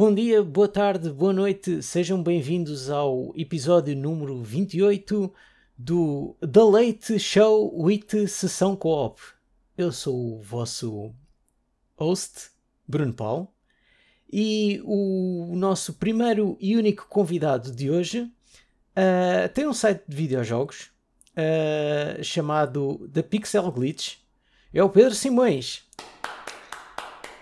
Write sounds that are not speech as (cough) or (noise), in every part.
bom dia, boa tarde, boa noite, sejam bem-vindos ao episódio número 28 do The Late Show with Sessão Co-op. Eu sou o vosso host, Bruno Paulo, e o nosso primeiro e único convidado de hoje uh, tem um site de videojogos uh, chamado The Pixel Glitch. É o Pedro Simões.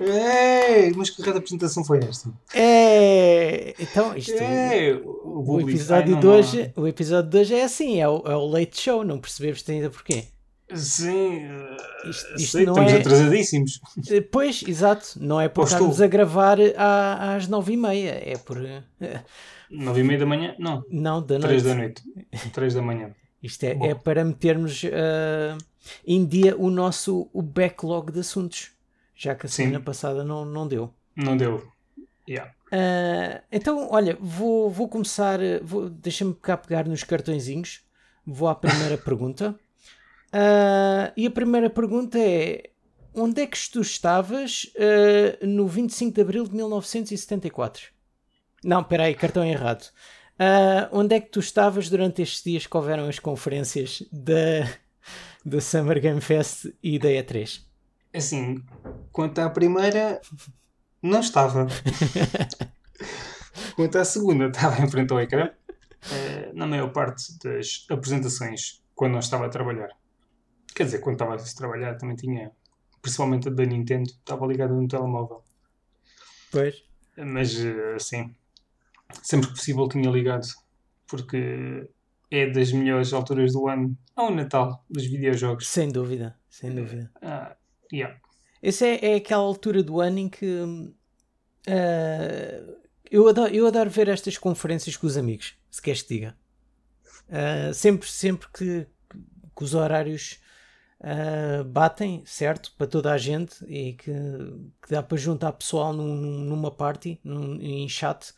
Ei, mas que rede apresentação foi esta? É, então isto. É, o, o, episódio Ai, de hoje, o episódio de hoje é assim, é o, é o late show, não percebeste ainda porquê? Sim, eh, isto, isto sei, estamos é... atrasadíssimos. Eh, pois, exato, não é por estarmos a gravar à, às nove e meia, é por. Eh, nove e meia da manhã? Não. Não, da noite. Três da noite. Três da manhã. Isto é, é para metermos uh, em dia o nosso o backlog de assuntos já que a semana Sim. passada não, não deu. Não deu. Yeah. Uh, então, olha, vou, vou começar. Vou, Deixa-me cá pegar nos cartõezinhos. Vou à primeira (laughs) pergunta. Uh, e a primeira pergunta é: onde é que tu estavas uh, no 25 de abril de 1974? Não, espera aí, cartão errado. Onde é que tu estavas durante estes dias que houveram as conferências da, (laughs) da Summer Game Fest e da E3? Assim, quanto à primeira, não estava. (laughs) quanto à segunda, estava em frente ao ecrã. Uh, na maior parte das apresentações, quando não estava a trabalhar. Quer dizer, quando estava a trabalhar também tinha, principalmente a da Nintendo, estava ligada no telemóvel. Pois. Mas, assim, sempre que possível tinha ligado, porque é das melhores alturas do ano ao Natal dos videojogos. Sem dúvida, sem dúvida. Uh, Yeah. Essa é, é aquela altura do ano em que uh, eu, adoro, eu adoro ver estas conferências com os amigos, se queres que diga. Uh, sempre, sempre que, que os horários uh, batem, certo, para toda a gente e que, que dá para juntar pessoal num, numa party, num, em chat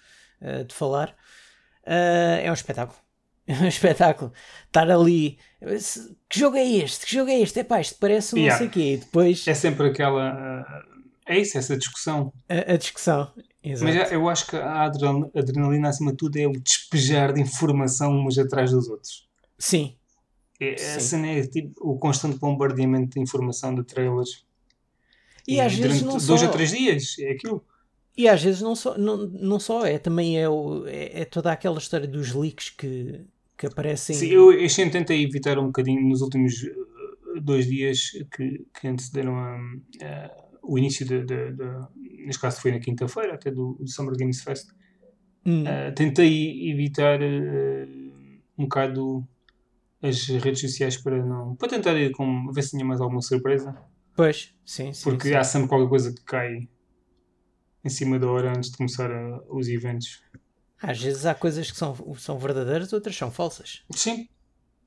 de falar, é um espetáculo é (laughs) um espetáculo. Estar ali. Que jogo é este? Que jogo é este? É pá, isto parece um yeah. não sei o quê. E depois. É sempre aquela. Uh, é isso, essa discussão. A, a discussão. Exato. Mas eu acho que a adrenalina, acima de tudo, é o despejar de informação uns atrás dos outros. Sim. É, Sim. cena é tipo o constante bombardeamento de informação de trailers. E, e às vezes não dois só... ou três dias, é aquilo. E às vezes não só, não, não só é, também é, o, é, é toda aquela história dos leaks que, que aparecem. Sim, eu, eu sempre tentei evitar um bocadinho nos últimos eh, dois dias que, que antecederam a, a, o início de, de, de, Neste caso foi na quinta-feira, até do, do, Summer Games Fest. Hum. Uh, tentei evitar uh, um bocado as redes sociais para não. para tentar ir com, ver se tinha mais alguma surpresa. Pois, sim, sim. Porque sim. há sempre qualquer coisa que cai em cima da hora antes de começar a, os eventos. Às vezes há coisas que são, são verdadeiras, outras são falsas. Sim,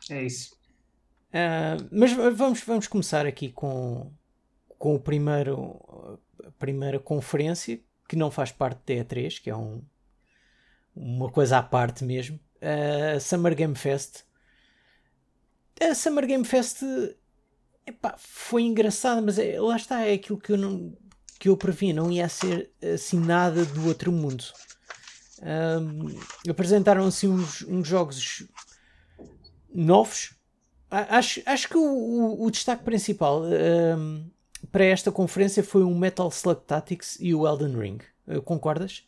é isso. Uh, mas vamos, vamos começar aqui com, com o primeiro, a primeira conferência, que não faz parte da E3, que é um, uma coisa à parte mesmo. A uh, Summer Game Fest. A Summer Game Fest epá, foi engraçada, mas é, lá está, é aquilo que eu, não, que eu previ, não ia ser assim nada do outro mundo. Um, apresentaram assim uns, uns, jogos novos. Acho, acho que o, o, o destaque principal um, para esta conferência foi o Metal Slug Tactics e o Elden Ring. Uh, concordas?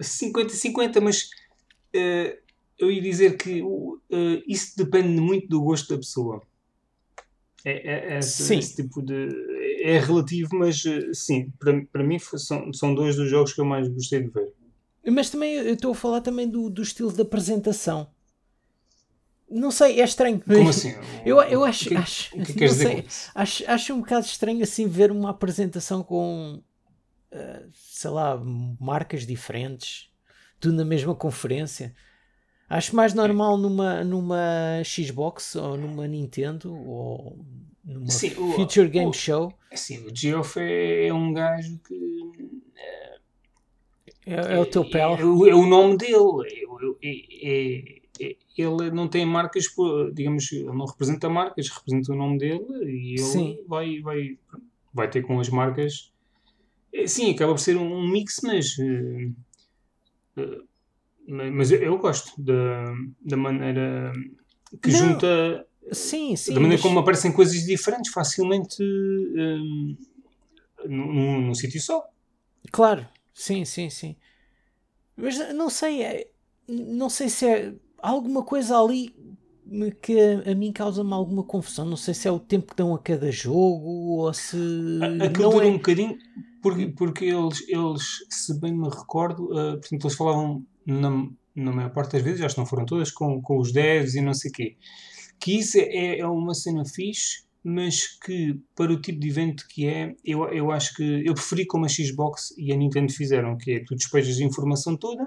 50-50, uh, mas uh, eu ia dizer que uh, isso depende muito do gosto da pessoa. É, é, é esse, esse, tipo de é relativo, mas eh, sim, para, para mim são, são dois dos jogos que eu mais gostei de ver. Mas também eu estou a falar também do, do estilo da apresentação. Não sei, é estranho. Como (laughs) assim? Eu, eu acho, que, acho, que não sei, acho, acho um bocado estranho assim ver uma apresentação com, uh, sei lá, marcas diferentes, tudo na mesma conferência. Acho mais normal numa, numa Xbox ou numa Nintendo ou numa sim, Future o, Game o, Show. Sim, o Geoff é, é, um gajo que. É, é, é o teu pele. É, o nome dele. Ele não tem marcas, digamos, ele não representa marcas, representa o nome dele e ele vai, vai, vai ter com as marcas É, sim, acaba por ser um mix, mas. Uh, uh, mas eu, eu, gosto da, da maneira que não, junta. Sim, sim. Da maneira mas... como aparecem coisas diferentes facilmente um, num, num sítio só. Claro, sim, sim, sim. Mas não sei, é, não sei se é alguma coisa ali que a, a mim causa-me alguma confusão. Não sei se é o tempo que dão a cada jogo ou se. Aquilo dura é... um bocadinho, porque, porque eles, eles, se bem me recordo, uh, portanto, eles falavam na, na maior parte das vezes, já não foram todas, com, com os devs e não sei o quê. Que isso é, é uma cena fixe, mas que para o tipo de evento que é, eu, eu acho que eu preferi como a Xbox e a Nintendo fizeram, que é tu despejas a informação toda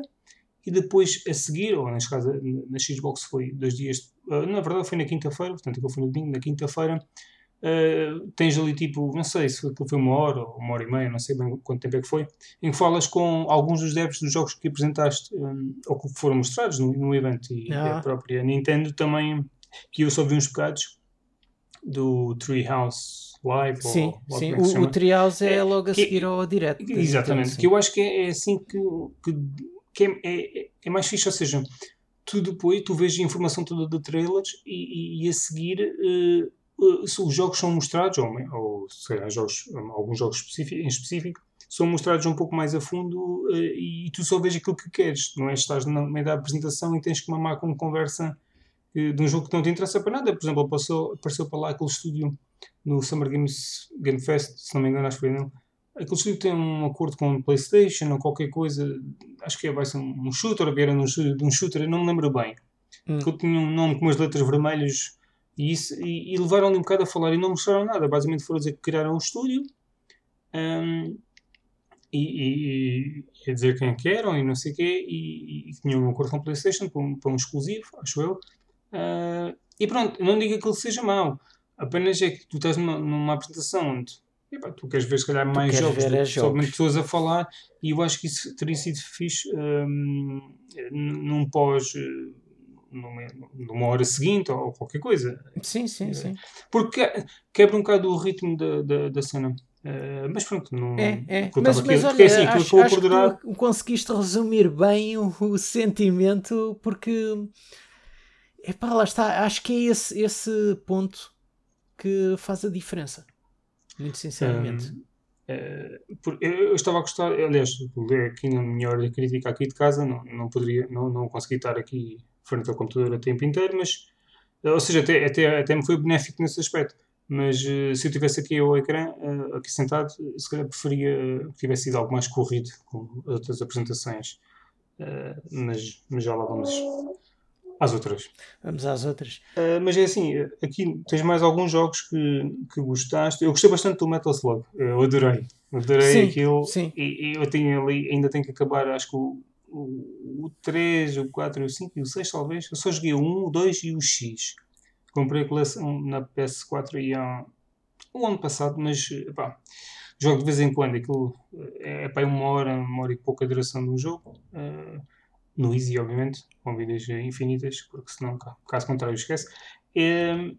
e depois a seguir, ou neste caso na Xbox foi dois dias, uh, na verdade foi na quinta-feira, portanto eu fui no domingo, na quinta-feira, uh, tens ali tipo, não sei se foi uma hora ou uma hora e meia, não sei bem quanto tempo é que foi, em que falas com alguns dos devs dos jogos que apresentaste um, ou que foram mostrados no, no evento e ah. a própria Nintendo também, que eu só vi uns bocados do Treehouse Live. Sim, ou, sim. o, o Treehouse é, é, logo a seguir que, ao direto. Exatamente, que eu acho que é, é assim que, que que é, é, é, mais fixe, ou seja, tu depois tu vês a informação toda de trailers e, e, a seguir uh, uh, os jogos são mostrados, ou, ou sei jogos, alguns jogos específico, em específico, são mostrados um pouco mais a fundo uh, e, tu só vês aquilo que queres, não é? Estás no meio da apresentação e tens que mamar com conversa de um jogo que não te interessa para nada. Por exemplo, apareceu, apareceu para lá aquele estúdio no Summer Games Game Fest, se não me engano, acho que foi nele Aquele estúdio tem um acordo com o PlayStation ou qualquer coisa, acho que é, vai ser um shooter, ou era um, de um shooter, não me lembro bem. Hum. Que tinha um nome com umas letras vermelhas e, isso, e, e levaram-lhe um bocado a falar e não mostraram nada. Basicamente foram dizer que criaram um estúdio um, e, e, e, a dizer quem é que eram e não sei o quê, e, e, tinham um acordo com o PlayStation para um, para um exclusivo, acho eu. Uh, e pronto, não digo que ele seja mau, apenas é que tu estás numa, numa apresentação onde tu queres ver se calhar mais jogos, ver jogos. pessoas a falar e eu acho que isso teria sido fixe um, num pós numa, numa, hora seguinte ou qualquer coisa. Sim, sim, sim. Porque quebra um bocado o ritmo da, da, da cena. Uh, mas pronto, não. É, é. Mas, mas olha, é assim, acho, acho que conseguiste resumir bem o, o sentimento, porque. Epá, lá está. Acho que é esse, esse ponto que faz a diferença. Muito sinceramente. Um, uh, por, eu, eu, estava a gostar, aliás, aqui na minha hora de crítica aqui de casa, não, não poderia, não, não consegui estar aqui frente ao computador o tempo inteiro, mas, ou seja, até, até, até me foi benéfico nesse aspecto. Mas uh, se eu tivesse aqui ao ecrã, aqui sentado, se calhar preferia que tivesse sido algo mais corrido com outras apresentações. mas, mas já lá vamos às outras. Vamos às outras. Uh, mas é assim, aqui tens mais alguns jogos que, que gostaste. Eu gostei bastante do Metal Slug. Eu adorei. Adorei sim, aquilo. Sim. E, eu tenho ali, ainda tenho que acabar, acho que o, o, o 3, o 4, o 5 e o 6, talvez. Eu só joguei o 1, o 2 e o X. Comprei a coleção na PS4 e há um ano passado, mas pá, jogo de vez em quando. Aquilo é, é para uma hora, uma hora e pouca duração de um jogo. Uh, no Easy, obviamente, com vidas infinitas, porque senão, caso contrário, esquece. E,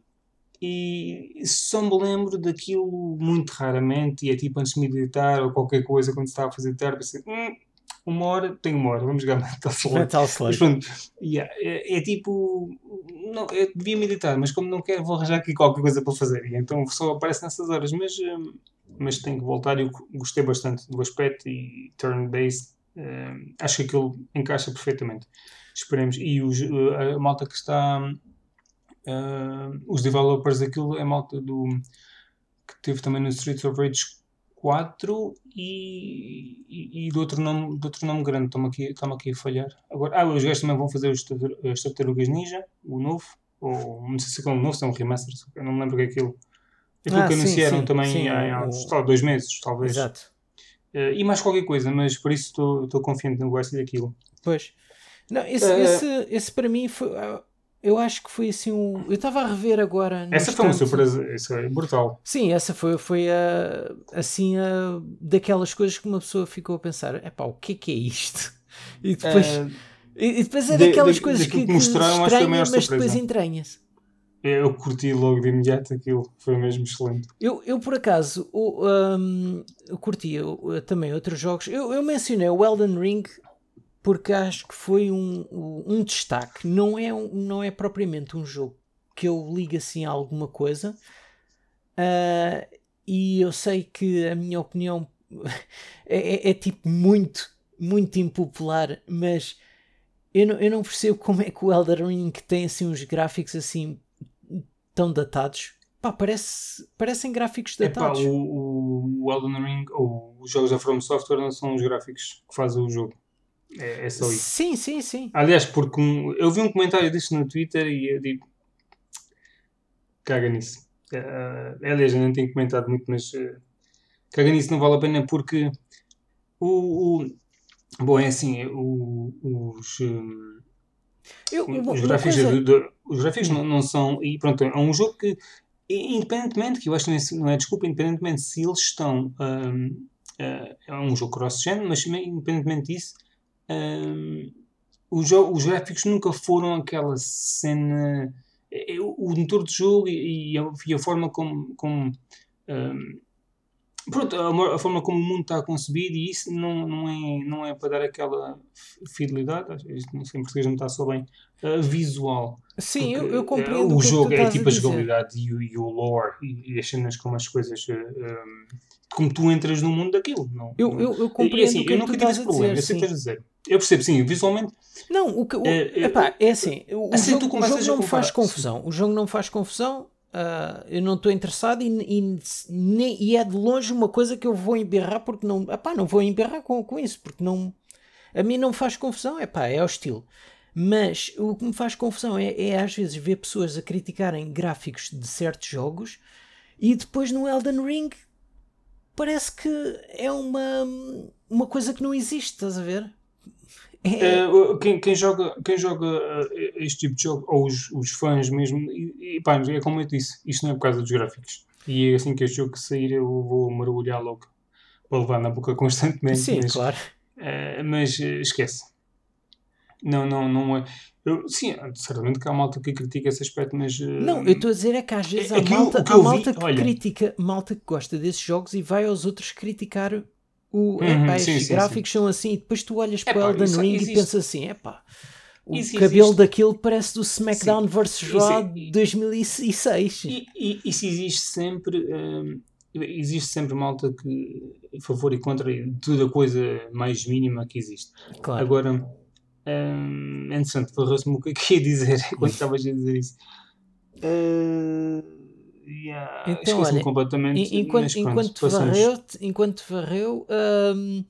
e só me lembro daquilo muito raramente, e é tipo antes de meditar ou qualquer coisa, quando estava a fazer tarde, pensei, hum, uma hora, tenho uma hora, vamos jogar Metal Slug. Metal Slug. Pronto, yeah, é, é, tipo, não, eu devia meditar, mas como não quero, vou arranjar aqui qualquer coisa para fazer, e então só aparece nessas horas, mas, hum, mas tenho que voltar, e eu gostei bastante do aspecto e turn-based Uh, acho que aquilo encaixa perfeitamente. Esperemos. E os, uh, a malta que está. Uh, os developers daquilo é a malta do. que teve também no Streets of Rage 4 e, e, e do, outro nome, do outro nome grande. Estão-me aqui, estão aqui a falhar. Agora, ah, os gajos também vão fazer as Tartarugas Ninja, o novo. Ou não sei se é um novo, se é um remaster. Eu não me lembro o que é aquilo. Aquilo ah, que sim, anunciaram sim, também sim, há, há, dois meses, talvez. Exato. Uh, e mais qualquer coisa, mas por isso estou confiante no gosto daquilo. Pois. Não, esse, uh, esse, esse para mim foi. Ah, eu acho que foi assim um. Eu estava a rever agora. Essa foi uma surpresa, é brutal. Sim, essa foi, foi a, assim a, daquelas coisas que uma pessoa ficou a pensar: é pá, o que é que é isto? (laughs) E depois, uh, e, depois é daquelas de, coisas que, que mostraram, estranha, mas depois entranha-se. Eu curti logo de imediato aquilo, foi mesmo excelente. Eu, eu por acaso, o, um, eu curti eu, também outros jogos. Eu, eu mencionei o Elden Ring porque acho que foi um, um destaque. Não é, não é propriamente um jogo que eu ligo assim a alguma coisa. Uh, e eu sei que a minha opinião (laughs) é, é, é, tipo muito, muito impopular, mas eu não, eu não percebo como é que o Elden Ring tem assim uns gráficos assim tão datados. Pá, parece, parecem gráficos datados. Epá, o, o Elden Ring ou os jogos da From Software não são os gráficos que fazem o jogo. É, é só isso. Sim, sim, sim. Aliás, porque eu vi um comentário disso no Twitter e eu digo. Caga nisso. Uh, aliás, eu não tenho comentado muito, mas. Uh, caga nisso, não vale a pena porque. O. o bom, é assim, o, os. Eu, os, gráficos, coisa... de, de, os gráficos não, não são. E pronto, é um jogo que, independentemente, que eu acho que não é desculpa, independentemente se eles estão. Um, uh, é um jogo cross-gen, mas independentemente disso, um, os, os gráficos nunca foram aquela cena. É, é, o motor de jogo e, e, a, e a, forma como. como um, pronto, a, forma como o mundo está concebido e isso não, não, é, não é para dar aquela fidelidade, não sei em português não está só bem, uh, visual. Sim, eu, eu, compreendo. Uh, o, jogo é tipo a, a jogabilidade e o, e o lore e, e, as cenas como as coisas. Um, como tu entras no mundo daquilo. Não, eu, não. eu, eu compreendo. E, assim, eu nunca tive esse problema, dizer, eu sei o que estás a dizer. Eu percebo, sim, visualmente. Não, o que. O, é, epá, é assim, o, assim jogo, o jogo não me faz confusão. O jogo não faz confusão. Uh, eu não estou interessado e, e, nem, e é de longe uma coisa que eu vou emberrar porque não. Epá, não vou emberrar com, com isso, porque não. A mim não me faz confusão, epá, é hostil. Mas o que me faz confusão é, é às vezes ver pessoas a criticarem gráficos de certos jogos e depois no Elden Ring parece que é uma, uma coisa que não existe, estás a ver? É... Uh, quem, quem, joga, quem joga uh, este tipo de jogo, ou os, os fãs mesmo, e, e pá, é como eu disse, isto não é por causa dos gráficos. E assim que este jogo sair, eu vou mergulhar logo para levar na boca (laughs) constantemente. Sim, mas, claro. Uh, mas esquece. Não, não, não é. Eu, sim, certamente que há malta que critica esse aspecto, mas. Não, eu estou a dizer é que às vezes há malta, que há malta vi, que olha, critica, malta que gosta desses jogos e vai aos outros criticar o, uhum, epá, sim, estes sim, gráficos sim. são assim, e depois tu olhas para o Elden Ring existe. e pensas assim: epá, o isso cabelo existe. daquilo parece do SmackDown vs Raw de 2006. E, e, isso existe sempre. Hum, existe sempre malta que a favor e contra tudo a coisa mais mínima que existe. Claro. Agora, hum, é interessante, farrou-se-me o que é que ia dizer (laughs) quando estavas a dizer isso. Uh, Yeah, então, olha, completamente. Enquanto, enquanto, varreu, enquanto varreu, hum,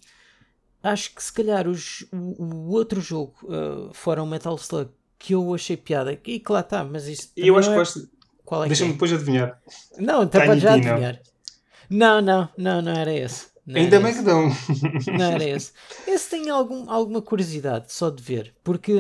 acho que se calhar os, o, o outro jogo, uh, fora o Metal Slug, que eu achei piada, e que lá está, mas isso. Eu acho é... que gosto. Qual é Deixa-me é? depois adivinhar. Não, está para já adivinhar. Não, não, não, não era esse. Não Ainda bem que dão. Não era (laughs) esse. Esse tem algum, alguma curiosidade só de ver, porque,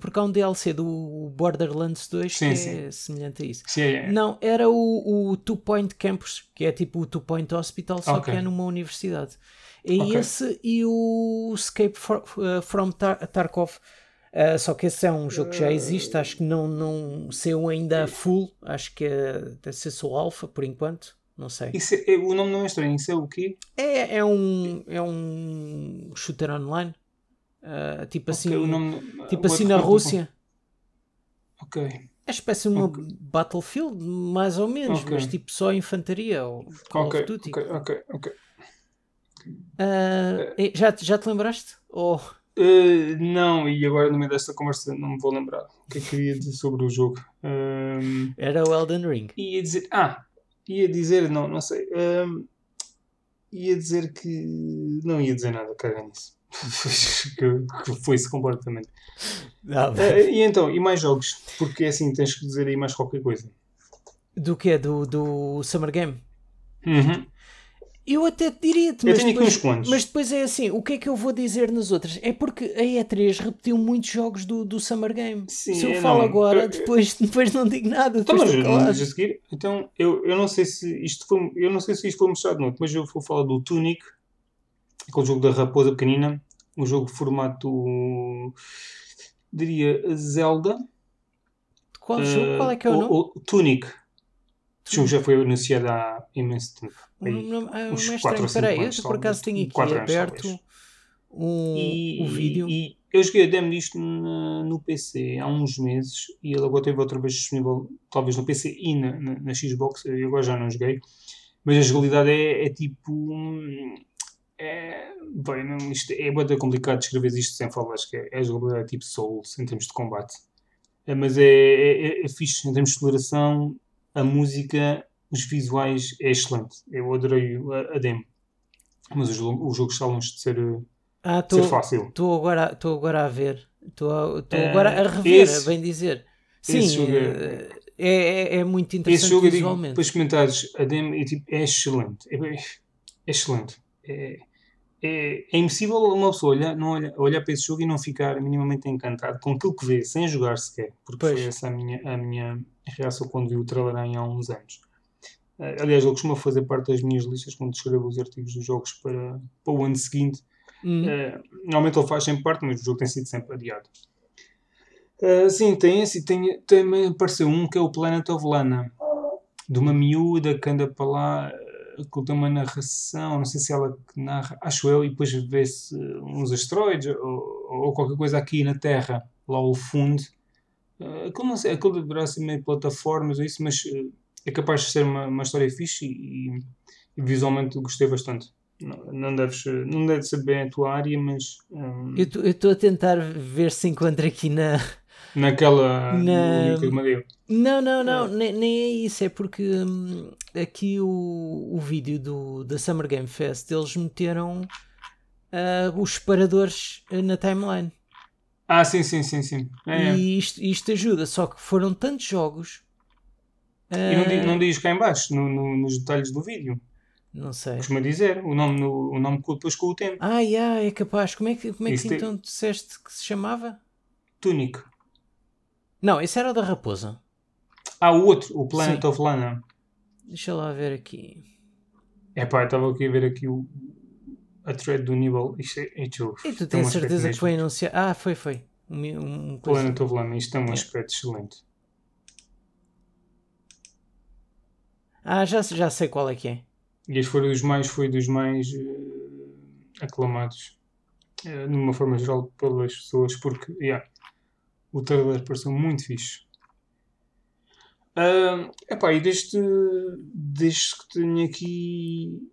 porque há um DLC do Borderlands 2 sim, que sim. é semelhante a isso. Sim, é. Não, era o, o Two Point Campus, que é tipo o Two Point Hospital, só okay. que é numa universidade. É okay. esse e o Escape for, uh, from Tar Tarkov. Uh, só que esse é um jogo que já existe, acho que não, não saiu ainda full, acho que é, deve ser só alpha por enquanto. Não sei. Isso é, o nome não é estranho, isso é o quê? É, é, um, é um shooter online. Uh, tipo assim, okay, nome, tipo assim na Rússia. Ok. É espécie de uma okay. Battlefield, mais ou menos, okay. mas tipo só infantaria ou Call okay. of Duty. Ok, ok, ok. Uh, já, já te lembraste? Ou... Uh, não, e agora no meio desta conversa não me vou lembrar o que é que queria dizer sobre o jogo. Um, Era o Elden Ring. Ia dizer. Ah, ia dizer, não, não sei. Um, ia dizer que. Não ia dizer nada, caga nisso. (laughs) foi-se completamente. Não, uh, e então, e mais jogos? Porque assim tens que dizer aí mais qualquer coisa. Do que Do, do Summer Game? Uhum. Eu até diria-te, mas, depois, mas depois é assim: o que é que eu vou dizer nas outras? É porque a E3 repetiu muitos jogos do, do Summer Game. Sim, Se eu falo não, agora, eu, depois, depois não digo nada. Então, mas, mas a seguir, então eu, eu não sei se isto foi, eu não sei se isto foi mostrado noutro, mas eu vou falar do Tunic, aquele jogo da raposa pequenina, um jogo de formato diria Zelda. Qual jogo? Qual é que é o nome? O, o Tunic. O jogo já foi anunciado há imenso tempo. O Aí, é uns não é ou aí, cinco eu anos, por acaso tenho aqui anos, aberto talvez. um, E, o vídeo. e eu joguei a demo disto na- no PC há uns meses e ele agora teve outra vez disponível, talvez no PC e na, na, na Xbox. Eu agora já não joguei, mas a jogabilidade é, é tipo. hum, É, bem, não, isto é bastante complicado descrever isto sem falar. Acho que é, a jogabilidade é tipo Souls em termos de combate, É, mas é, é, é, é fixe em termos de exploração. A música, os visuais é excelente. Eu adorei a, a demo, mas o jogo, o jogo está longe de ser. uh, Ah, ser estou fácil. Estou agora, agora a ver. Estou Eh, agora a rever, esse- a bem dizer. esse Sim, jogo eh, é, é, é muito Esse interessante jogo, eu digo, visualmente. para os comentários, a demo é, tipo, é excelente. É, é excelente. É, é, é impossível uma pessoa olhar, não olhar, olhar para esse jogo e não ficar minimamente encantado com aquilo que vê, sem jogar sequer. Porque Pois. foi essa a minha, a minha reação quando vi o trailer em há uns anos. Eh, aliás, ele costuma fazer parte das minhas listas quando escrevo os artigos dos jogos para, para o ano seguinte. Hum. Eh, normalmente ele faz sempre parte, mas o jogo tem sido sempre adiado. Eh, sim, tem esse e tem, também apareceu um que é o Planet of Lana, de uma miúda que anda para lá, que tem uma narração, não sei se ela narra, acho eu, e depois vê-se uns asteroides ou, ou qualquer coisa aqui na Terra, lá ao fundo. Eh, aquilo, não sei, aquilo deverá ser meio plataformas ou isso, mas eh, é capaz de ser uma, uma história fixe e, e visualmente gostei bastante. Não, não, deves, não deve ser bem a tua área, mas hum, Eu estou a tentar ver se encontro aqui na. Naquela Na-. Não, não, não, nem, nem é isso. É porque hum, aqui o, o vídeo do, da Summer Game Fest eles meteram ah, os separadores ah, na timeline. Ah, sim, sim, sim, sim. É, e E isto, isto ajuda, só que foram tantos jogos. não, di- ah, não diz cá em baixo, no- no- nos detalhes do vídeo. não sei. Costuma dizer o nome, no, o nome depois com o tempo. Ah, yeah, é capaz. Como é que, como é que tem- então disseste que se chamava? Tunic. Não, esse era o da raposa. Ah, o outro, o Planet Sim. of Lana. Deixa lá ver aqui. É pá, estava aqui a ver aqui o, a thread do nível. Isto é, é. E tu um tens aspecto certeza que foi anunciado? Ah, foi, foi. Um, um, um Planet of Lana, isto tem um Yeah. aspecto excelente. Ah, já, já sei qual é que é. E este foi dos mais, foi dos mais eh, aclamados, eh, de uma forma geral, pelas pessoas, porque, yeah, o trailer pareceu muito fixe. Ah, epá, e desde, desde que tenho aqui,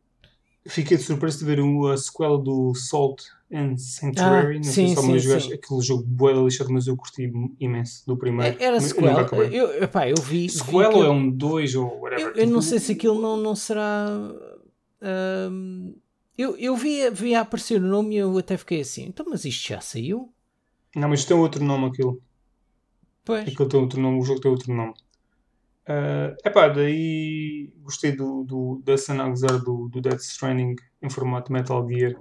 fiquei de surpresa de ver o- a sequela do Salt and Sanctuary. Ah, não sei sim, se jogaste sim. aquele jogo bué lixado, mas eu curti imenso do primeiro. É- Era mas eu epá, eu vi. vi Sequela aquilo- ou é um 2 ou whatever? Eu, eu não Tipo, sei se aquilo não, não será. eu eu vi, vi a aparecer o nome e eu até fiquei assim. Então, mas isto já saiu? Não, mas tem outro nome aquilo. Pois. Aquilo tem outro nome, o jogo tem outro nome. É epá, daí gostei do, do, da cena a gozar do, do Death Stranding em formato Metal Gear.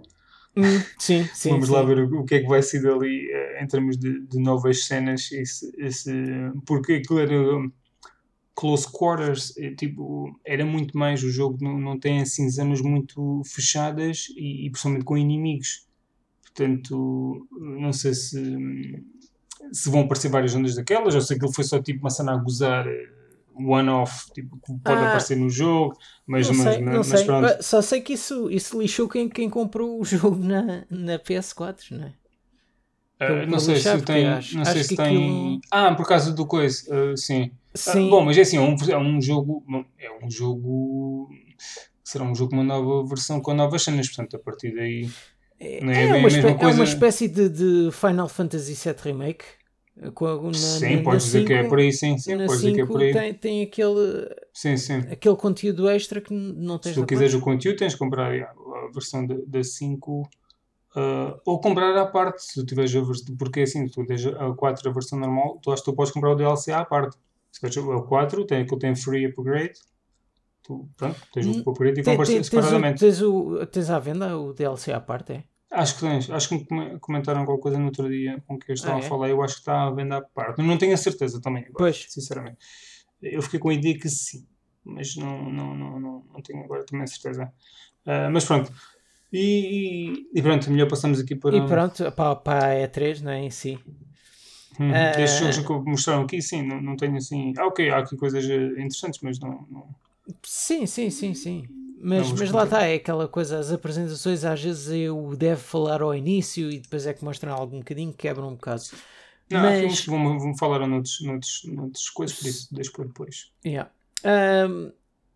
Hum, sim, (laughs) sim. Vamos sim. lá ver o, o que é que vai ser dali eh, em termos de, de novas cenas. Esse, esse, porque aquilo era um, close quarters, é, tipo, era muito mais. O jogo não, não tem assim zonas muito fechadas e, e principalmente com inimigos. Portanto, não sei se, se vão aparecer várias zonas daquelas, ou se aquilo foi só tipo uma cena a gozar. eh, One-off, tipo, que pode Ah, aparecer no jogo, mas, Não mas, sei, mas, não mas sei. pronto. Ah, Só sei que isso, isso lixou quem, quem comprou o (laughs) jogo na, na PS4, não é? Pelo- não sei se tem. acho- não sei se tem. aquilo- Ah, por causa do coisa, ah, sim. Ah, Sim. bom, mas é assim, é um, é um jogo. É um jogo. Será um jogo com uma nova versão com novas cenas, portanto, a partir daí. É, é é uma, espé- é coisa. uma espécie de, de Final Fantasy VII Remake. eh, Com a, na, sim, na- podes dizer que é 5, por aí, sim, sim, na podes dizer que é 5 por aí. tem, tem aquele, Sim, sim. aquele conteúdo extra que não tens Se tu quiseres o conteúdo, tens de comprar a, a versão da da 5 ah, ou comprar à parte, se tu tiveres a versão, porque assim, se tu tens a 4 a versão normal, tu acho que tu podes comprar o DLC à parte. Se queres a 4, tem aquilo tem free upgrade, tu, pronto, tens o upgrade e compras tem- separadamente. tens, o, tens à venda o DLC à parte, é? Acho que tens, acho que me come- comentaram qualquer coisa no outro dia com que eu estava Ah, a é? falar, eu acho que está à venda à parte. Não tenho a certeza também, agora, Pois. sinceramente. Eu fiquei com a ideia que sim, mas não, não, não, não, não tenho agora também a certeza. Ah, mas pronto. E, e pronto, melhor passamos aqui para. E pronto, para, para a E3, não é? Em si. Hum, Ah, Destes jogos que mostraram aqui, sim, não, não tenho assim. Ah, ok, há aqui coisas eh, interessantes, mas não. não... Sim, sim, sim, sim. Mas, mas lá está, é aquela coisa, as apresentações às vezes eu devo falar ao início e depois é que mostram algum bocadinho, quebram um bocado. Não, há Mas- filmes que vão, vão falar noutros, noutros, noutros coisas, por isso deixo para depois. Yeah. Um,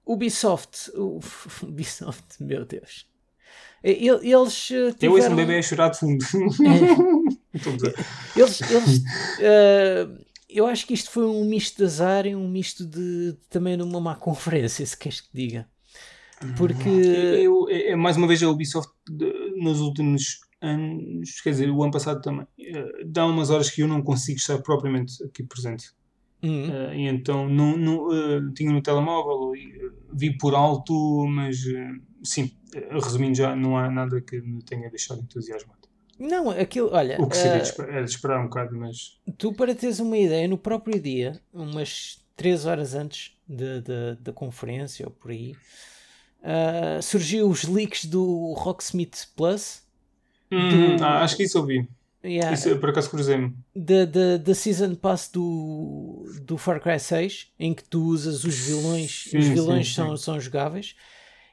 Ubisoft, o- (laughs) Ubisoft, meu Deus. E- Eles eh, Eu ouço tiveram... um bebê a chorar de fundo. (laughs) Estou a dizer. Eles, eles, eh, eu acho que isto foi um misto de azar e um misto de, também de uma má conferência, se queres que diga. Porque Eu, é, é, mais uma vez a Ubisoft nos últimos anos, quer dizer, o ano passado também, eh, dá umas horas que eu não consigo estar propriamente aqui presente. Hum, Eh, e então não, não, eh, tinha no telemóvel e vi por alto, mas eh, sim, resumindo já, não há nada que me tenha deixado entusiasmado. não, aquilo, olha, O que seria de esper- era de esperar um bocado, mas tu para teres uma ideia, no próprio dia, umas 3 horas antes da conferência ou por aí, ah, surgiu os leaks do Rocksmith Plus. Hum, ah, acho que isso eu vi. Yeah, Isso, por acaso cruzei-me. da, da, da Season Pass do, do Far Cry 6, em que tu usas os vilões, Sim, os sim, vilões sim. São, são jogáveis,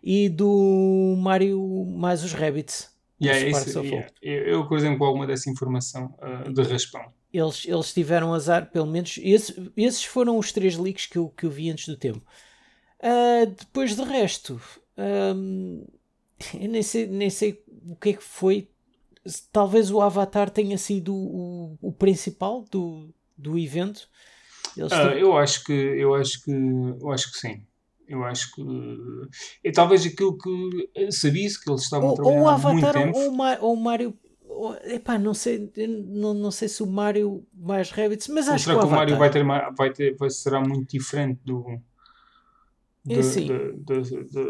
e do Mario mais os Rabbits. Yeah, isso- yeah. Eu, eu cruzei-me com alguma dessa informação ah, de raspão. Eles, eles tiveram azar, pelo menos. Esses, esses foram os três leaks que eu, que eu vi antes do tempo. Ah, depois de resto, ahm, eu nem sei, nem sei o que é que foi. Talvez o Avatar tenha sido o, o principal do, do evento. Ah, tive- eu acho que eu acho que eu acho que sim. Eu acho que é talvez aquilo que sabia-se que eles estavam ou, trabalhar ou o muito Avatar tempo. ou, Ma- ou o Mario. ou- Epá, não sei, não, não sei se o Mario mais Rabbits, mas acho será que o o Mario vai ter vai ter vai será muito diferente do do, assim. do,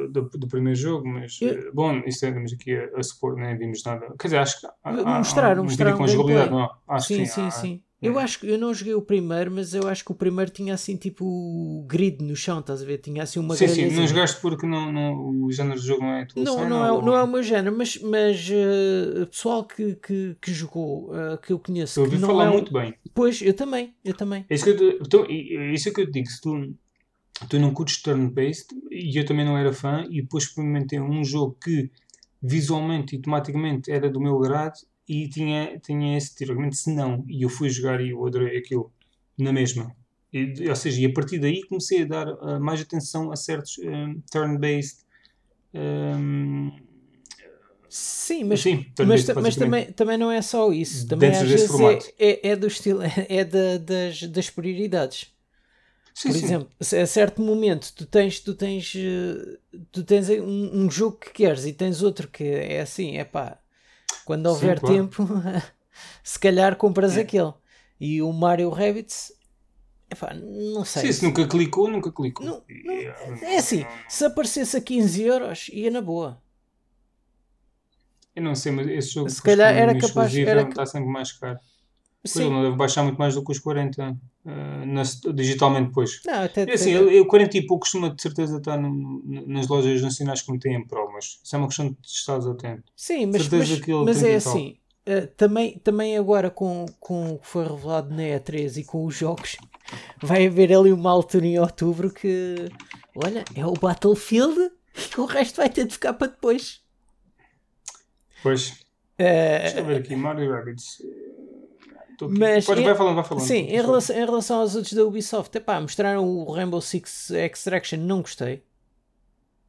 do, do- primeiro jogo, mas Eu- eh, bom, isso estamos aqui a, a supor, nem vimos nada. Quer dizer, acho que há, Mostraram, há mostraram com jogabilidade, não? Acho sim, que sim, há- sim. Eu é. acho que eu não joguei o primeiro, mas eu acho que o primeiro tinha assim tipo grid no chão, estás a ver? Tinha assim uma Sim, sim, não jogaste porque não, não, o género de jogo não é tua Não, cena, não, é, ou- não é o meu género, mas, mas eh, pessoal que, que, que jogou, eh, que eu conheço, Eu ouvi não falar é um- muito bem. Pois, eu também, eu também. É isso que eu então, isso é que eu te digo, se tu, tu não curtes turn-based, e eu também não era fã, e depois experimentei um jogo que visualmente e tematicamente era do meu grado e tinha, tinha esse teoricamente se não, e eu fui jogar e eu adorei aquilo na mesma. E, ou seja, e a partir daí comecei a dar ah, mais atenção a certos um, turn-based um, Sim, mas, sim, mas, mas também, também não é só isso. Também Dentro às vezes é, é, é do estilo, (laughs) é da- das, das prioridades. Sim, Por sim. exemplo, a certo momento tu tens, tu tens, eh, tu tens um, um jogo que queres e tens outro que é assim, é pá, quando Sim, houver claro. tempo, (laughs) se calhar compras É. aquele. E o Mario Rabbids, é pá, não sei. Sim, se nunca clicou, nunca clicou. Não- não- ah, É assim, se aparecesse a 15 euros, ia na boa. Eu não sei, mas esse jogo Se calhar era capaz- era está sempre mais caro. Pois Sim. ele não deve baixar muito mais do que os 40 ah, na- digitalmente depois. Não, até É assim, depende. eu, eu 40 e pouco costuma de certeza estar no- nas lojas nacionais que não têm em Pro, mas isso é uma questão de estares atento. Sim, mas, mas, mas é assim. eh, também, também agora com, com o que foi revelado na E3 e com os jogos, vai haver ali uma altura em outubro que, olha, é o Battlefield e o resto vai ter de ficar para depois. Pois, Eh, deixa eu ver aqui, Mario Rabbids. Mas Pode, em- vai falando, vai falando. sim, em relação, em relação aos outros da Ubisoft, epá, mostraram o Rainbow Six Extraction, não gostei.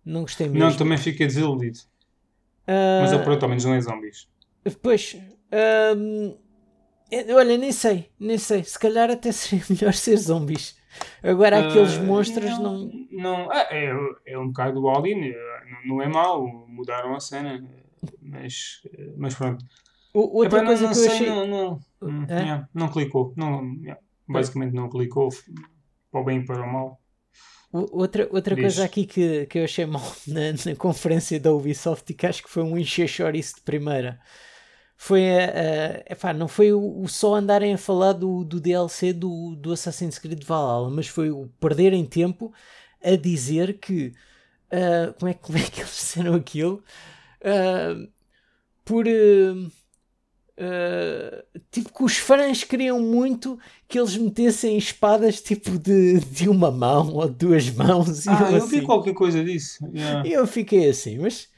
Não gostei mesmo. Não, também fiquei desiludido. Ah, Mas ele, pronto, ao menos não é zombies. Pois, é- olha, nem sei, nem sei. Se calhar até (laughs) seria melhor ser zombies. Agora aqueles Ah, monstros não. não ah, é, é um bocado o All-in, eh, não, não é mau, mudaram a cena, mas, eh, mas pronto. O- Outra Epá, não- coisa não que eu achei. Não, não, hum, É? yeah, não clicou. Não, yeah, basicamente não clicou. Para o bem e para o mal. Outra, outra Diz. coisa aqui que, que eu achei mal (laughs) na, na conferência da Ubisoft e que acho que foi um encher chouriço de primeira foi a, a- epá, não foi o, o só andarem a falar do, do DLC do, do Assassin's Creed Valhalla, mas foi o perderem tempo a dizer que ah, como, é, que- (laughs) como é que eles disseram aquilo? Ah, por ah, Uh, tipo que os fãs queriam muito que eles metessem espadas tipo de, de uma mão ou de duas mãos. Ah, eu, assim. vi qualquer coisa disso. Yeah. E eu fiquei assim, mas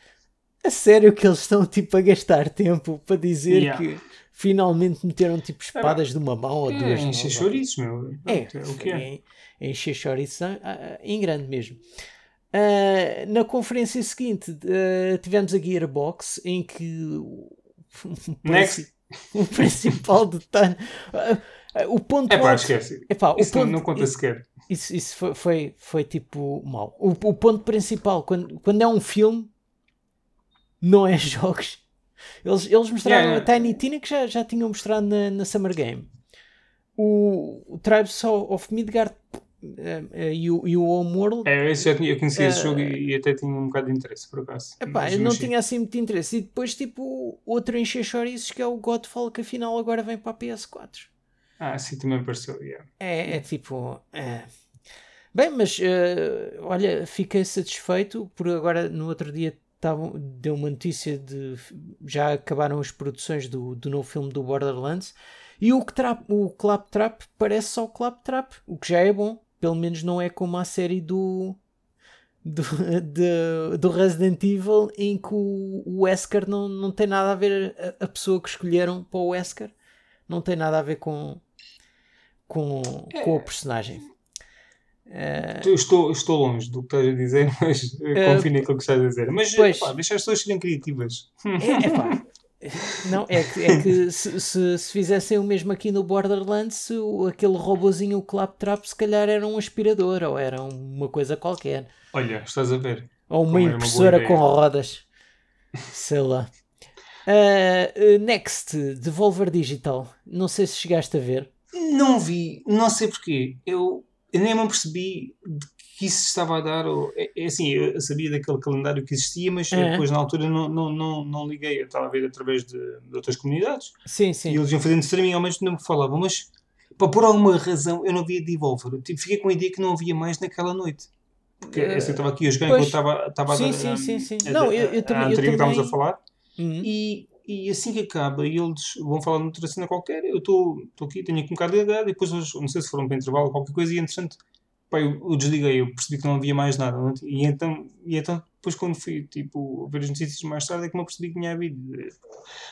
a sério que eles estão tipo a gastar tempo para dizer Yeah. que finalmente meteram tipo espadas de uma mão ou É, duas mãos. encher chouriços, meu. É, Pronto, o que é. é, é encher chouriços ah, ah, em grande mesmo. Ah, na conferência seguinte ah, tivemos a Gearbox em que Next. o principal detalhe o ponto É pá, alto- esquece. Epá, o Isso ponto- não conta sequer. isso, isso foi, foi, foi tipo mau. O, o ponto principal, quando, quando é um filme, não é (laughs) jogos. Eles, eles mostraram Yeah, a Tiny Tina que já, já tinham mostrado na, na Summer Game. O, o Tribes of Midgard eh, eh, e, o, e o Homeworld. É, esse já tinha, eu conhecia esse Eh, jogo e, e até tinha um bocado de interesse, por acaso. Epá, eu não sim. tinha assim muito interesse. E depois, tipo, outro encher chouriços que é o Godfall, que afinal agora vem para a PS4. Ah, sim, também pareceu. Yeah. É, é tipo. é. Bem, mas eh, olha, fiquei satisfeito por agora no outro dia tavam, deu uma notícia de já acabaram as produções do, do novo filme do Borderlands e o, que trap, o Claptrap parece só o Claptrap, o que já é bom, pelo menos não é como a série do. Do, (laughs) de- do Resident Evil em que o, o Wesker não, não tem nada a ver a, a pessoa que escolheram para o Wesker não tem nada a ver com com, com o personagem Eu Estou, estou longe do que estás a dizer, (laughs) mas eh, confio naquilo que estás a dizer. Mas pois. pá, deixa as pessoas serem criativas. É, epá, (laughs) não, é que, é que (laughs) se, se, se fizessem o mesmo aqui no Borderlands, o- aquele robozinho, o Claptrap, se calhar era um aspirador ou era uma coisa qualquer. Olha, estás a ver. Ou uma Como uma boa impressora ideia. com rodas. (laughs) Sei lá. Ah, next, Devolver Digital. Não sei se chegaste a ver. Não vi, não sei porquê. Eu, eu nem me percebi de que isso estava a dar. Ou, é, é assim, eu sabia daquele calendário que existia, mas É. depois na altura não, não, não, não liguei. Eu estava a ver através de, de outras comunidades Sim, e sim. eles iam fazendo streaming ao mesmo tempo que falavam, mas pá, por alguma razão eu não via Devolver. Eu, tipo, fiquei com a ideia que não havia mais naquela noite. Porque Eh, assim, eu estava aqui a jogar pois. enquanto estava, Sim, a sim, dar, sim, hum, sim. a- Não, eu- eu a também- eu anterior que estávamos a também- falar. Uhum. E, e assim que acaba, e eles vão falar de outra cena qualquer, eu estou aqui, tenho aqui um bocado ligado, e depois eles, não sei se foram para intervalo ou qualquer coisa, e entretanto, pá, eu, eu desliguei, eu percebi que não havia mais nada. não E então, e então depois quando fui tipo, ver as notícias mais tarde, é que me apercebi que tinha havido.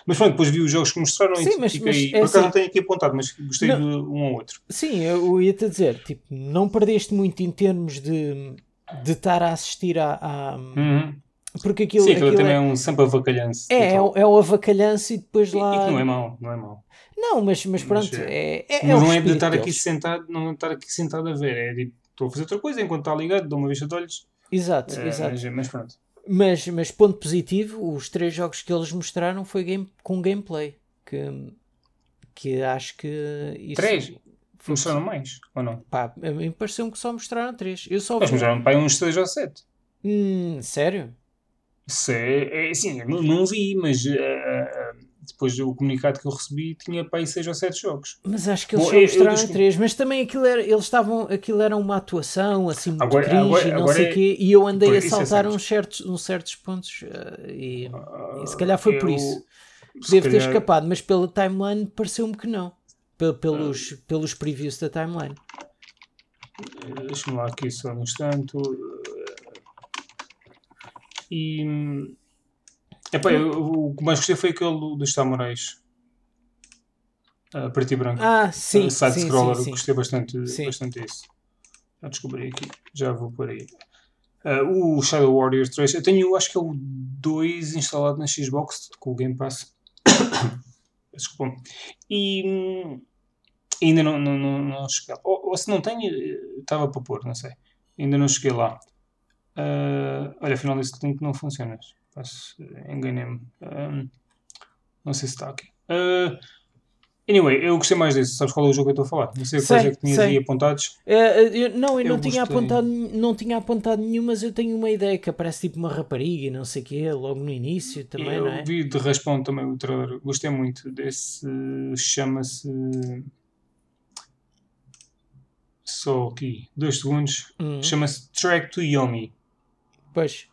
Mas pronto, depois vi os jogos que mostraram Sim, e mas- fiquei. mas é por acaso assim- não tenho aqui apontado, mas gostei Não. de um ou outro. Sim, eu ia-te dizer, tipo, não perdeste muito em termos de de estar a assistir a. a- Uhum. porque aquilo, Sim, aquilo aquilo também é, é um sempre avacalhance. é, é, é o avacalhanço e depois E, e lá. que não é mau, não é mau. Não, mas, mas pronto, Mas é, é, é Mas o não é de estar aqui sentado, não é estar aqui sentado a ver, é tipo, estou a fazer outra coisa enquanto está ligado, dou uma vista de olhos. Exato, eh, exato. mas, pronto. Mas, mas ponto positivo, os três jogos que eles mostraram foi game, com gameplay. Que, que acho que isso. Três? Foi, Mostraram mais, ou não? pá, a mim pareceu que só mostraram três. Eu só Mas mostraram para uns 6 ou 7. Hum, sério? Se, é, assim, eu não, não vi, mas eh, depois o comunicado que eu recebi tinha para aí 6 ou 7 jogos. Mas acho que eles Bom, só eu mostraram desculpa. três, mas também aquilo era, eles estavam, aquilo era uma atuação assim muito Agora- cringe agora- e não sei o é- quê, e eu andei a é saltar certo. uns certos, uns certos pontos eh, e, e se calhar foi por Eu- isso. se Devo ter calhar- escapado, mas pela timeline pareceu-me que não. Pe- Pelos, Ah. pelos previews da timeline. Eh, Deixa-me lá aqui só um instante. E. Epá, eu- o que mais gostei foi aquele do- dos samurais. Uh, preto e branco. Ah, sim, Uh, sim, Side-scroller, gostei bastante, Sim. bastante disso. Já descobri aqui, já vou por aí. Uh, o Shadow Warrior 3, eu tenho, acho que é o 2 instalado na Xbox com o Game Pass. (coughs) Desculpa. E hum, ainda não, não, não, não cheguei lá. Ou, ou se não tenho, eh, estava para pôr, não sei. Ainda não cheguei lá. Uh, olha, afinal esse link não funciona. Faço- Enganei-me. Um, não sei se está aqui. Uh, anyway, eu gostei mais desse. Sabes qual é o jogo que eu estou a falar? Não sei Sei, quais é que tinhas sei. aí apontados. Eh, eu- não, eu, Eu não, tinha apontado, não tinha apontado nenhum, mas eu tenho uma ideia que aparece tipo uma rapariga e não sei o quê, logo no início também, eu não é? vi de respawn também o trailer. Gostei muito desse. Chama-se. Só aqui, dois segundos. Hum, Chama-se Track to Yomi. pois.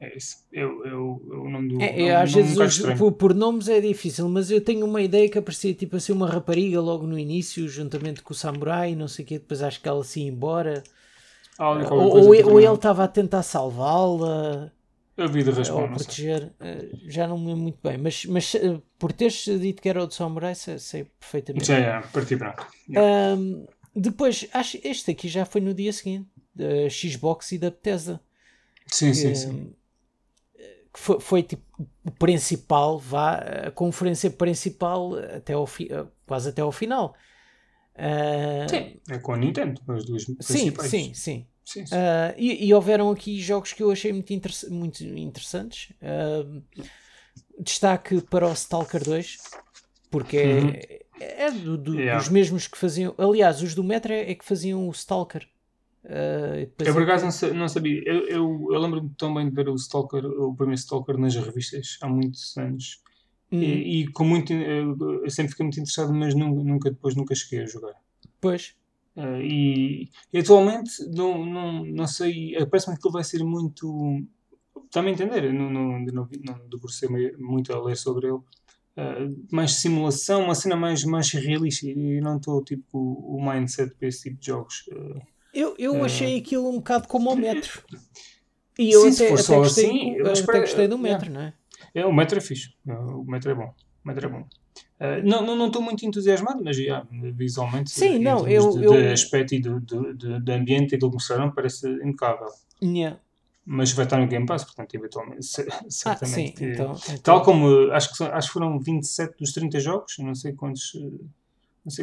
É. Eu, eu, eu, o nome do. É, é, às vezes por, por, nomes é difícil, mas eu tenho uma ideia que aparecia tipo assim uma rapariga logo no início, juntamente com o samurai, não sei o quê, depois acho que ela se ia embora. Ah, ou, ou, ou ele estava a tentar salvá-la. A vida responde. Ou proteger. Eh, já não me lembro muito bem, mas, mas eh, por teres dito que era o de samurai, sei, sei perfeitamente. Já é, parti branco. Yeah. Um, depois, acho este aqui já foi no dia seguinte, da Xbox e da Bethesda. Sim, que, sim, sim foi, foi, tipo o principal, vá, a conferência principal até ao fi, quase até ao final. Uh, sim, é com a Nintendo, as duas principais. Sim, sim, sim. sim, sim. Uh, e, e, houveram aqui jogos que eu achei muito, interess muito interessantes. Uh, destaque para o Stalker 2, porque é, uhum. é, é do, do, yeah. dos mesmos que faziam. Aliás, os do Metro é, é que faziam o Stalker. Uh, eu por acaso não, não sabia. Eu, eu, eu lembro-me também de ver o Stalker, o primeiro Stalker nas revistas há muitos anos. Hum. E, e, com muito. Eu, sempre fiquei muito interessado, mas nunca, nunca depois nunca cheguei a jogar. Pois. Uh, e, e, atualmente não, não, não sei. Parece-me que ele vai ser muito. Está-me a entender? Não, não, não, não debrucei muito a ler sobre ele. Uh, mais simulação, uma cena mais, mais realista. E não estou tipo o mindset para esse tipo de jogos. Uh, eu, eu uh... achei aquilo um bocado como o metro. E eu Sim, até, até, gostei, assim, eu até gostei do metro, não é? é? O metro é fixe. O metro é bom. O metro é bom. Uh, não estou não, não muito entusiasmado, mas já, visualmente, Sim, não, eu, de, eu... de aspecto e de, de, de ambiente e do que mostraram, parece impecável. Yeah. Mas vai estar no Game Pass, portanto, eventualmente, (laughs) certamente. Ah, sim, então, então... Tal como acho que, acho que foram 27 dos 30 jogos, não sei quantos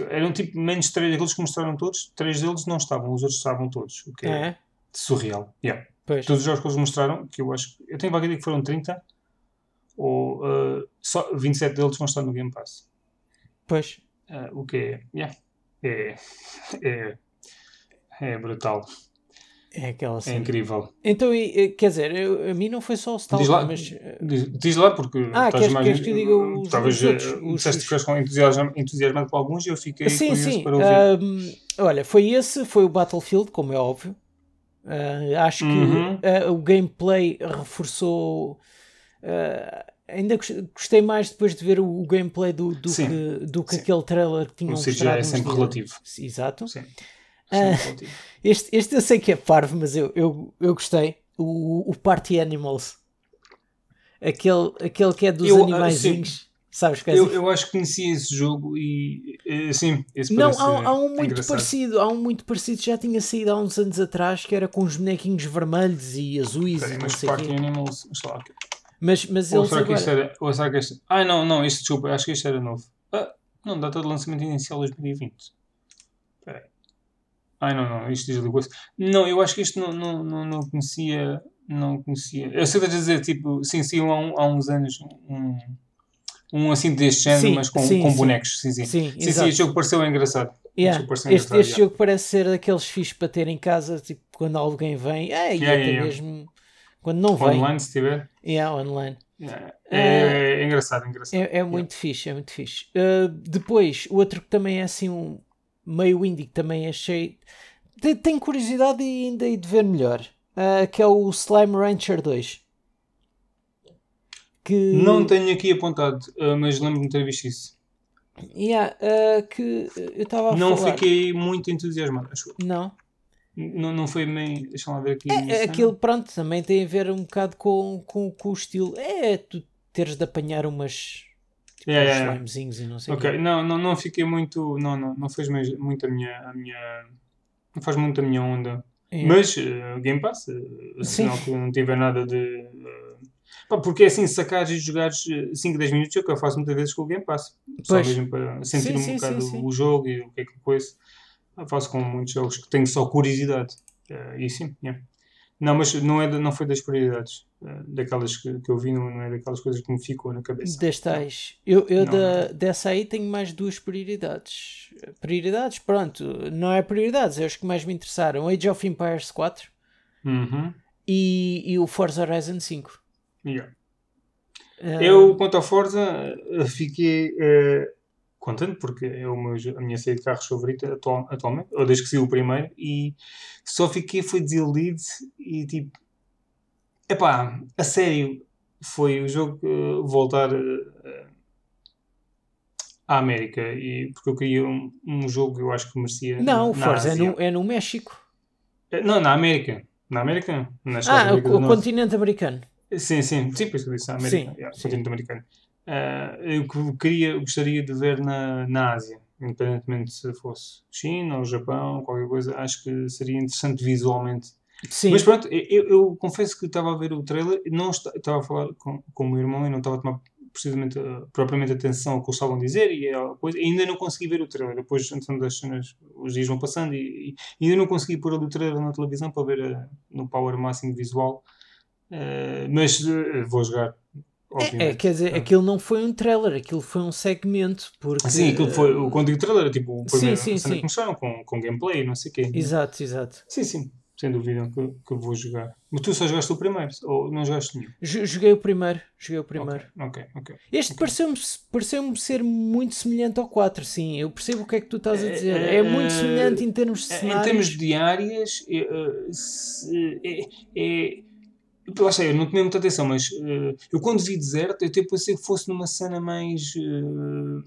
eram tipo menos três, aqueles que mostraram todos, três deles não estavam, os outros estavam todos, o que é, é. surreal. Yeah. Todos os jogos que eles mostraram, que eu acho eu tenho vaga ideia que foram 30, ou uh, só 27 deles vão estar no Game Pass. Pois. Uh, o que é, yeah, é, é, é brutal. É aquela cena. É incrível. Então, quer dizer, eu, a mim não foi só o Stalker, diz lá, mas... Diz, diz, lá, porque ah, estás queres, mais... Queres que eu diga os, outros? Os, disseste que com entusiasmo, entusiasmado com alguns e eu fiquei sim, sim. para ouvir. Um, olha, foi esse, foi o Battlefield, como é óbvio. Uh, acho que uhum. uh, o gameplay reforçou... Uh, ainda gostei mais depois de ver o, o gameplay do, do que, do que aquele trailer que tinham o CGI é sempre relativo. Exato. Sim. Uh, este, este eu sei que é parvo, mas eu, eu, eu gostei. O, o Party Animals. Aquele, aquele que é dos eu, animaizinhos. Sabes que é eu, eu acho que conheci esse jogo e sim, esse Não, há, há um muito engraçado. parecido, há um muito parecido, já tinha saído há uns anos atrás, que era com os bonequinhos vermelhos e azuis Peraí, e não sei Party Animals, sei lá. Mas, mas ou será agora... que era, ou será que este... Ah, não, não, este, desculpa, acho que este era novo. Ah, não, data de lançamento inicial 2020. Ai, não, não, isto coisa. Não, eu acho que isto não, não, não, não conhecia. Não conhecia. Eu sei que dizer, tipo, sim, sim, há, um, há uns anos um, um assim deste género, sim, mas com, sim, com bonecos. Sim, sim. Sim, sim, sim, este jogo pareceu engraçado. Yeah. Este, este, este yeah. jogo parece ser daqueles fixos para ter em casa, tipo, quando alguém vem, é, e yeah, até yeah, mesmo quando não vem. Online, se tiver. Yeah, online. É, é, é, engraçado, engraçado. É, é muito fixe, é muito fixe. Uh, depois, outro que também é assim um meio indie que também achei. Tenho curiosidade e ainda de ver melhor. Uh, que é o Slime Rancher 2. Que... Não tenho aqui apontado, uh, mas lembro-me de ter visto isso. Yeah, uh, que eu estava Não falar. fiquei muito entusiasmado, acho. Não. Não, não foi meio. Deixa lá ver aqui. É, aquilo, pronto, também tem a ver um bocado com, com, com o estilo. É tu teres de apanhar umas yeah, yeah, slimezinhos e não sei Ok, não, não, não fiquei muito. Não, não, não fez muito a minha, a minha. Não faz muito a minha onda. Yeah. Mas uh, Game Pass, uh, sinal que não tiver nada de. Uh, porque é assim, sacares e jogares 5, 10 minutos é o que eu faço muitas vezes com o Game Pass. Só mesmo para sentir sim, um sim, bocado sim, o jogo e o que é que depois. Faço com muitos jogos que tenho só curiosidade. Uh, e sim, yeah. Não, mas não, é não foi das prioridades. Uh, daquelas que, que eu vi, não, é daquelas coisas que me ficou na cabeça. Das tais. Eu, eu não, da, não. dessa aí tenho mais duas prioridades. Prioridades, pronto, não é prioridades, é os que mais me interessaram. Age of Empires 4 uhum. e, e o Forza Horizon 5. Yeah. Uh, eu, quanto ao Forza, fiquei uh, contente porque é meu, a minha saída de carros favorita atual, atualmente, ou desde que saiu o primeiro, e só fiquei, foi desiludido e tipo. Epá, a sério, foi o jogo uh, voltar uh, à América. E, porque eu queria um, um jogo que eu acho que merecia. Não, o Forza é no, é no México. Não, na América. Na América? Na ah, o, o continente americano. Sim, sim, sim, pois eu disse, a América, sim, yeah, sim. continente americano. Uh, eu queria, gostaria de ver na, na Ásia, independentemente se fosse China ou Japão, qualquer coisa, acho que seria interessante visualmente. Sim. Mas pronto, eu, eu confesso que estava a ver o trailer, não estava a falar com, com o meu irmão e não estava a tomar precisamente uh, propriamente atenção ao que eles estavam a dizer e a coisa, ainda não consegui ver o trailer. Depois, então, das cenas, os dias vão passando e, e, ainda não consegui pôr o trailer na televisão para ver uh, no power máximo visual. Uh, mas vou jogar. É, é, quer dizer, ah. aquilo não foi um trailer, aquilo foi um segmento. Porque, sim, aquilo foi. Quando digo trailer, tipo, o primeiro sim, sim, sim. começaram com, com gameplay, não sei o quê. Exato, exato. Sim, sim sem dúvida que, que vou jogar. Mas tu só jogaste o primeiro, ou não jogaste nenhum? Joguei o primeiro, joguei o primeiro. Ok, ok. Este okay. pareceu-me pareceu ser muito semelhante ao 4, sim. Eu percebo o que é que tu estás a dizer. É, é muito semelhante em termos de cenários. Em termos de áreas, é, é, lá sei, eu não tomei muita atenção, mas eu quando vi deserto, eu até pensei que fosse numa cena mais uh,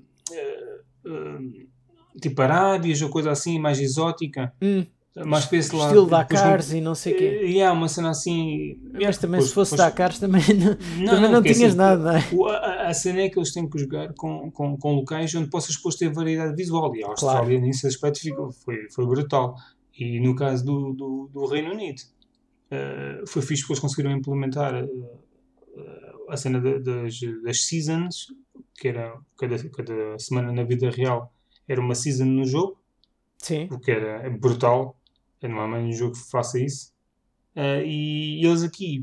uh, tipo Arábias ou coisa assim, mais exótica. Hum mais para esse lado. Estilo Dakars e não sei o quê. E há uma cena assim. Mas também se fosse Dakars também não, não, também não, tinhas assim, nada, não é? A, a, cena é que eles têm que jogar com, com, com locais onde possas depois ter variedade visual. E a Austrália, claro. nesse aspecto, ficou, foi, foi brutal. E no caso do, do, do Reino Unido, uh, foi fixe porque eles conseguiram implementar uh, a cena de, das, das seasons, que era cada, cada semana na vida real era uma season no jogo. Sim. O que era brutal não há mais um jogo que faça isso. Uh, e eles aqui,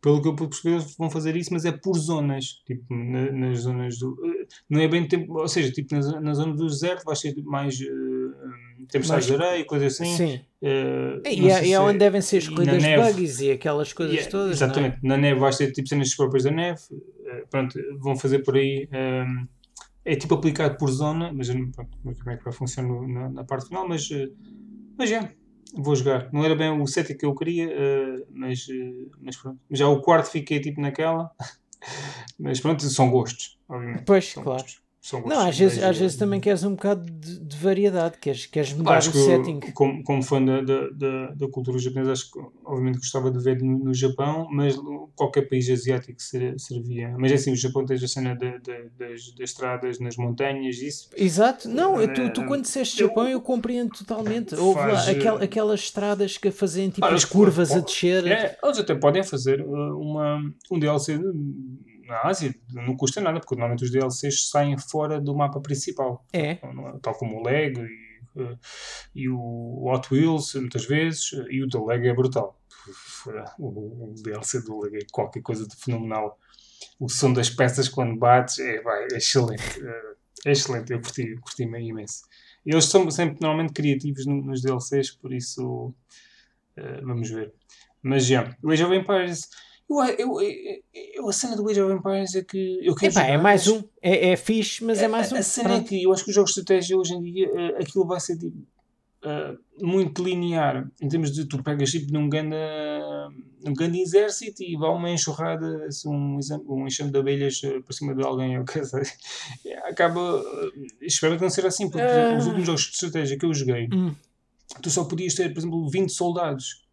pelo que eu pude perceber, vão fazer isso, mas é por zonas. Tipo, na, nas zonas do. Uh, não é bem tempo. Ou seja, tipo, na, na zona do deserto vai ser mais. Uh, tempestades de areia, coisas assim. Sim. Uh, e, é, é onde devem ser escolhidas bugs e aquelas coisas yeah, todas. É? Exatamente. É? Na neve vai ser tipo cenas próprias da neve. Pronto, vão fazer por aí. Um, é tipo aplicado por zona, mas pronto, como é que vai funcionar na, na parte final, mas, mas é vou jogar. Não era bem o set que eu queria, uh, mas, uh, mas pronto. Já o quarto fiquei tipo naquela. (laughs) mas pronto, são gostos, obviamente. Pois, são claro. Gostos. Não, às vezes, às vezes também queres um bocado de, de variedade, queres, queres mudar acho o setting. Eu, como, como fã da, da, da, cultura japonesa, acho que obviamente gostava de ver no, no Japão, mas qualquer país asiático servia. Mas é assim, o Japão tem a cena de, de, das, das estradas nas montanhas, isso. Exato, não, é, tu, tu quando disseste eu, Japão eu compreendo totalmente. Houve faz, lá aquel, aquelas estradas que fazem tipo as curvas a descer. É, eles até podem fazer uma, um DLC. Na Ásia não custa nada, porque normalmente os DLCs saem fora do mapa principal. É. Tal como o Lego e, eh, e o Hot Wheels, muitas vezes, e o do Lego é brutal. O, DLC do Lego é qualquer coisa de fenomenal. O som das peças quando bates é, vai, é excelente. É excelente, eu curti, curti imenso. Eles são sempre normalmente criativos nos DLCs, por isso uh, vamos ver. Mas já, o Age of Empires eu, eu, eu, a cena do Age of Empires é que eu quero Epá, é jogar, é mais um, é, é fixe, mas é mais a, um. A cena Pronto. é que eu acho que os jogos de estratégia hoje em dia uh, aquilo vai ser tipo, uh, muito linear em termos de tu pegas tipo num grande, num grande exército e vai uma enxurrada, assim, um, um enxame de abelhas uh, por cima de alguém, ou (laughs) acaba. espero que não seja assim, porque os últimos jogos de estratégia que eu joguei, hum. tu só podias ter, por exemplo, 20 soldados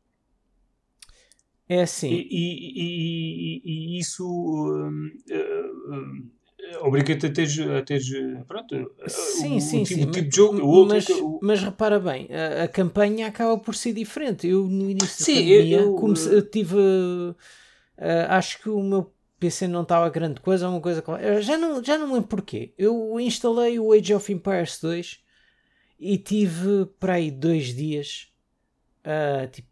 é assim. E, e, e, e isso um, um, obriga-te a teres, a teres pronto, sim, o, sim, o, sim. o tipo de jogo. O mas, outro, mas repara bem, a, a, campanha acaba por ser diferente. Eu no início sim, da pandemia eu, comecei, eu tive. Uh, acho que o meu PC não estava grande coisa, uma coisa. Já não, já não lembro porquê. Eu instalei o Age of Empires 2 e tive para aí dois dias. Uh, tipo,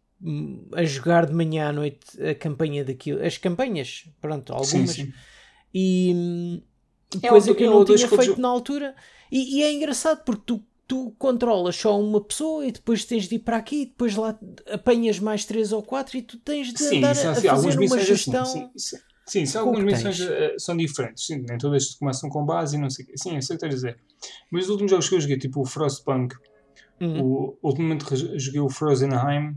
a jogar de manhã à noite a campanha daquilo, as campanhas, pronto, algumas, sim, sim. e é coisa que eu não tinha feito na altura. E, e, é engraçado porque tu, tu controlas só uma pessoa e depois tens de ir para aqui, e depois lá apanhas mais três ou quatro e tu tens de sim, andar a, a fazer uma assim, gestão. Assim, sim, sim, sim algumas missões uh, são diferentes, sim, nem todas começam com base e não sei o Sim, eu sei o que estás a dizer. Mas os últimos jogos que eu joguei, tipo o Frostpunk, uhum. o, ultimamente joguei o Frozenheim,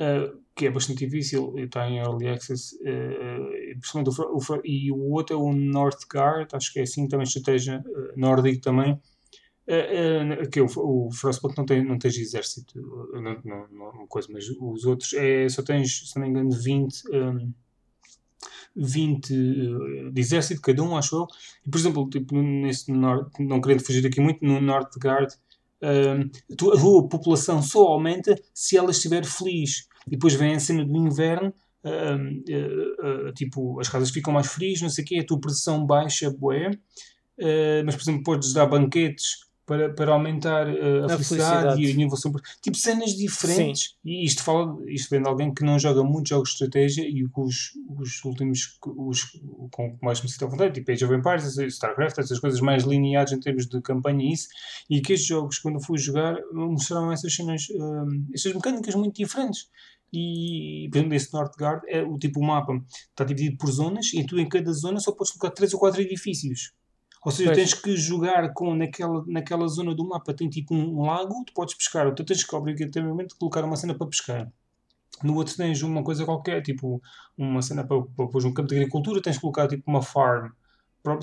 uh, que é bastante difícil, está em Early Access, uh, principalmente o, o, e o outro é o Northgard, acho que é assim, também estratégia nórdico também, uh, uh, que o, o Frostpunk não, tem, não tens exército, não, não, não, coisa, mas os outros é, só tens, se não me engano, 20, um, 20 de exército cada um, acho eu, e por exemplo, tipo, nesse, não querendo fugir aqui muito, no Northgard, um, a tua população só aumenta se ela estiver feliz e depois vem a cena do inverno, uh, uh, tipo, as casas ficam mais frias, não sei o quê, a tua produção baixa, bué. mas, por exemplo, podes dar banquetes para, para aumentar uh, a, a, felicidade, felicidade, e a inovação. Tipo, cenas diferentes. Sim. E isto, fala, isto vem de alguém que não joga muitos jogos de estratégia e os, os últimos os, com mais me sinto à vontade, tipo Age of Empires, StarCraft, essas coisas mais lineares em termos de campanha e isso. E que estes jogos, quando fui jogar, mostraram essas cenas, uh, essas mecânicas muito diferentes. E, por exemplo, esse Northgard, é o tipo o mapa está dividido por zonas e tu em cada zona só podes colocar 3 ou 4 edifícios. Ou seja, pois. tens que jogar com naquela, naquela zona do mapa, tem tipo um, lago, tu podes pescar, ou tu tens que obrigatoriamente colocar uma cena para pescar. No outro tens uma coisa qualquer, tipo uma cena para, para pôr um campo de agricultura, tens que colocar tipo uma farm.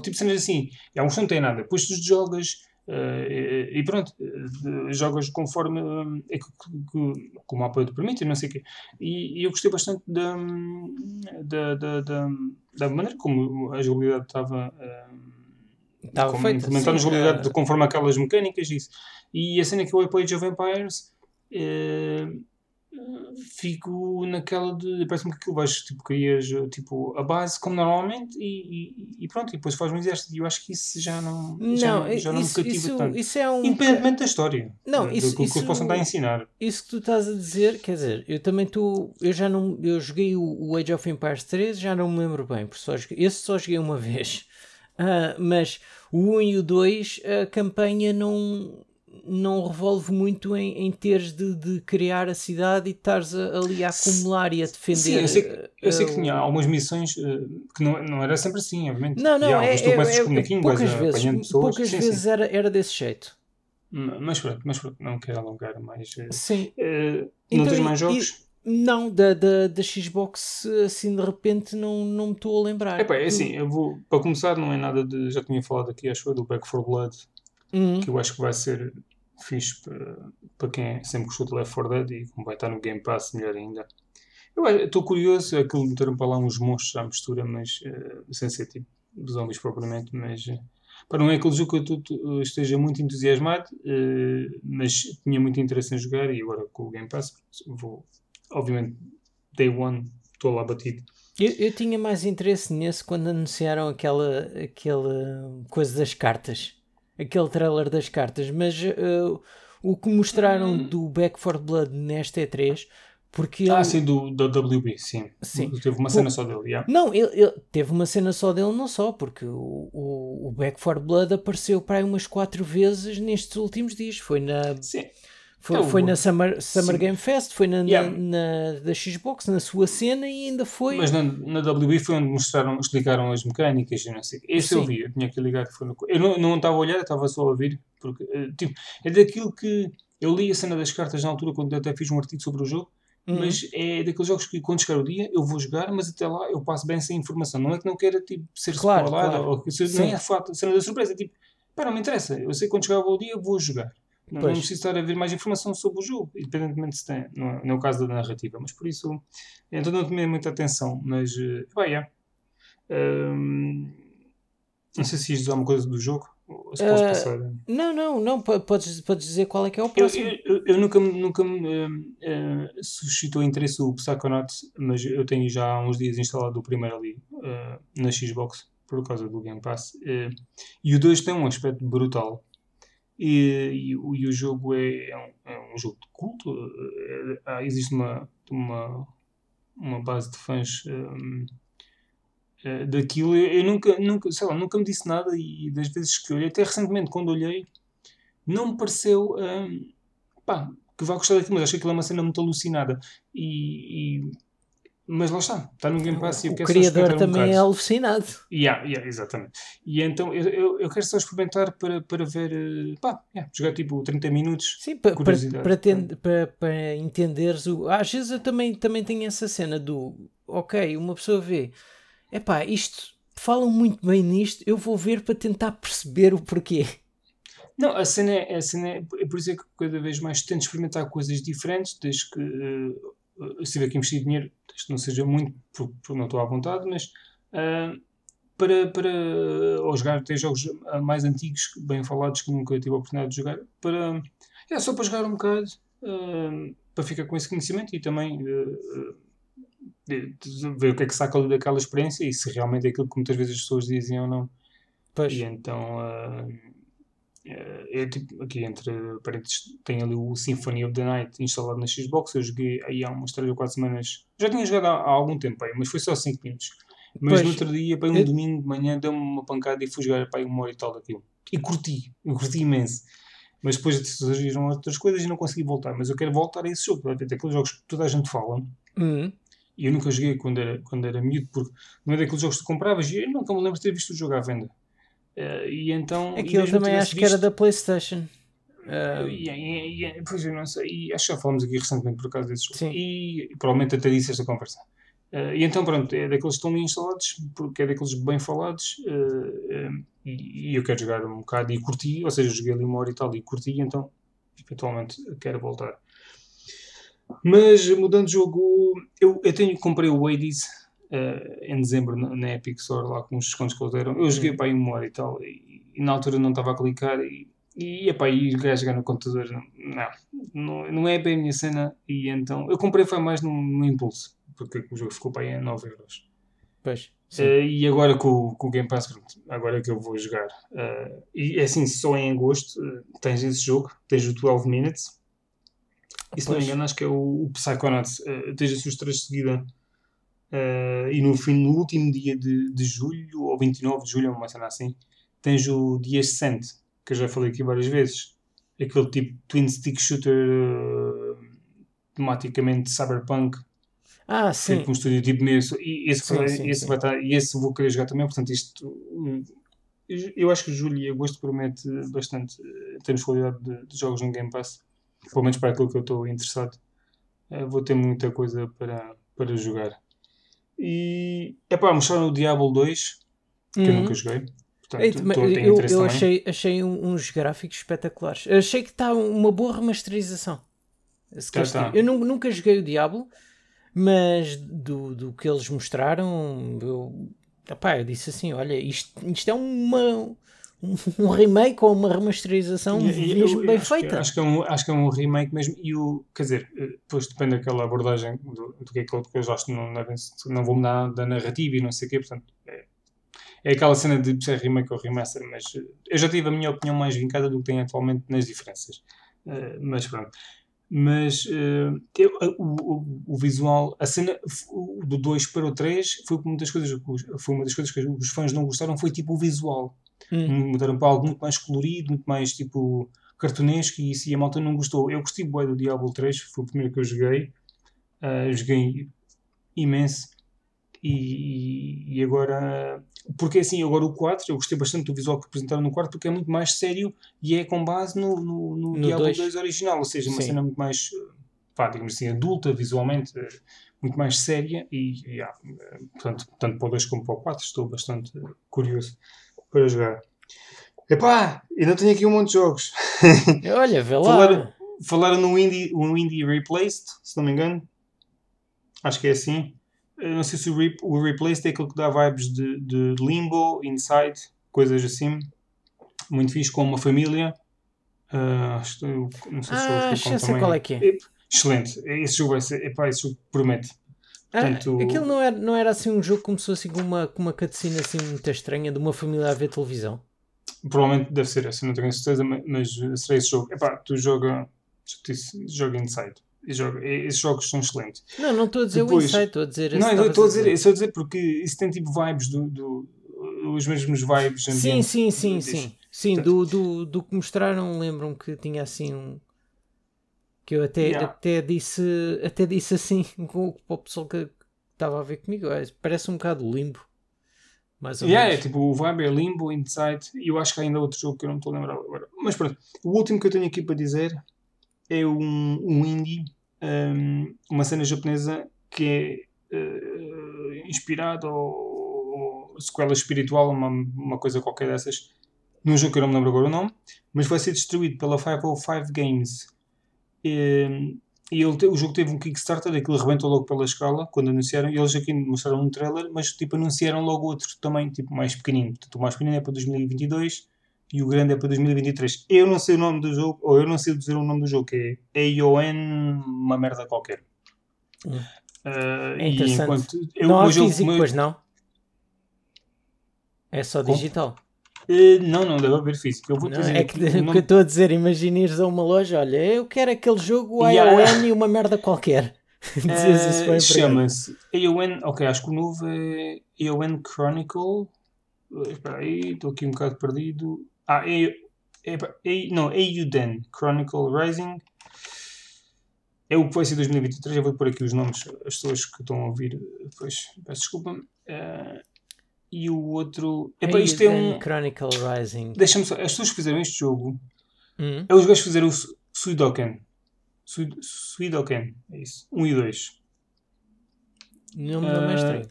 Tipo cenas assim. E alguns não têm nada. Depois tu jogas Uh, e, e, pronto, uh, jogas conforme uh, é que, que, que, o mapa te permite, não sei o quê. E, e, eu gostei bastante da, da, da, da, da maneira como a jogabilidade estava Estava como feito, implementar sim, jogabilidade uh... conforme aquelas mecânicas isso. E a cena que eu para Age of Empires uh, fico naquela de parece-me que aquilo vais tipo crias tipo a base como normalmente e, e, e pronto e depois faz um exército. E eu acho que isso já não não já, já não isso, me cativa isso, tanto. isso é um independentemente da história não isso, do, que eles possam estar a ensinar. isso que tu estás a dizer quer dizer eu também estou eu já não eu joguei o, o, Age of Empires 3 já não me lembro bem porque só joguei, esse só joguei uma (laughs) vez uh, mas o 1 e o 2, a campanha não, não revolve muito em, em teres de, de criar a cidade e estares ali a acumular e a defender. Sim, eu sei que, eu sei que tinha algumas missões uh, que não, não era sempre assim, obviamente. Não, não, é, é, é, poucas vezes, poucas sim, vezes sim. Era, era desse jeito. Mas pronto, mas pronto, não quero alongar mais. Uh, sim. Uh, não então, tens mais jogos? E, não, da, da, da Xbox assim de repente não, não me estou a lembrar. É é assim, eu vou, para começar, não é nada de. Já tinha falado aqui, acho eu, do Back 4 Blood, uhum. que eu acho que vai ser fixe para, para quem sempre gostou de Left 4 Dead e como vai estar no Game Pass, melhor ainda. Eu estou curioso, é que meteram para lá uns monstros à mistura, mas uh, sem ser tipo zombies propriamente, mas. Uh, para não é aquele jogo que eu esteja muito entusiasmado, uh, mas tinha muito interesse em jogar e agora com o Game Pass vou, obviamente, day one, estou lá batido. Eu, eu tinha mais interesse nesse quando anunciaram aquela, aquela coisa das cartas, aquele trailer das cartas, mas uh, o que mostraram hum. do Back for Blood nesta E3 porque ah, ele... sim, do, do WB, sim. sim. Teve uma cena só dele, yeah. Não, ele, ele, teve uma cena só dele, não só, porque o, o, o Back for Blood apareceu para aí umas quatro vezes nestes últimos dias. Foi na. Sim. Foi, então, foi na Summer, Summer Game Fest, foi na, yeah. na, na, da Xbox, na sua cena e ainda foi. Mas na, na WB foi onde mostraram, explicaram as mecânicas e não sei. Esse Sim. eu vi, eu tinha que ligar. Foi no, eu não, não estava a olhar, estava só a ouvir. Porque, eh, tipo, é daquilo que. Eu li a cena das cartas na altura, quando até fiz um artigo sobre o jogo. Uhum. Mas é daqueles jogos que quando chegar o dia eu vou jogar, mas até lá eu passo bem sem informação. Não é que não queira tipo, ser claro, claro. ou que nem é fato, cena da surpresa. É tipo, pá, não me interessa. Eu sei que quando chegar o dia eu vou jogar. Não, não preciso estar a ver mais informação sobre o jogo, independentemente se tem, não é, não é o caso da narrativa, mas por isso, então não tomei muita atenção, mas, vai, é. Um, não sei se ias dizer alguma coisa do jogo. Se posso uh, passar. Não, não, não, podes, podes dizer qual é que é o próximo. Eu, eu, eu nunca, nunca me uh, uh, suscitou interesse o Psychonauts, mas eu tenho já há uns dias instalado o primeiro ali uh, na Xbox, por causa do Game Pass. Uh, e o 2 tem um aspecto brutal. E, e, e, o jogo é, é, um, é, um, jogo de culto. É, existe uma, uma, uma base de fãs um, é, daquilo. Eu, eu, nunca, nunca, sei lá, nunca me disse nada e das vezes que olhei, até recentemente quando olhei, não me pareceu um, pá, que vá gostar daquilo, mas acho que aquilo é uma cena muito alucinada. E, mas lá está, está no Game Pass e eu O quero criador experimentar um também é alucinado. Yeah, yeah, exatamente. E então eu, eu, eu quero só experimentar para, para ver, eh, pá, yeah, jogar tipo 30 minutos. Sim, pa- para, para, ten- para, para entenderes o. Às vezes eu também, também tenho essa cena do ok, uma pessoa vê, epá, isto falam muito bem nisto, eu vou ver para tentar perceber o porquê. Não, a cena é, a cena é, é por isso é que cada vez mais tento experimentar coisas diferentes, desde que eu se tiver que investir dinheiro, que não seja muito, porque, não estou à vontade, mas ah, para, para ou jogar até jogos mais antigos, bem falados, que nunca tive a oportunidade de jogar, para, é só para jogar um bocado, ah, para ficar com esse conhecimento e também de ver o que é que saca ali daquela experiência e se realmente é aquilo que muitas vezes as pessoas dizem ou não. Pois, E então, é, é tipo, aqui entre parênteses, tem ali o Symphony of the Night instalado na Xbox. Eu joguei aí há umas 3 ou 4 semanas. Já tinha jogado há, há algum tempo aí, mas foi só 5 minutos. Mas Pois, no outro dia, para um eu- domingo de manhã, deu-me uma pancada e fui jogar para uma hora e tal daquilo. E curti, eu curti imenso. Mas depois surgiram outras coisas e não consegui voltar. Mas eu quero voltar a esse jogo, ver aqueles jogos que toda a gente fala. hum, E eu nunca joguei quando era, quando era miúdo, porque não é daqueles jogos que tu compravas e eu nunca me lembro de ter visto o jogo à venda. Eh, e então. e aquilo mesmo também acho que era visto- da PlayStation. Ah, e, e, e, pois eu não sei, e acho que já falamos aqui recentemente por causa desse jogo. Sim. E, provavelmente até disse esta conversa. Eh, e então, pronto, é daqueles que estão bem instalados, porque é daqueles bem falados, eh, eh, e, e eu quero jogar um bocado e curti, ou seja, joguei ali uma hora e tal e curti, então, eventualmente, quero voltar. Mas, mudando de jogo, eu, eu tenho, comprei o Hades eh, em dezembro na, na Epic Store, lá com os descontos que eles deram. Eu joguei Hum. para aí uma hora e tal, e, e na altura não estava a clicar, e, e, epá, e jogar jogar no computador, não, não, não é bem a minha cena, e então, eu comprei foi mais num, num impulso, porque o jogo ficou para aí a 9 euros. pois. Eh, e agora com, o- com o Game Pass, agora é que eu vou jogar. Eh, e é assim, só em agosto eh, tens esse jogo, tens o 12 Minutes. E se não me Pois. engano, acho que é o, o Psychonauts. Eh, tens esses os três de seguida. Eh, e no fim, no último dia de, de julho, ou 29 de julho, uma cena assim, tens o The Ascent, que eu já falei aqui várias vezes. Aquele tipo twin stick shooter eh, tematicamente cyberpunk Ah, Sim. com um estúdio tipo mesmo. E esse, Sim, vai, sim, esse sim. vai estar, e esse vou querer jogar também, portanto, isto. hum, Eu acho que julho e agosto promete bastante eh, em termos de qualidade de, de jogos no Game Pass, pelo menos para aquilo que eu estou interessado. Eh, vou ter muita coisa para, para jogar. E é pá, mostraram o Diablo 2, que eu Uhum. nunca joguei. Portanto, Eita, tô- eu, eu achei, achei uns gráficos espetaculares. Achei que está uma boa remasterização. Se Tá, tá. Eu nu- nunca joguei o Diablo, mas do, do que eles mostraram, eu, epá, eu disse assim: olha, isto, isto é uma, (laughs) um, remake ou uma remasterização E- eu bem acho feita. acho, que é um, acho que é um remake mesmo. E o, quer dizer, eh, depois depende daquela abordagem do, do que é que eu- que não, devem- não vou mudar da narrativa e não sei o quê. Portanto, é, é aquela cena de se é remake ou remaster. Mas eh, eu já tive a minha opinião mais vincada do que tem atualmente nas diferenças. Eh, mas pronto. Mas eh, eu- o, o, o visual, a cena do 2 para o 3 foi coisas foi uma das coisas que os fãs não gostaram, foi tipo o visual Hum. mudaram para algo muito mais colorido, muito mais tipo cartunesco e isso e a malta não gostou. Eu gostei bué do Diablo 3, foi o primeiro que eu joguei. Ah, joguei imenso. E, e agora, porque assim, agora o 4, eu gostei bastante do visual que apresentaram no 4 porque é muito mais sério e é com base no, no, no No Diablo dois. 2 original, ou seja, uma Sim. cena muito mais, pá, digamos assim, adulta visualmente, muito mais séria e, e ah, eh, portanto, tanto para o 2 como para o 4 estou bastante curioso para jogar. Epá, ainda tenho aqui um monte de jogos. (laughs) Olha, vê lá. Falaram, falaram no Indie, um Indie Replaced, se não me engano. Acho que é assim. Eu não sei se o, re, o Replaced é aquele que dá vibes de, de Limbo, Inside, coisas assim. Muito fixe, com uma família. Ah, acho que- não sei se Ah, já sei qual é que é. Excelente. Esse jogo vai ser. Epá, esse jogo promete. Ah, Portanto- aquilo não era, não era assim um jogo que começou assim com uma, com uma cutscene assim muito estranha de uma família a ver televisão. Provavelmente deve ser esse, não tenho certeza, ma- mas será esse jogo. Epá, tu joga. Joga Inside. Joga, e- esses jogos são excelentes. Não, não estou a dizer Depois- o Insight, estou a dizer Não, eu estou a dizer, estou a dizer porque isso tem tipo vibes do, do- os mesmos vibes Sim, sim, sim, sim. Sim, do, do, do que mostraram, lembram que tinha assim um. Que eu até, Yeah. até, disse, até disse assim (laughs) com- para o pessoal que estava a ver comigo. Parece um bocado limbo. Mais ou yeah, menos. é tipo o vibe é limbo, Inside, e eu acho que há ainda outro jogo que eu não estou a lembrar agora. Mas pronto, o último que eu tenho aqui para dizer é um, um indie, um, uma cena japonesa que é uh, inspirado ou, ou sequela espiritual, uma, uma coisa qualquer dessas, num jogo que eu não me lembro agora o nome, mas vai ser distribuído pela 505 Games. E, e ele, o jogo teve um Kickstarter, aquilo rebentou logo pela escala quando anunciaram. E eles aqui mostraram um trailer, mas tipo anunciaram logo outro também, tipo mais pequenino. Portanto, o mais pequenino é para 2022 e o grande é para 2023. Eu não sei o nome do jogo, ou eu não sei dizer o nome do jogo, que é AON, uma merda qualquer. Hum. Uh, é interessante. Enquanto, eu, não há físico, meu... pois não? É só digital. Uh, não, não deve haver físico. Eu vou não, é que, o que eu estou a dizer, imagina ires a uma loja, olha, eu quero aquele jogo yeah. ION e uma merda qualquer. (laughs) uh, Chama-se AON, ok, acho que o novo é AON Chronicle. Espera aí, estou aqui um bocado perdido. Ah, é, é, é não, AUDEN Chronicle Rising. É o que vai ser 2023. Já vou pôr aqui os nomes, as pessoas que estão a ouvir. Depois, peço desculpa. Uh, e o outro. Epá, isto é um. Chronicle Rising. Deixa-me só. As pessoas que fizeram este jogo. Hum? É os gajos que fizeram o Suidoken. Suidoken. É isso. 1 um e 2. Não me uh, estranho.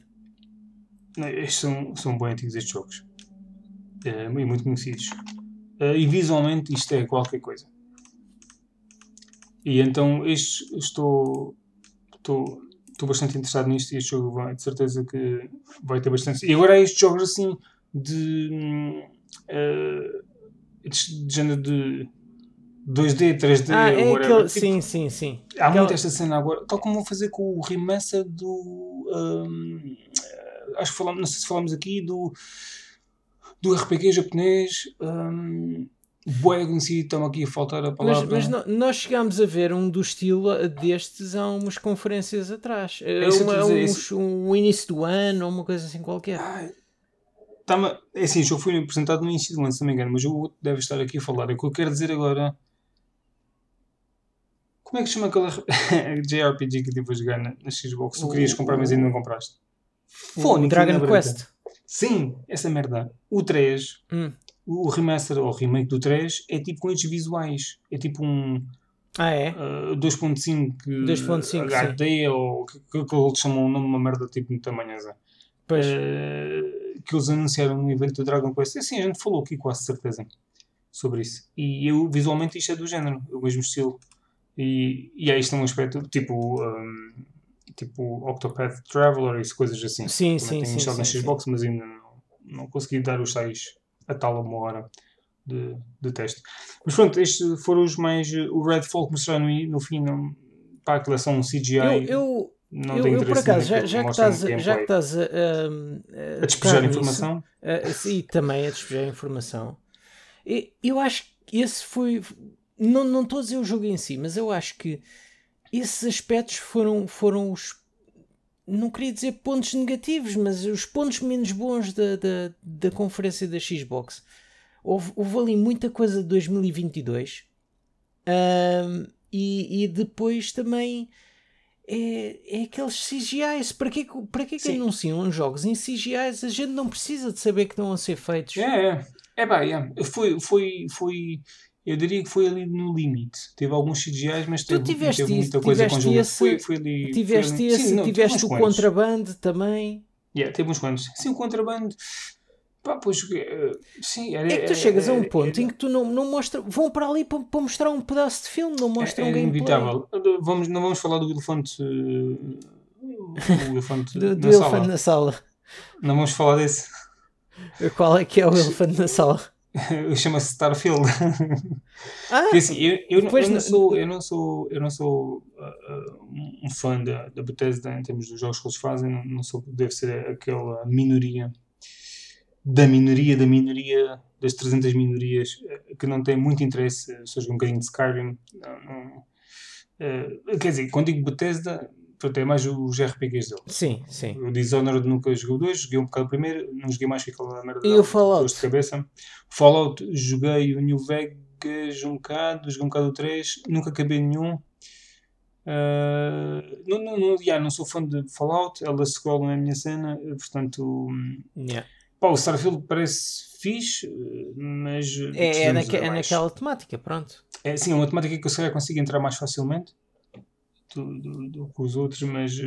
Estes são, são bem antigos estes jogos. Uh, e muito conhecidos. Uh, e visualmente isto é qualquer coisa. E então este estou. Estou estou bastante interessado nisto e este jogo vai, de certeza que vai ter bastante. E agora há estes jogos assim de. Uh, de, género de 2D, 3D, ah, é aquele, tipo, sim, sim, sim. Há Aquela... muito esta cena agora, tal como vou fazer com o remaster do. Um, acho que falamos, não sei se falamos aqui do. do RPG japonês. Um, Boé conhecido, estão aqui a faltar a palavra. Mas, mas nós chegámos a ver um do estilo destes há umas conferências atrás. É uma, uns, um início do ano ou uma coisa assim qualquer. Ai, tá é assim, jogo foi apresentado no início do ano, se não me engano, mas o outro deve estar aqui a falar. O que eu quero dizer agora. Como é que chama aquela (laughs) JRPG que tive a jogar na, na Xbox? Tu querias comprar, mas ainda não compraste. Fone, Dragon Quest. Sim, essa merda. O 3. Hum o remaster ou remake do 3 é tipo com estes visuais. É tipo um. Ah, é? Uh, 2.5 HD ou que, que, que eles chamam o nome de uma merda tipo de tamanhosa. Pois. Uh, que eles anunciaram no evento do Dragon Quest. Assim, a gente falou aqui quase certeza sobre isso. E eu, visualmente, isto é do género, o mesmo estilo. E, e aí está um aspecto tipo. Um, tipo Octopath Traveler e coisas assim. Sim, sim, sim. Tenho sim, na Xbox, sim. mas ainda não, não consegui dar os tais a tal uma hora de, de teste. Mas pronto, estes foram os mais. O Redfall que mostraram no, no fim, não, para a coleção CGI. Eu, eu, não eu, eu por acaso, já, já, que estás, já que estás a, a, a, a despejar informação, e também a despejar informação, eu acho que esse foi. Não, não estou a dizer o jogo em si, mas eu acho que esses aspectos foram, foram os não queria dizer pontos negativos, mas os pontos menos bons da, da, da conferência da Xbox. Houve, houve ali muita coisa de 2022 um, e, e depois também é, é aqueles CGIs. Para que, para que, que anunciam jogos em CGIs? A gente não precisa de saber que estão a ser feitos. É, é. É, bem, é. Foi, foi, foi eu diria que foi ali no limite. Teve alguns CGIs, mas teve, tiveste teve muita coisa com esse, foi, foi ali, Tiveste foi ali. esse, Sim, não, tiveste o contrabando também. Yeah, teve uns quantos. Sim, o contrabando. Pá, pois, uh, sim, era, é que tu chegas a um ponto em que tu não, não mostra. Vão para ali para, para mostrar um pedaço de filme, não mostram é, é gameplay. inevitável. Vamos, não vamos falar do elefante. Uh, o elefante (laughs) do, do na elefante sala. na sala. Não vamos falar desse. Qual é que é o (laughs) elefante na sala? (laughs) chama-se Starfield. Ah, assim, eu, eu, não, eu, não sou, eu não sou, eu não sou uh, um fã da, da Bethesda em termos dos jogos que eles fazem, não, não sou, deve ser aquela minoria da minoria da minoria das 300 minorias eh, que não tem muito interesse, seja um bocadinho de Skyrim. Não, não, uh, quer dizer, quando digo Bethesda, Portanto, é mais os RPGs dele. Sim, sim. O Dishonored nunca joguei dois, joguei um bocado primeiro, não joguei mais que aquela merda e o Fallout? de cabeça. Fallout, joguei o New Vegas um bocado, joguei um bocado o 3, nunca acabei nenhum. Uh, não, não, não, yeah, não sou fã de Fallout, Elder Scrolls não é a minha cena, portanto. Yeah. Pá, o Starfield parece fixe, mas. É, é, naque, é naquela temática, pronto. É sim, é uma temática que eu sei consigo entrar mais facilmente do, do, do que os outros, mas.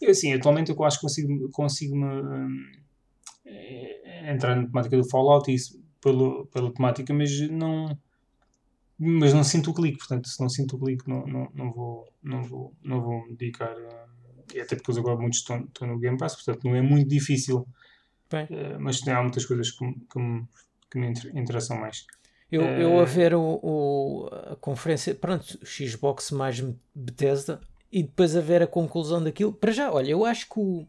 Eu, assim, atualmente eu acho que consigo, consigo me, um, entrar na temática do Fallout e isso pelo, pela temática, mas não mas não sinto o clique, portanto, se não sinto o clique, não, não, não, vou, não, vou, não vou me dedicar. e até depois agora muitos estão, estão no Game Pass, portanto, não é muito difícil. Uh, mas há muitas coisas que, que, que me interessam mais. Eu, uh, eu a ver o, o, a conferência, pronto, Xbox mais Bethesda, e depois a ver a conclusão daquilo. Para já, olha, eu acho que o.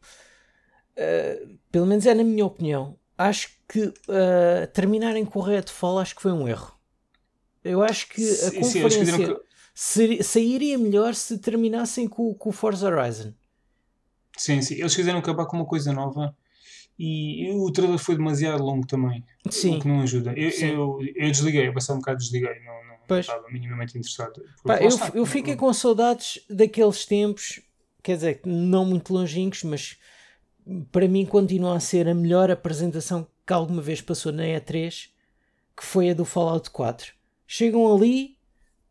Uh, pelo menos é na minha opinião, acho que uh, terminarem com o Redfall acho que foi um erro. Eu acho que a sim, conferência sim, que... Seria, sairia melhor se terminassem com, com o Forza Horizon. Sim, sim. Eles quiseram acabar com uma coisa nova e o trailer foi demasiado longo também. Sim. O que não ajuda. Eu, eu, eu, desliguei, eu passei um bocado desliguei, não, não, não estava minimamente interessado. Pá, eu, eu fiquei com saudades daqueles tempos, quer dizer, não muito longínquos, mas para mim continua a ser a melhor apresentação que alguma vez passou na E3, que foi a do Fallout 4 chegam ali,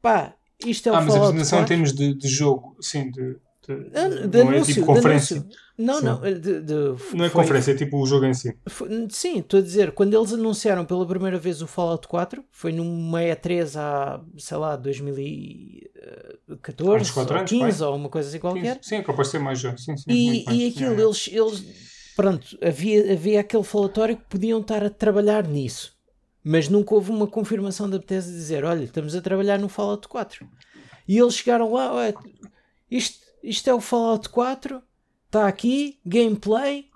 pá, isto é o Ah, mas a apresentação em termos de, de jogo, sim, de, de, ah, de não anúncio, é tipo conferência. Não, não, de, de, não é foi, conferência, é tipo o jogo em si. Foi, sim, estou a dizer, quando eles anunciaram pela primeira vez o Fallout 4, foi numa E3 há, sei lá, 2014 ou 15 ou uma coisa assim qualquer. 15. Sim, é capaz de ser mais já. Sim, sim, e, e aquilo, eles, eles, pronto, havia, havia aquele falatório que podiam estar a trabalhar nisso mas nunca houve uma confirmação da Bethesda de dizer: olha, estamos a trabalhar no Fallout 4. E eles chegaram lá: isto, isto é o Fallout 4, está aqui, gameplay,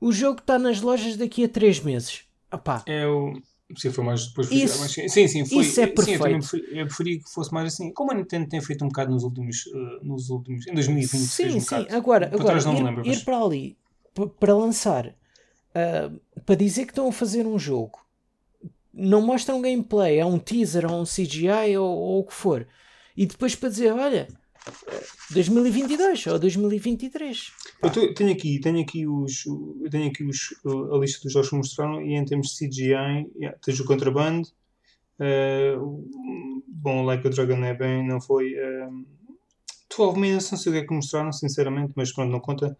o jogo está nas lojas daqui a 3 meses. Opá. É o. Se foi mais depois isso, mais, sim, sim, foi, isso é perfeito. Sim, eu, preferi, eu preferia que fosse mais assim. Como a Nintendo tem feito um bocado nos últimos. Uh, nos últimos em 2020, sim, um sim. Agora, agora ir, lembro, ir para ali para lançar uh, para dizer que estão a fazer um jogo não mostram um gameplay, é um teaser ou um CGI ou, ou o que for. E depois para dizer, olha, 2022 ou 2023. Eu tenho aqui, tenho aqui os, tenho aqui os, a lista dos jogos que mostraram e em termos de CGI, yeah, tens o Contraband, uh, bom, Like a Dragon é bem, não foi. Uh, 12 Minutes, não sei o que é que mostraram, sinceramente, mas pronto, não conta.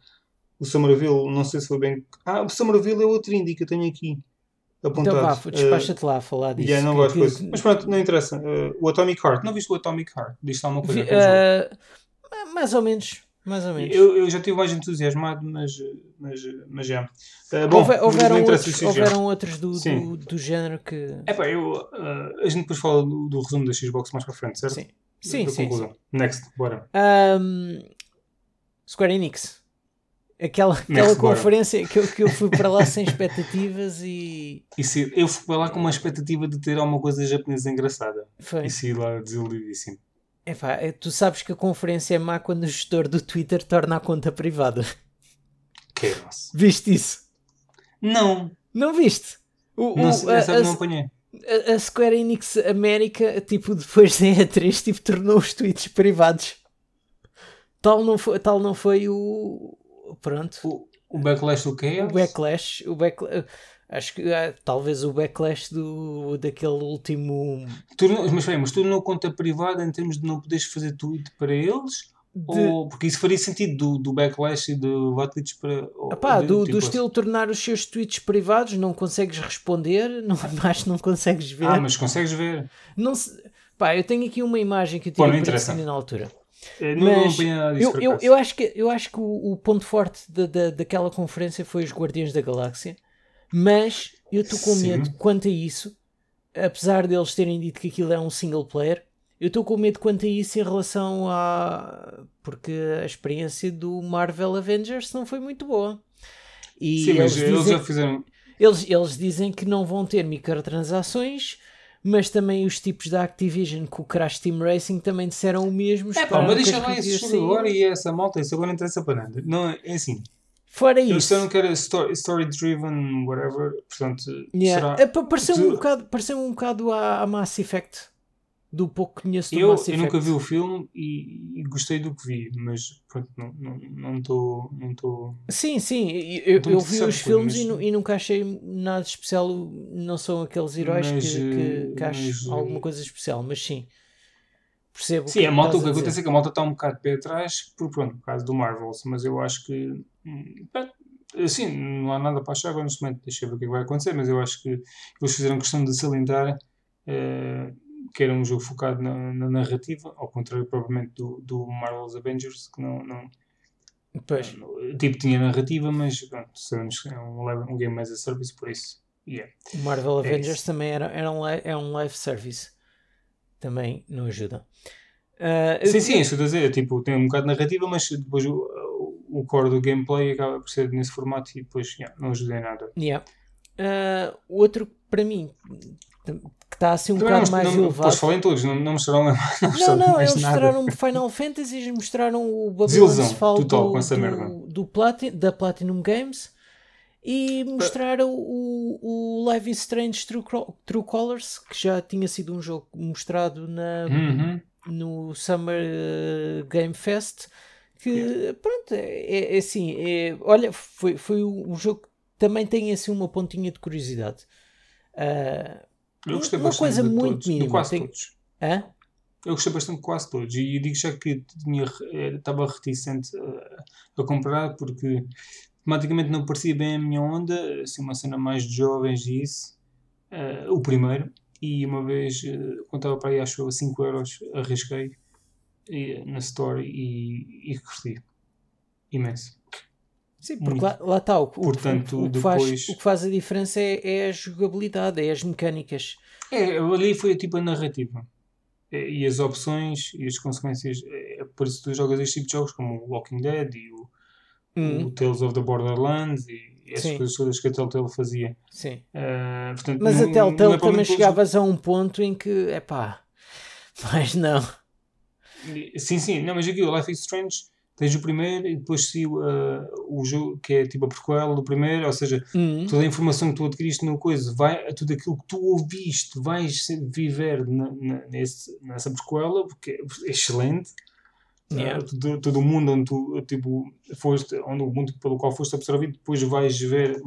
O Somerville, não sei se foi bem. Ah, o Somerville é outro indie que eu tenho aqui apontado. Então vá, despacha-te uh, lá a falar disso. Yeah, não gosto que, que... Mas pronto, não interessa. Uh, o Atomic Heart, não viste o Atomic Heart? Diz-te alguma coisa? Uh, mais ou menos. Mais ou menos. Eu, eu já estive mais entusiasmado, mas, mas, mas já. Uh, bom, Houve, houveram, outros, houveram outros do, do, do, género que. É pá, eu, uh, a gente depois fala do, do, resumo da Xbox mais para frente, certo? Sim, sim, sim, sim, Next, bora. Um, Square Enix. Aquela, aquela conferência que eu, que eu fui para lá sem expectativas e. (laughs) e se, eu fui para lá com uma expectativa de ter alguma coisa japonesa engraçada. Foi. E saí lá desiludidíssimo. Epá, é, tu sabes que a conferência é má quando o gestor do Twitter torna a conta privada. Que é nossa. Viste isso? Não. Não viste? O, não, o, a, a, não apanhei. A, Square Enix América, tipo, depois da E3, tipo, tornou os tweets privados. Tal não foi, tal não foi o, pronto. O, o backlash do quê? O backlash, o backlash acho que ah, talvez o backlash do, daquele último. Tu, mas, bem, mas tu não conta privada em termos de não poderes fazer tweet para eles? De... Ou, porque isso faria sentido do, do backlash e do tweets para. Epá, do, tipo do estilo assim. tornar os seus tweets privados, não consegues responder, (laughs) não, mais não consegues ver. Ah, mas consegues ver. Não se... Pá, eu tenho aqui uma imagem que eu tirei para na altura. É, não, Mas não nada disso, eu, eu, eu, acho que, eu acho que o, o ponto forte da, da, daquela conferência foi os Guardiões da Galáxia. Mas eu estou com Sim. medo quanto a isso, apesar deles terem dito que aquilo é um single player. Eu estou com medo quanto a isso em relação a. Porque a experiência do Marvel Avengers não foi muito boa. E Sim, eles mas dizem, eles já fizeram. Eles, eles dizem que não vão ter microtransações mas também os tipos da Activision com o Crash Team Racing também disseram o mesmo. É pá, mas deixa lá esse jogo agora e essa malta, isso agora não interessa para nada. Não, é assim. Fora isso. Eles disseram que era story, story driven, whatever, portanto. Yeah. Será... É, pareceu, um bocado, pareceu um bocado a, a Mass Effect. Do pouco que conheço do Eu, Mass eu Effect. nunca vi o filme e, e gostei do que vi, mas pronto, não estou. Não, não Sim, sim, eu, eu vi os filmes e, e nunca achei nada especial. Não são aqueles heróis Mas, que, que, que acho mas, alguma eh, coisa especial, mas sim. Percebo Sim, o a que malta, o que acontece é que a malta está um bocado de pé atrás por, pronto, por causa do Marvels, mas eu acho que, hum, pá, assim, não há nada para achar agora neste momento, deixa eu ver o que é que vai acontecer, mas eu acho que eles fizeram questão de salientar eh, que era um jogo focado na, na narrativa, ao contrário propriamente do, do Marvel's Avengers, que não, não, Pois. tipo, tinha narrativa, mas pronto, sabemos que é um, um game as a service, por isso, yeah. O Marvel É Avengers isso. também era, era um, é um live service. Também não ajuda. Ah, Sim, eu- sim, isso que eu estou a dizer, tipo, tem um bocado de narrativa, mas depois o, o core do gameplay acaba por ser nesse formato e depois yeah, não ajuda em nada. Yeah. Ah, outro para mim que está assim um Também não, bocado mais não, elevado. depois falem todos, não, não mostraram, (laughs) não Não, não, mais eles nada. mostraram Final Fantasy, mostraram o Babylon's Fall total do, com essa do, merda. do Plati- da Platinum Games e mostraram o, o Life is Strange True, True Colors, que já tinha sido um jogo mostrado na, Uhum. no Summer eh, Game Fest. Que pronto, é, é assim, é- olha, foi, foi um jogo que também tem assim uma pontinha de curiosidade. Ah, Eu gostei uma bastante coisa de muito todos, de mínima. quase tem- todos. hã? Eu gostei bastante de quase todos e digo já que tinha, eh, estava reticente a, a comprar porque tematicamente não parecia bem a minha onda, assim, uma cena mais de jovens e isso, eh, o primeiro, e uma vez, eh, quando estava para aí, acho eu, a 5 euros, arrisquei eh, na Store e, e curti imenso. Sim, porque Muito. lá, lá está, o, Portanto, o, o que faz, depois- o que faz a diferença é, é a jogabilidade, é as mecânicas. É, ali foi tipo a narrativa. É, E as opções e as consequências. É é por isso que tu jogas este tipo de jogos, como o Walking Dead e o, Hum, o Tales of the Borderlands e essas Sim. coisas todas que a Telltale fazia. sim. Ah, portanto, Mas não- a Telltale é também chegavas a um ponto em que, epá, (laughs) mas não. Sim, sim, não, mas aqui o Life is Strange tens o primeiro e depois se o jogo que é tipo a prequel do primeiro, ou seja, Hum, toda a informação que tu adquiriste no coisa, vai, tudo aquilo que tu ouviste, vais viver na, na- nesse, nessa prequela, porque é excelente. Yeah. Ah, todo, todo o mundo onde tu tipo, foste, onde o mundo pelo qual foste absorvido, depois vais ver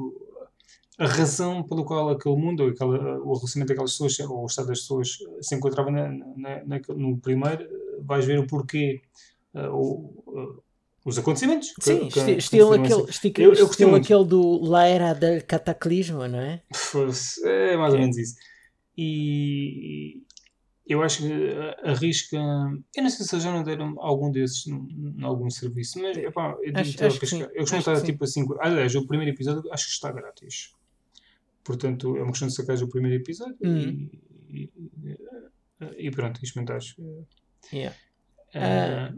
a razão pelo qual aquele mundo, ou aquela, o relacionamento daquelas pessoas, ou o estado das pessoas se encontrava na, na, no primeiro, vais ver o porquê, ah, o- ah, os acontecimentos. sim, que- esti- que estilo, aquele, assim. Eu- eu gostei estilo aquele do La Era del Cataclismo, não é? (laughs) É mais ou Ok. menos isso. E eu acho que arrisca. Eu não sei se eles já não deram algum desses em algum serviço, mas epá, eu, Acho- que pescar. sim. eu costumo estar tipo a 5. Aliás, o primeiro episódio acho que está grátis. Portanto, é uma questão de sacares o primeiro episódio Hum. e, e, e pronto, e experimentares. Yeah. Ah,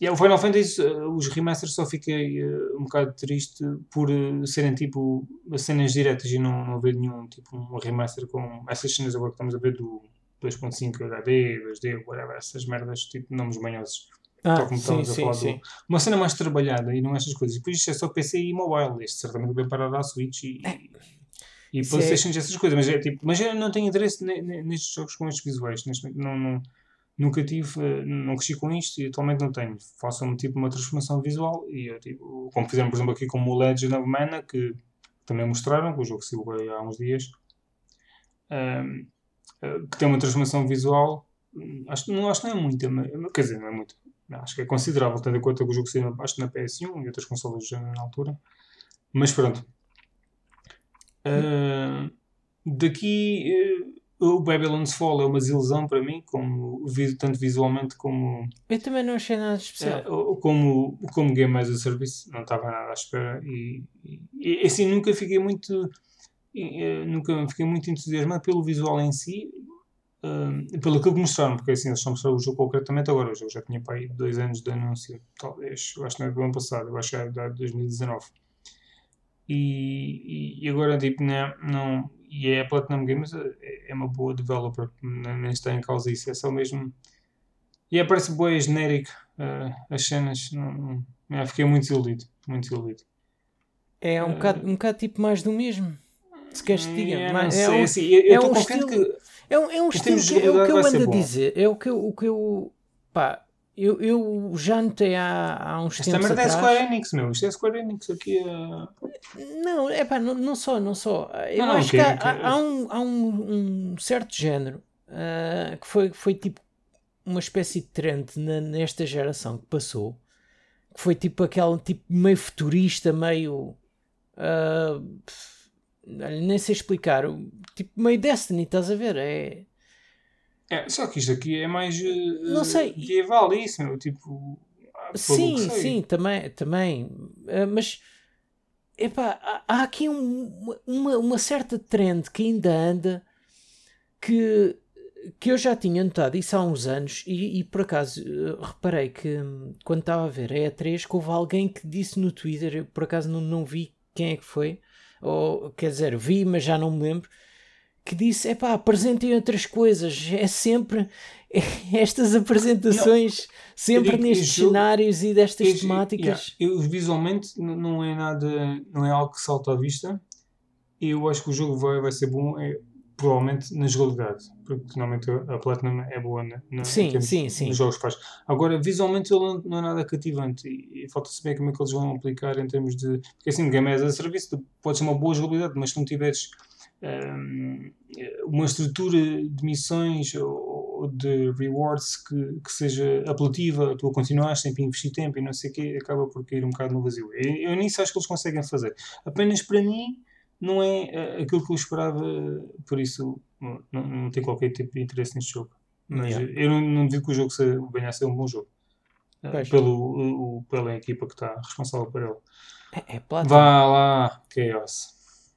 e o Final Fantasy, os remasters, só fiquei uh, um bocado triste por uh, serem tipo cenas diretas e não, não haver nenhum tipo um remaster com essas cenas agora que estamos a ver do 2.5 HD, 2D, whatever, essas merdas, tipo nomes manhosos. Ah, Tal como sim, a sim, falar sim. do. Uma cena mais trabalhada e não estas coisas. E depois isto é só PC e mobile. Este certamente vai parar à Switch e. E Isso é- PlayStation e essas coisas, mas é tipo, mas eu não tenho interesse ne- ne- nestes jogos com estes visuais, neste, momento. não, não, nunca tive, não cresci com isto e atualmente não tenho. Façam-me tipo uma transformação visual e eu tipo, como fizeram por exemplo aqui com o Legend of Mana, que também mostraram, que o jogo aí há uns dias, ahm, eh, que tem uma transformação visual, hum, acho, não, acho que não é muita, mas, quer dizer, não é muito, acho que é considerável, tendo em conta que o jogo saiu acho na PS1 e outras consolas já na altura, mas pronto. Ah, daqui eh, o Babylon's Fall é uma desilusão para mim, como, tanto visualmente como, Eu também não achei nada especial. eh, como, como Game as a Service, não estava nada à espera e, e- assim nunca fiquei muito eh, nunca fiquei muito entusiasmado pelo visual em si eh, pelo que mostraram, porque assim eles só mostraram o jogo concretamente agora, o jogo já tinha para aí dois anos de anúncio, talvez, eu acho que não é do ano passado, eu acho que é de 2019 e, e, e agora tipo não, não e é a Platinum Games é, é uma boa developer nem, está em causa isso é só mesmo e é, parece boa genérico eh, as cenas não, não, fiquei muito desiludido muito desiludido É um bocado, um bocado tipo mais do mesmo. Se queres que diga. É, mas é sei, um, assim, eu- é um estilo- que É um, é um estilo que, é o que eu ando a dizer. É o que eu. O que eu pá, eu, eu já notei há, há uns Esta tempos merda atrás... é Square Enix, meu. Isto é Square Enix aqui. Uh... Não, é pá, não, não só, não só. Eu Não, acho ok, que há, ok. há, um, há um, um certo género ah, que foi, foi tipo uma espécie de trend na- nesta geração que passou, que foi tipo aquele tipo meio futurista, meio. olha, nem sei explicar, tipo meio Destiny, estás a ver? É. É, só que isto aqui é mais. Uh, Não sei. Medieval, é isso, meu. Tipo. Sim, sim, também, também. Ah, mas epá, há, há aqui um- uma, uma certa trend que ainda anda que, que eu já tinha notado isso há uns anos e, e por acaso eh, reparei que hum, quando estava a ver a E3 que houve alguém que disse no Twitter, eu por acaso não, não vi quem é que foi, ou quer dizer, vi, mas já não me lembro, que disse: é pá, apresentem outras coisas, é sempre (laughs) estas apresentações, sempre Eu digo, nestes jogo- cenários e destas Este- temáticas. yeah, eu, visualmente não é nada. Não é algo que salta à vista. Eu acho que o jogo vai, vai ser bom. É, provavelmente na jogabilidade. Porque normalmente a Platinum é boa na, na, Sim, sim, sim. dos jogos que faz. Agora, visualmente ele não, não é nada cativante. E, e falta saber como é que eles vão aplicar em termos de. Porque assim, game as a serviço, tu podes ter uma boa jogabilidade, mas se não tiveres uma estrutura de missões ou de rewards que, que seja apelativa, tu a continuar sempre a investir tempo e não sei o quê, acaba por cair um bocado no vazio. Eu, eu nisso acho que eles conseguem fazer. Apenas para mim, não é eh, aquilo que eu esperava, por isso não, não, tenho qualquer tipo de interesse neste jogo. Mas Yeah. eu não, não digo que o jogo se- venha a ser um bom jogo. Eh, Pois. Pelo, o- pela equipa que está responsável por ele. É, é. Vá lá, Chaos.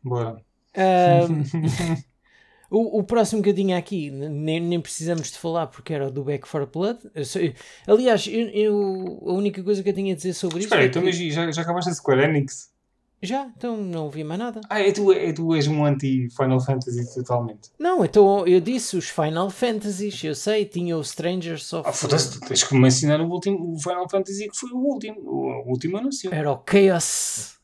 Bora. Ahm, (laughs) o, o próximo que eu tinha aqui, nem, nem precisamos de falar porque era o do Back for Blood. Aliás, eu, eu- a única coisa que eu tinha a dizer sobre isso Espera é que- então, mas já, já acabaste a Square Enix? já, então não ouvi mais nada. Ah, é tu, é, tu és um anti-Final Fantasy totalmente. Não, então eu disse os Final Fantasies, eu sei, tinha o Strangers of. Ah, foda-se, tens que me ensinar o, último, o Final Fantasy que foi o último. O último anúncio. Era o Chaos.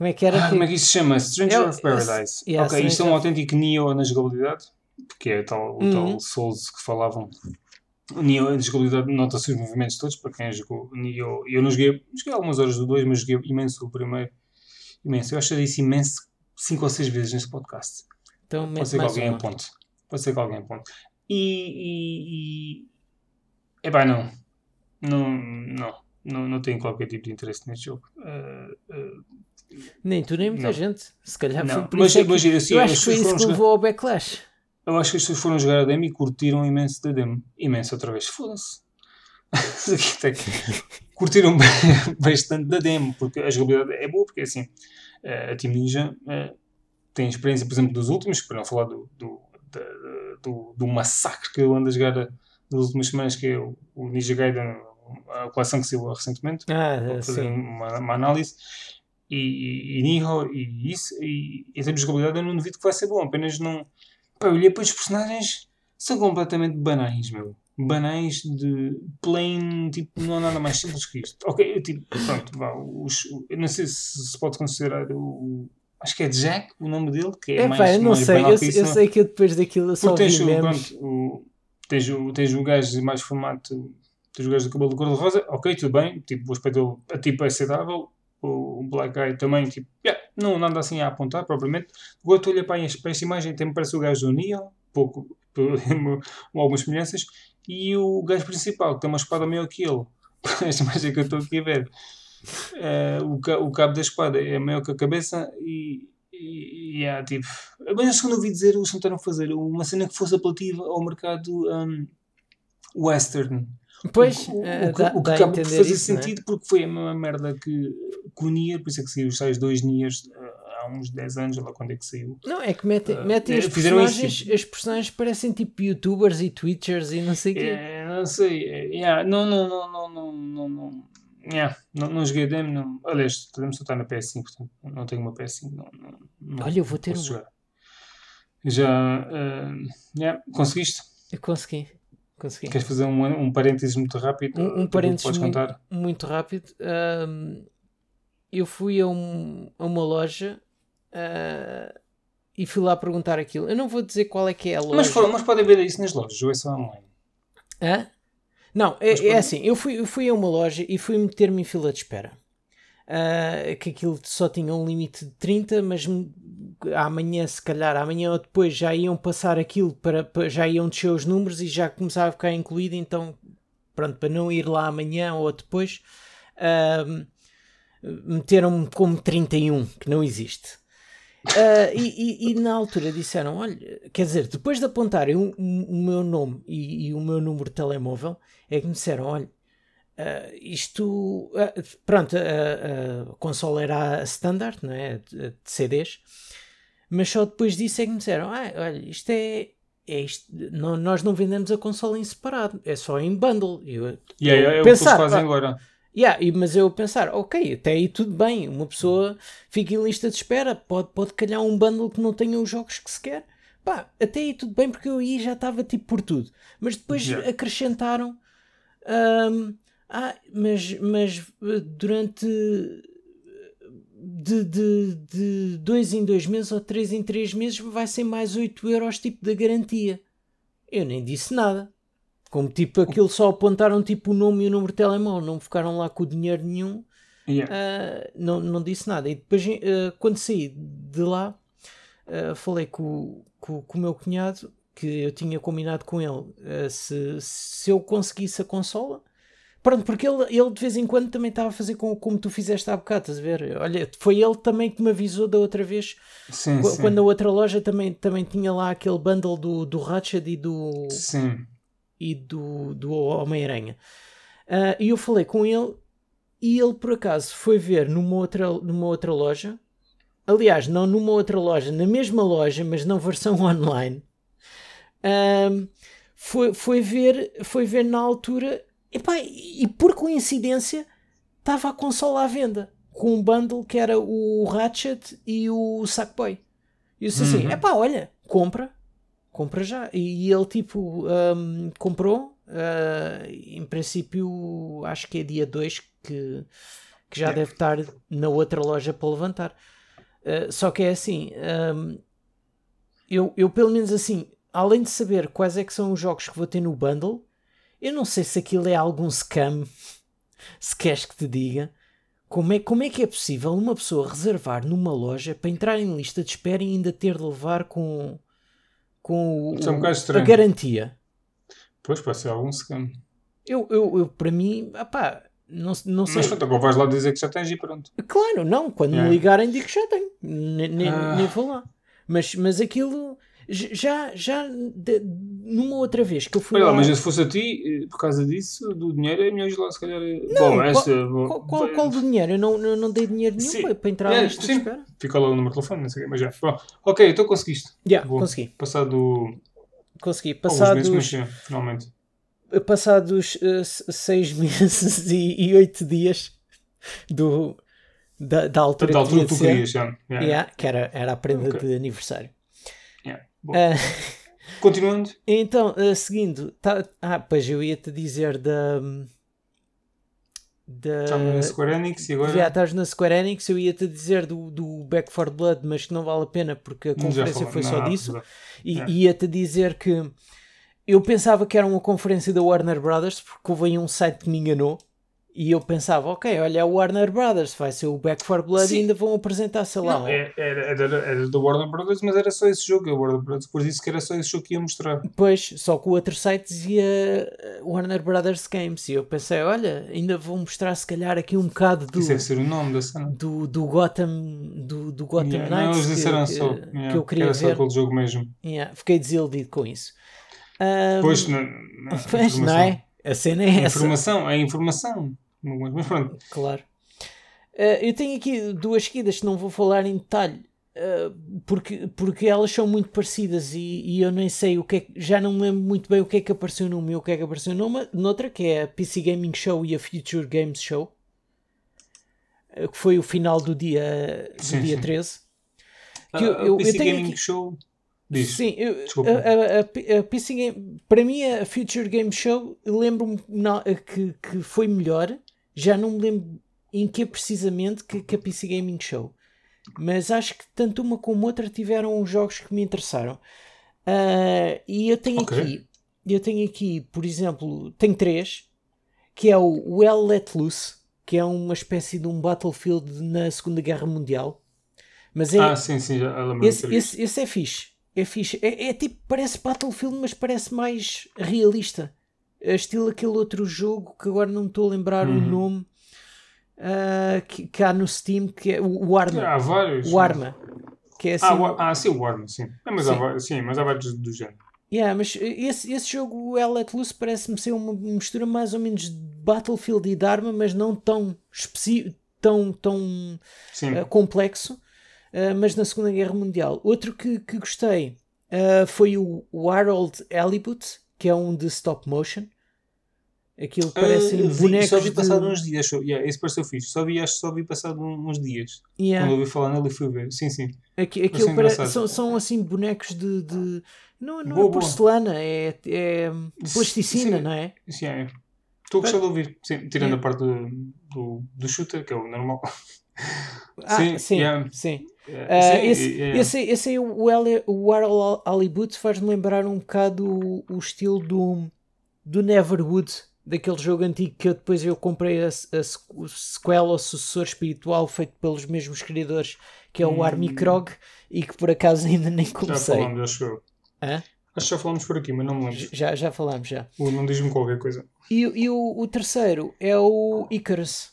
Como é que era? Ah, como é que isso se chama? Stranger of Paradise. yeah, ok, isto é um autêntico Neo na jogabilidade, porque é tal, o Uhum. tal Souls que falavam. O Neo na jogabilidade nota-se os movimentos todos, para quem jogou Neo. Eu não joguei, joguei algumas horas do 2, mas joguei imenso o primeiro. Imenso. Eu acho que disse imenso 5 ou 6 vezes neste podcast. Então Pode ser que alguém uma. aponte. Pode ser que alguém aponte. E. e, e... Epá, não. Não, não. Não, não tenho qualquer tipo de interesse neste jogo. Ah, ah, Nem tu, nem muita Não. gente. Se calhar Não, foi por mas- isso é que- mas, assim, eu acho que foi isso que jogar- levou ao backlash. eu acho que as pessoas foram jogar a demo e curtiram imenso da demo. Imenso outra vez. Foda-se. (laughs) Que curtiram (laughs) bastante da demo, porque a jogabilidade é boa, porque assim, eh, a Team Ninja eh, tem experiência, por exemplo, dos últimos, para não falar do, do, da- do, do massacre que eu ando a jogar nas últimas semanas, que é o, o Ninja Gaiden, a coleção que saiu recentemente, Ah, para fazer uma, uma análise. E, e Nihon e isso, e em termos de jogabilidade, eu não duvido que vai ser bom. Apenas não. Pá, eu olhei para os personagens, são completamente banais, meu. Banais de plain, tipo, não há nada mais simples que isto. Ok, eu, tipo, pronto, vá, os, eu não sei se se pode considerar o. Acho que é Jack o nome dele, que é, É mais, pá, eu não mais sei. Eu, eu sei que eu depois daquilo eu só tens, vi o, pronto, o, tens, o, tens o gajo mais formato, tens o gajo do cabelo de cor-de-rosa, ok, tudo bem, tipo, o aspecto a tipo é aceitável, o, o Black Guy também, tipo, yeah, não nada assim a apontar propriamente. Agora estou a olhar para, esta- imagem, também parece o gajo do Neon, pouco, (laughs) algumas semelhanças, e o gajo principal, que tem uma espada que ele. (laughs) Esta imagem que eu estou aqui a ver. Eh, o, o cabo da espada é maior que a cabeça e, e, e há tipo. Mas que não ouvi dizer, eles tentaram fazer uma cena que fosse apelativa ao mercado um, western. Pois, o, eh, o, que- dá, o que acaba por fazer isso, é? sentido porque foi a mesma merda que, Nier, por isso é que saiu os tais dois Niers eh, há uns 10 anos, lá quando é que saiu. Não, é que metem, Ah, metem é, isso, personagens, os personagens parecem tipo youtubers e twitchers e não sei o quê. É, não sei, é, yeah, não, não, não, não, não, não, não, yeah, não, não joguei demo, não, aliás, podemos só estar na PS5, portanto, não tenho uma PS5, não, não, não Olha, eu vou ter uma. jogar. Já, eh, yeah, conseguiste? Eu consegui. Consegui. Queres fazer um, um parênteses muito rápido? Um, um parênteses Podes muito, contar? muito rápido. Eu fui a, um- a uma loja ah, e fui lá perguntar aquilo. Eu não vou dizer qual é que é a loja. Mas, mas podem ver isso nas lojas, ou é só online? Hã? Não, é, é assim, eu fui, eu fui a uma loja e fui meter-me em fila de espera. Uh, que aquilo só tinha um limite de 30, mas amanhã, se calhar, amanhã ou depois já iam passar aquilo para, para já iam descer os números e já começava a ficar incluído, então pronto, para não ir lá amanhã ou depois, uh, meteram-me como 31, que não existe. Uh, e, e, e, na altura disseram: Olha, quer dizer, depois de apontarem o, o meu nome e, e, o meu número de telemóvel, é que me disseram: Olha, uh, isto. Uh, pronto, a consola era standard, não é? De, de, CDs, mas só depois disso é que me disseram: ah, Olha, isto é. é isto, não, nós não vendemos a consola em separado, é só em bundle. Eu, yeah, eu, pensar, fazem agora. Yeah, mas eu pensar, ok, até aí tudo bem, uma pessoa fica em lista de espera, pode, pode calhar um bundle que não tenha os jogos que se quer. Pá, até aí tudo bem, porque eu aí já estava tipo por tudo. Mas depois yeah. acrescentaram. Um, ah, mas, mas eh, durante. De, de, de dois em dois meses ou três em três meses vai ser mais 8 euros tipo da garantia. Eu nem disse nada. Como tipo aquilo só apontaram tipo o nome e o número de telemóvel, não ficaram lá com o dinheiro nenhum, yeah. uh, não, não disse nada. E depois, uh, quando saí de lá, uh, falei com, com, com, o meu cunhado que eu tinha combinado com ele se, se eu conseguisse a consola. Pronto, porque ele, ele de vez em quando também estava a fazer com, como tu fizeste há bocado, estás a ver? Olha, foi ele também que me avisou da outra vez, sim, quando sim. a outra loja também, também tinha lá aquele bundle do, do Ratchet e do. Sim e do, do Homem-Aranha. Uh, e eu falei com ele e ele por acaso foi ver numa outra, numa outra loja, aliás, não numa outra loja, na mesma loja, mas na versão (laughs) online. Uh, foi, foi, ver, foi ver na altura epá, e por coincidência estava a consola à venda com um bundle que era o Ratchet e o Sackboy. E eu disse assim: é uhum. pá, olha, compra, compra já. E ele, tipo, um, comprou. Uh, em princípio, acho que é dia 2 que, que já é. deve estar na outra loja para levantar. Uh, só que é assim, um, eu, eu pelo menos assim, além de saber quais é que são os jogos que vou ter no bundle, eu não sei se aquilo é algum scam, se queres que te diga. Como é, como é que é possível uma pessoa reservar numa loja para entrar em lista de espera e ainda ter de levar com, com o, é um a garantia. Pois, pode ser algum scam. Eu, eu, eu para mim, opá, não, não sei. Mas pronto, agora vais lá dizer que já tens e pronto. Claro, não. Quando é. me ligarem, digo que já tenho. Nem, ah. nem vou lá. Mas, mas aquilo já, já de, numa outra vez que eu fui. Olha lá, mas se fosse a ti, eh, por causa disso, do dinheiro, é melhor ir lá, se calhar. Eh, não, bom, esta, qual, qual, qual, do dinheiro? Eu não, eu não dei dinheiro nenhum sim. para entrar é, nesta espera. Fica lá o número de telefone, não sei o quê, mas já. Bom, ok, então conseguiste. Já, yeah, consegui. Passado. Consegui. Passados. Meses, mas, finalmente. Passados uh, seis (laughs) meses e, e oito dias do, da, da altura, da altura que tu querias, já. Yeah. Yeah, que era, era a prenda okay. de aniversário. Yeah. (laughs) Uh, Continuando. Então, uh, seguindo. Tá, ah, pois eu ia-te dizer da. da Estamos na Square Enix e agora. Já estás na Square Enix, eu ia-te dizer do, do Back for Blood, mas que não vale a pena porque a conferência foi só disso. E é. ia-te dizer que eu pensava que era uma conferência da Warner Brothers porque houve aí um site que me enganou e eu pensava, ok, olha, é o Warner Brothers, vai ser o Back for Blood Sim. e ainda vão apresentar, sei lá. Não, é, era, era, era do Warner Brothers, mas era só esse jogo. A Warner Brothers por isso que era só esse jogo que ia mostrar. Pois, só que o outro site dizia eh, Warner Brothers Games. E eu pensei, olha, ainda vão mostrar se calhar aqui um bocado do. Isso deve ser o nome da cena. Do, do Gotham, do, do Gotham yeah, Knights. Não, eles disseram que, só. Que, yeah, eu queria era ver. só aquele jogo mesmo. Yeah, fiquei desiludido com isso. Um, pois, não, não, (laughs) pois não é? A cena é a essa. Informação, é informação. Mas pronto. Claro. Uh, eu tenho aqui duas seguidas que não vou falar em detalhe. Uh, porque, porque elas são muito parecidas e, e, eu nem sei o que é já não me lembro muito bem o que é que apareceu numa e o que é que apareceu numa, noutra que é a PC Gaming Show e a Future Games Show uh, que foi o final do dia, do sim, dia sim. 13 que eu, eu, PC eu Gaming aqui, Show Diz. Sim, eu, a, a, a, PC Game, para mim a Future Game Show lembro-me que, que foi melhor já não me lembro em que precisamente que, que a PC Gaming Show. Mas acho que tanto uma como outra tiveram jogos que me interessaram. Uh, e eu tenho okay. aqui, eu tenho aqui, por exemplo, tenho três, que é o Well Let Loose, que é uma espécie de um Battlefield na Segunda Guerra Mundial. Mas é, ah, sim, sim, já esse, esse, esse, é fixe. É fixe. É, é, tipo, parece Battlefield, mas parece mais realista. É estilo aquele outro jogo que agora não estou a lembrar uhum. o nome. Uh, que, que, há no Steam, que é o, o Arma. Há vários. O Arma. Que é assim, ah, o, ah, sim, o Arma, sim. É, mas, sim. Há, sim, mas há vários do género. Yeah, mas esse, esse jogo, o Let Loose, parece-me ser uma mistura mais ou menos de Battlefield e Dharma, mas não tão tão, tão uh, complexo, uh, mas na Segunda Guerra Mundial. Outro que, que gostei uh, foi o, o Harold Halibut, que é um de stop motion. Aquilo parece uh, bonecos. Só vi passado uns dias. Yeah, esse pareceu fixe. Só vi, acho só vi passado uns dias. Yeah. Quando ouvi falar nele fui ver. Sim, sim. Aqui, aquilo parece, são, são assim bonecos de. de não, não boa, é porcelana, é, é plasticina, sim, não é? Sim, é. Estou a gostar de ouvir. Sim, tirando a parte do, do, do, shooter, que é o normal. Ah, sim, sim. Yeah. sim. Uh, esse, yeah. esse, esse aí, o, L, o Arl Hollywood faz-me lembrar um bocado o, o estilo do, do Neverwood daquele jogo antigo que eu depois eu comprei a, a, o sequela ou sucessor espiritual feito pelos mesmos criadores que é o hum. Army Krog e que por acaso (laughs) ainda nem comecei. Já falamos, acho eu. Hã? Acho que já falamos por aqui, mas não me lembro. Já, já falamos, já. O, não diz-me qualquer coisa. E, e o, o terceiro é o Icarus.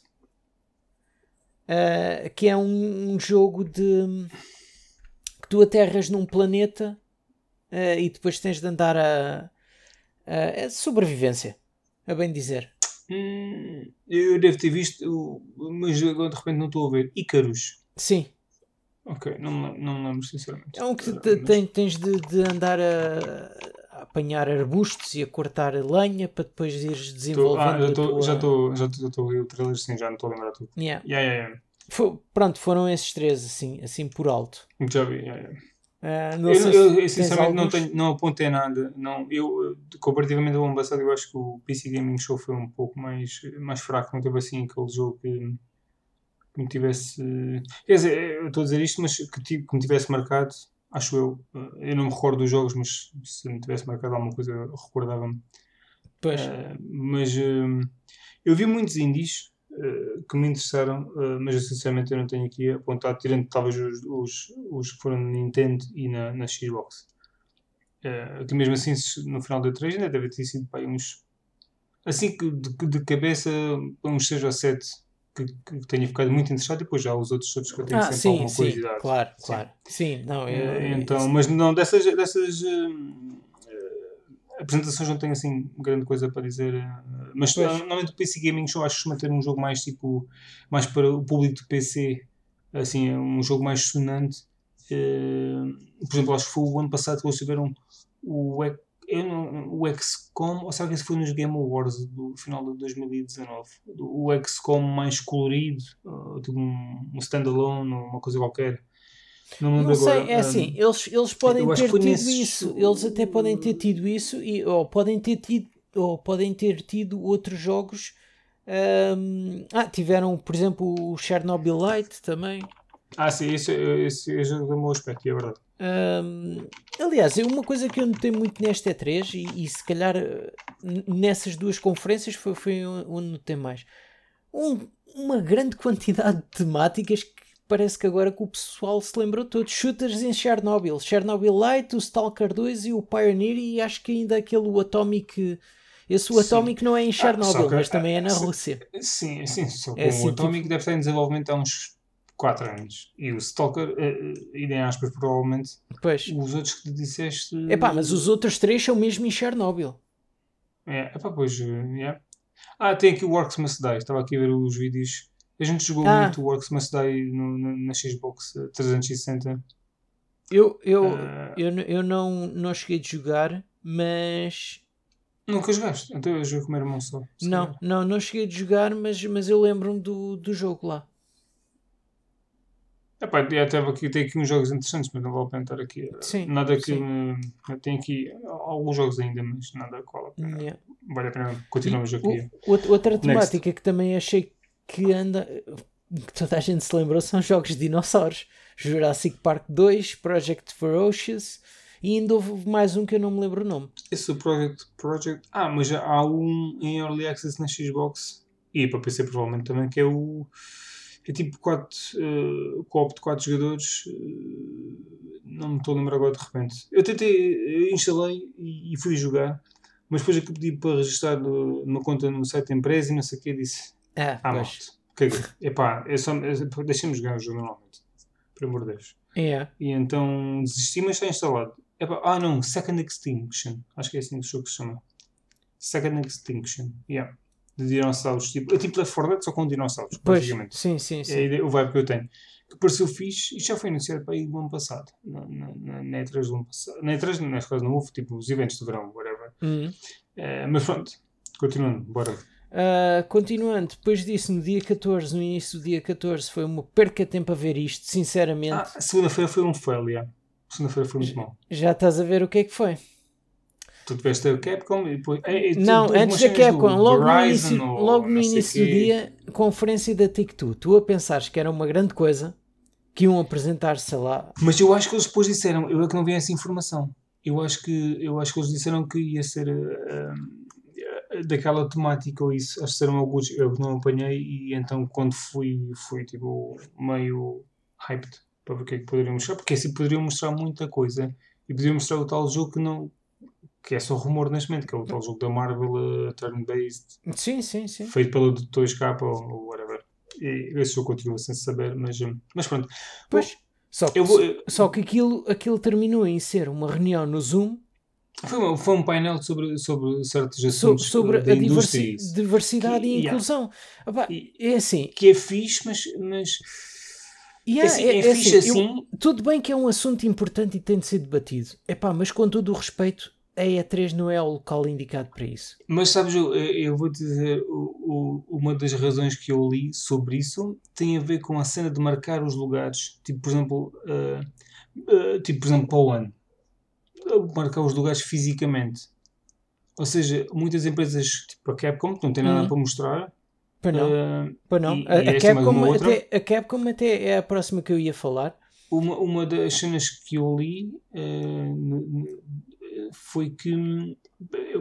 Uh, que é um, um, jogo de que tu aterras num planeta uh, e depois tens de andar a, a, a sobrevivência a bem dizer. Hum, eu devo ter visto, mas agora de repente não estou a ver. Icarus. Sim. Ok, não, não me lembro sinceramente. É um que te, mas... tens de, de andar a, a, apanhar arbustos e a cortar lenha para depois ires desenvolvendo. Tô, ah, já estou já estou a ver o trailer, sim, já não estou a lembrar tudo. Yeah. Yeah, yeah, yeah. Foi, pronto, foram esses três, assim, assim por alto. Já vi, yeah, yeah. Uh, não eu, eu, eu sinceramente não, tenho, não apontei nada. Não, eu, comparativamente ao ano passado, eu acho que o PC Gaming Show foi um pouco mais, mais fraco. Não teve assim aquele jogo que, que me tivesse. Quer dizer, eu estou a dizer isto, mas que, que me tivesse marcado, acho eu. Eu não me recordo dos jogos, mas se me tivesse marcado alguma coisa, recordava-me. Pois. Uh, mas uh, eu vi muitos indies eh, que me interessaram, uh, mas eu, sinceramente eu não tenho aqui apontado, tirando talvez os, os, os que foram na Nintendo e na, na Xbox. Uh, que mesmo assim, no final da 3 ainda deve ter sido pá, uns. Assim que de, de cabeça, uns 6 ou 7 que, que tenha ficado muito interessado, e depois já os outros todos que eu tenho ah, sempre sim, alguma sim, curiosidade. Claro, sim. claro. Sim, não, eu, então, mas não, dessas. dessas apresentações não tenho assim grande coisa para dizer, eh, mas pois. normalmente o PC Gaming Show acho que manter um jogo mais tipo, mais para o público do PC, assim, é um jogo mais sonante. Uh, por exemplo, acho que foi o ano passado que eles tiveram o, o XCOM, ou será que esse foi nos Game Awards do final de 2019? O XCOM mais colorido, tipo um, um standalone, uma coisa qualquer. Não, não sei, agora, é assim, um, eles, eles podem ter tido isso, eles até podem ter tido isso, e, ou podem ter tido, ou podem ter tido outros jogos. Um, ah, tiveram, por exemplo, o Chernobyl Light também. Ah, sim, esse, esse, esse é um bom aspecto, é verdade. Um, aliás, uma coisa que eu notei muito nesta E3 e, e se calhar nessas duas conferências foi, foi onde notei mais. Um, uma grande (laughs) quantidade de temáticas que parece que agora que o pessoal se lembrou todos. Shooters em Chernobyl. Chernobyl Light, o Stalker 2 e o Pioneer e acho que ainda aquele Atomic... Esse o Atomic não é em ah, Chernobyl, ah, mas também é na sim, Rússia. Sim, sim. Só é assim, o Atomic tipo... deve estar em desenvolvimento há uns 4 anos. E o Stalker, uh, e nem aspas, provavelmente. Pois. Os outros que disseste. Epá, mas os outros três são mesmo em Chernobyl. É, epá, pois. Uh, yeah. Ah, tem aqui o Works Must Die. Estava aqui a ver os vídeos. A gente jogou ah. muito Works Must Die no, na, na Xbox 360. Eu, eu, uh, eu, eu não, não cheguei de jogar, mas. Nunca jogaste? Então eu jogo com o meu irmão só. Não, não, não cheguei de jogar, mas, mas eu lembro-me do, do jogo lá. Epá, até aqui, tem aqui uns jogos interessantes, mas não vou apontar aqui. Sim, nada que sim. Tem aqui alguns jogos ainda, mas nada qual a pena. Yeah. Vale a pena continuarmos aqui. Outra temática que também achei que anda que toda a gente se lembrou são jogos de dinossauros. Jurassic Park 2, Project Ferocious e ainda houve mais um que eu não me lembro o nome. Esse é o Project, Project. Ah, mas há um em Early Access na Xbox e para PC provavelmente também, que é o. É tipo 4, uh, co-op de 4 jogadores. Uh, não me estou a lembrar agora de repente. Eu tentei, eu instalei e, e, fui jogar, mas depois é que pedi para registrar uma conta no site da empresa e não sei o que, disse. Ah, ah malta. Caguei. Epá, é só, é, deixa-me jogar o jogo normalmente. Por amor de Deus. É. E então desisti, mas está instalado. Epá, ah não, Second Extinction. Acho que é assim que o jogo se chama. Second Extinction. Yeah de dinossauros. Tipo, é tipo Left 4 Dead, só com dinossauros, pois, basicamente. Sim, sim, sim. É o vibe que eu tenho. Que pareceu fixe e já foi anunciado para aí do ano passado. Na, na, na E3 do ano passado. Na E3, neste caso, não houve, tipo, os eventos de verão, whatever. Uhum. Uh, mas pronto, continuando, bora. Uh, continuando, depois disso, no dia 14, no início do dia 14, foi uma perca de tempo a ver isto, sinceramente. Ah, segunda-feira foi um fail, yeah. Segunda-feira foi muito mal. Já estás a ver o que é que foi? Tu tiveste a Capcom e depois. É, não, antes da Capcom, logo no início, logo no início do dia, conferência da TikTok. Tu a pensares que era uma grande coisa, que iam apresentar, sei lá. Mas eu acho que eles depois disseram, eu é que não vi essa informação. Eu acho que, eu acho que eles disseram que ia ser uh, daquela temática ou isso. Acho que serão alguns, eu não apanhei e então quando fui, fui tipo meio hyped para ver o que é que poderiam mostrar, porque assim poderiam mostrar muita coisa e poderiam mostrar o tal jogo que não que é só rumor neste momento, que é o tal jogo da Marvel uh, turn-based. Sim, sim, sim. Feito pelo 2K ou, ou whatever. E esse jogo continua sem saber, mas, hum, mas pronto. Pois, só, que, vou, só que aquilo, aquilo terminou em ser uma reunião no Zoom. Foi, uma, foi um painel sobre, sobre certos assuntos sobre, sobre a diversi diversidade que, e inclusão. Yeah. e, é assim. Que é fixe, mas. mas Yeah, é, é, é, fixe assim. assim. Eu, tudo bem que é um assunto importante e tem de ser debatido. Epá, mas com todo o respeito, a E3 não é o local indicado para isso. Mas sabes, eu, eu vou te dizer, o, o, uma das razões que eu li sobre isso tem a ver com a cena de marcar os lugares. Tipo, por exemplo, uh, uh, tipo, por exemplo, para o ano. Marcar os lugares fisicamente. Ou seja, muitas empresas, tipo a Capcom, que não tem nada uhum. para mostrar. Para não. Uh, para não. E, a, e a, Capcom até, a Capcom até é a próxima que eu ia falar. Uma, uma das cenas que eu li foi que hum,